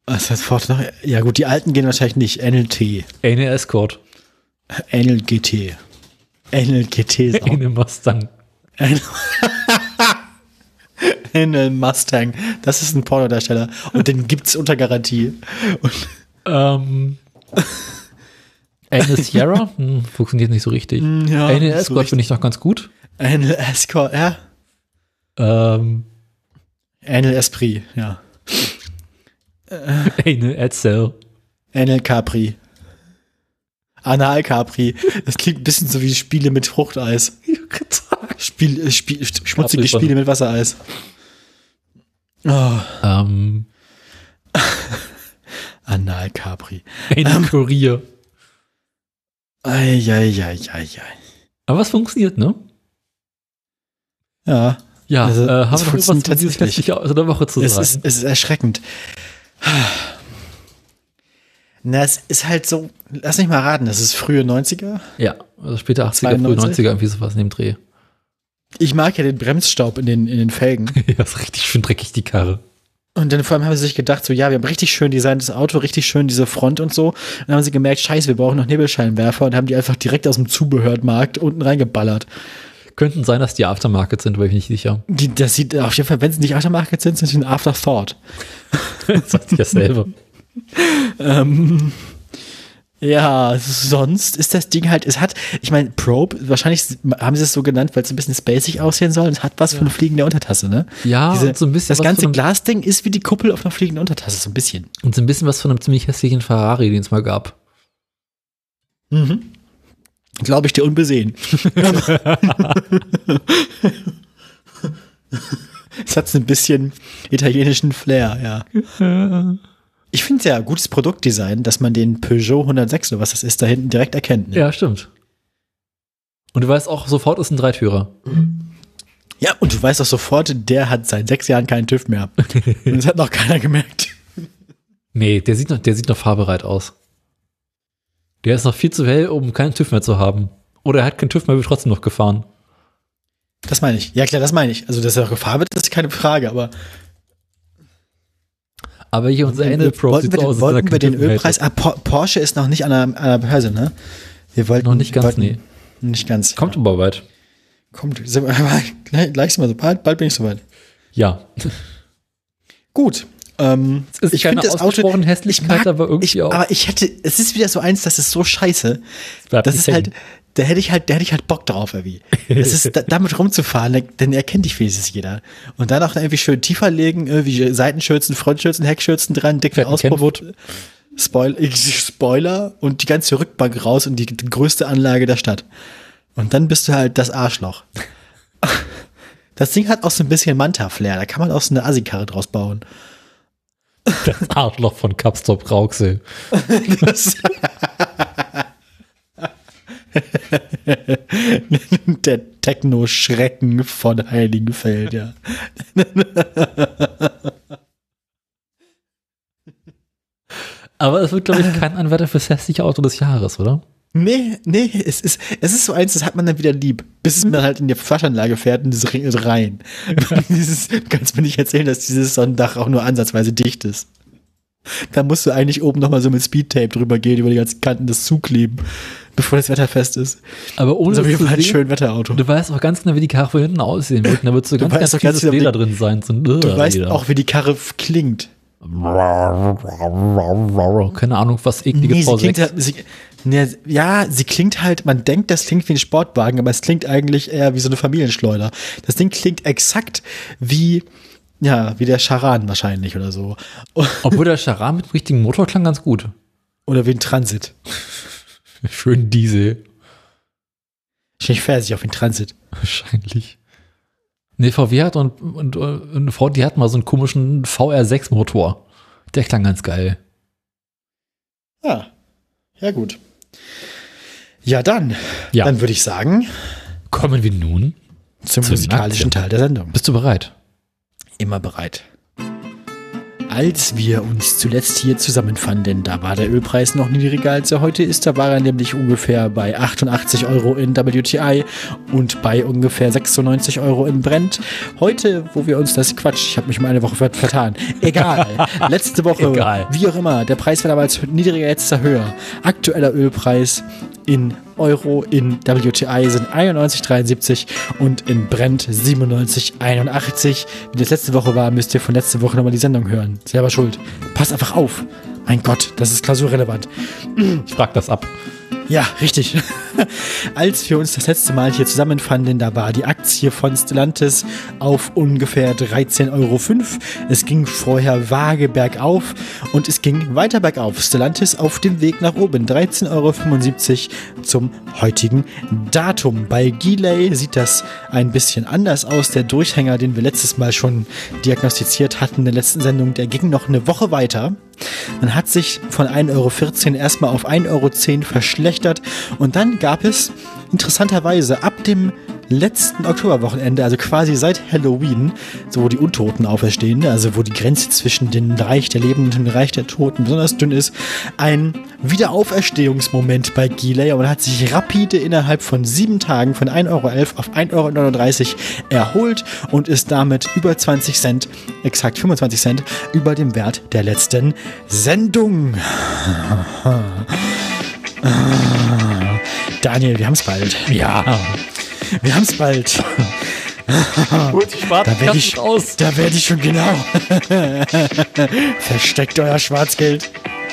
Was heißt fort noch? Ja gut, die alten gehen wahrscheinlich nicht. Anal T. Anal Escort. Anal GT. Anal GT ist auch. Anal Mustang. Anal, Anal Mustang. Das ist ein Pornodarsteller. Und den gibt's unter Garantie. Und Ähm, Anal Sierra? Hm, funktioniert nicht so richtig. ja, Anal nicht so Escort finde ich noch ganz gut. Anal Escort, ja. Ähm, Anal Esprit, ja. Anal Edsel. Anal Capri. Anal Capri. Das klingt ein bisschen so wie Spiele mit Fruchteis. Spiel, äh, Spiel, sch- schmutzige. Spiele mit Wassereis. Oh, Ähm, Anal Capri. Anal Kurier. Eieieiei. Aber was funktioniert, ne? Ja, Ja, Also, äh, haben es wir noch dieses tatsächlich. Auto der Woche zu es sagen? ist, es ist erschreckend. Na, es ist halt so, lass mich mal raten, das ist frühe 90er. ja, also später 80er, frühe 92? 90er, irgendwie sowas in dem Dreh. Ich mag ja den Bremsstaub in den, in den Felgen. ja, ist richtig schön dreckig, die Karre. Und dann vor allem haben sie sich gedacht, so, ja, wir haben richtig schön designtes Auto, richtig schön diese Front und so. Und dann haben sie gemerkt, scheiße, wir brauchen noch Nebelscheinwerfer und haben die einfach direkt aus dem Zubehörmarkt unten reingeballert. Könnten sein, dass die Aftermarket sind, aber ich bin nicht sicher. Die, das sieht auf jeden Fall, wenn sie nicht Aftermarket sind, sind sie ein Afterthought. sagt sich dasselbe. Ähm, ja, sonst ist das Ding halt, es hat, ich meine, Probe, wahrscheinlich haben sie es so genannt, weil es ein bisschen spacig aussehen soll. Es hat was von einer fliegenden Untertasse, ne? Ja, Diese, und so ein bisschen das ganze von Glasding ist wie die Kuppel auf einer fliegenden Untertasse, so ein bisschen. Und so ein bisschen was von einem ziemlich hässlichen Ferrari, den es mal gab. Mhm. Glaube ich dir unbesehen. es hat so ein bisschen italienischen Flair, ja. Ich finde es ja gutes Produktdesign, dass man den Peugeot 106 oder was das ist, da hinten direkt erkennt. Ne? Ja, stimmt. Und du weißt auch, sofort ist ein Dreitürer. ja, und du weißt auch sofort, der hat seit sechs Jahren keinen TÜV mehr. und das hat noch keiner gemerkt. Nee, der sieht noch, der sieht noch fahrbereit aus. Der ist noch viel zu hell, um keinen TÜV mehr zu haben. Oder er hat keinen TÜV mehr, wird trotzdem noch gefahren. Das meine ich. Ja, klar, das meine ich. Also, dass er gefahren wird, ist keine Frage, aber Aber hier unser Probe wollten sieht wir aus, wollten wir den Ölpreis, ah, Por- Porsche ist noch nicht an der, an der Börse, ne? Wir wollten, Noch nicht ganz, wollten, nee. Nicht ganz. Kommt aber bald. Kommt, gleich, gleich sind wir so bald, bald bin ich soweit. Ja. Gut. Ähm, Es ist keine ausgesprochene Hässlichkeit, aber irgendwie ich, auch. Aber ich hätte, es ist wieder so eins, das ist so scheiße. Das nicht ist halt, da hätte ich halt, da hätte ich halt Bock drauf irgendwie. Das ist, da, damit rumzufahren, denn erkennt dich wenigstens jeder. Und dann auch irgendwie schön tiefer legen, irgendwie Seitenschürzen, Frontschürzen, Heckschürzen dran, dicken Auspuff. Kenwood. Spoil Spoiler und die ganze Rückbank raus und die, die größte Anlage der Stadt. Und dann bist du halt das Arschloch. Das Ding hat auch so ein bisschen Manta-Flair, da kann man auch so eine Assi-Karre draus bauen. Das Arschloch von Kapstop Rauxel. Der Techno-Schrecken von Heiligenfeld, ja. Aber es wird, glaube ich, kein Anwärter fürs hässliche Auto des Jahres, oder? Nee, nee, es ist, es ist so eins, das hat man dann wieder lieb, bis es mir halt in die Waschanlage fährt und das ringt rein. dieses, du kannst mir nicht erzählen, dass dieses Sonntag auch nur ansatzweise dicht ist. Da musst du eigentlich oben nochmal so mit Speedtape drüber gehen, über die ganzen Kanten das zukleben, bevor das Wetter fest ist. Aber ohne Das ist auf ein schön Wetterauto. du weißt auch ganz genau, wie die Karre von hinten aussehen wird. Da wird so ganz, ganz ganz fieses genau, Leder drin sein. So Du weißt auch, wie die Karre klingt. Keine Ahnung, was eklige Nee, sie V6. klingt halt, sie, ja, sie klingt halt, man denkt, das klingt wie ein Sportwagen, aber es klingt eigentlich eher wie so eine Familienschleuder. Das Ding klingt exakt wie, ja, wie der Charan wahrscheinlich oder so. Obwohl der Charan mit dem richtigen Motor klang ganz gut. Oder wie ein Transit. Schön Diesel. Ich fährt sich auf den Transit. Wahrscheinlich. Nee, VW hat und, und, und Ford, die hatten mal so einen komischen VR6-Motor. Der klang ganz geil. Ah, ja gut. Ja, dann. Ja. Dann würde ich sagen, Kommen wir nun. zum Zum musikalischen. Teil der Sendung. Bist du bereit? Immer bereit. Als wir uns zuletzt hier zusammenfanden, da war der Ölpreis noch niedriger als er heute ist. Da war er nämlich ungefähr bei 88 Euro in WTI und bei ungefähr 96 Euro in Brent. Heute, wo wir uns das Quatsch, ich habe mich um eine Woche ver- vertan. Egal. Letzte Woche, Egal. wie auch immer, der Preis war damals niedriger, jetzt ist er höher. Aktueller Ölpreis in Euro in WTI sind 91,73 und in Brent 97,81. Wie das letzte Woche war, müsst ihr von letzte Woche nochmal die Sendung hören. Selber schuld. Passt einfach auf. Mein Gott, das ist klausurrelevant. Ich frag das ab. Ja, richtig. Als wir uns das letzte Mal hier zusammenfanden, da war die Aktie von Stellantis auf ungefähr 13,05 Euro. Es ging vorher vage bergauf und es ging weiter bergauf. Stellantis auf dem Weg nach oben. 13,75 Euro zum heutigen Datum. Bei Gilei sieht das ein bisschen anders aus. Der Durchhänger, den wir letztes Mal schon diagnostiziert hatten in der letzten Sendung, der ging noch eine Woche weiter. Man hat sich von 1,14 Euro erstmal auf 1,10 Euro verschlechtert und dann gab es interessanterweise ab dem letzten Oktoberwochenende, also quasi seit Halloween, so wo die Untoten auferstehen, also wo die Grenze zwischen dem Reich der Lebenden und dem Reich der Toten besonders dünn ist, ein Wiederauferstehungsmoment bei Gilei und hat sich rapide innerhalb von sieben Tagen von 1,11 Euro auf 1,39 Euro erholt und ist damit über 20 Cent, exakt 25 Cent, über dem Wert der letzten Sendung. Daniel, wir haben es bald. Ja. Wir haben es bald. Holt die Da werde ich, raus. da werde ich schon genau. Versteckt euer Schwarzgeld.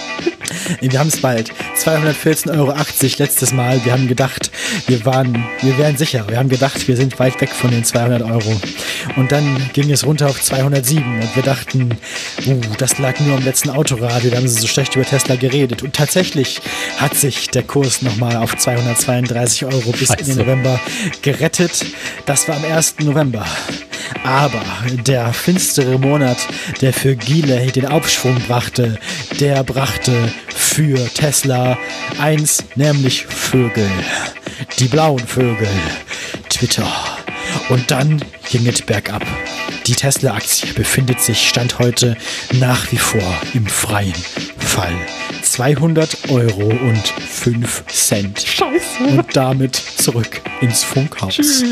Wir haben es bald. 214,80 Euro letztes Mal. Wir haben gedacht, wir waren, wir wären sicher. Wir haben gedacht, wir sind weit weg von den 200 Euro. Und dann ging es runter auf 207 und wir dachten, uh, das lag nur am letzten Autoradio. Da haben sie so schlecht über Tesla geredet. Und tatsächlich hat sich der Kurs nochmal auf 232 Euro bis in den Scheiße. November gerettet. Das war am 1. November. Aber der finstere Monat, der für Gilei den Aufschwung brachte, der brachte für Tesla eins, nämlich Vögel. Die blauen Vögel. Twitter. Und dann ging es bergab. Die Tesla-Aktie befindet sich Stand heute nach wie vor im freien Fall. 200 Euro und 5 Cent. Scheiße. Und damit zurück ins Funkhaus.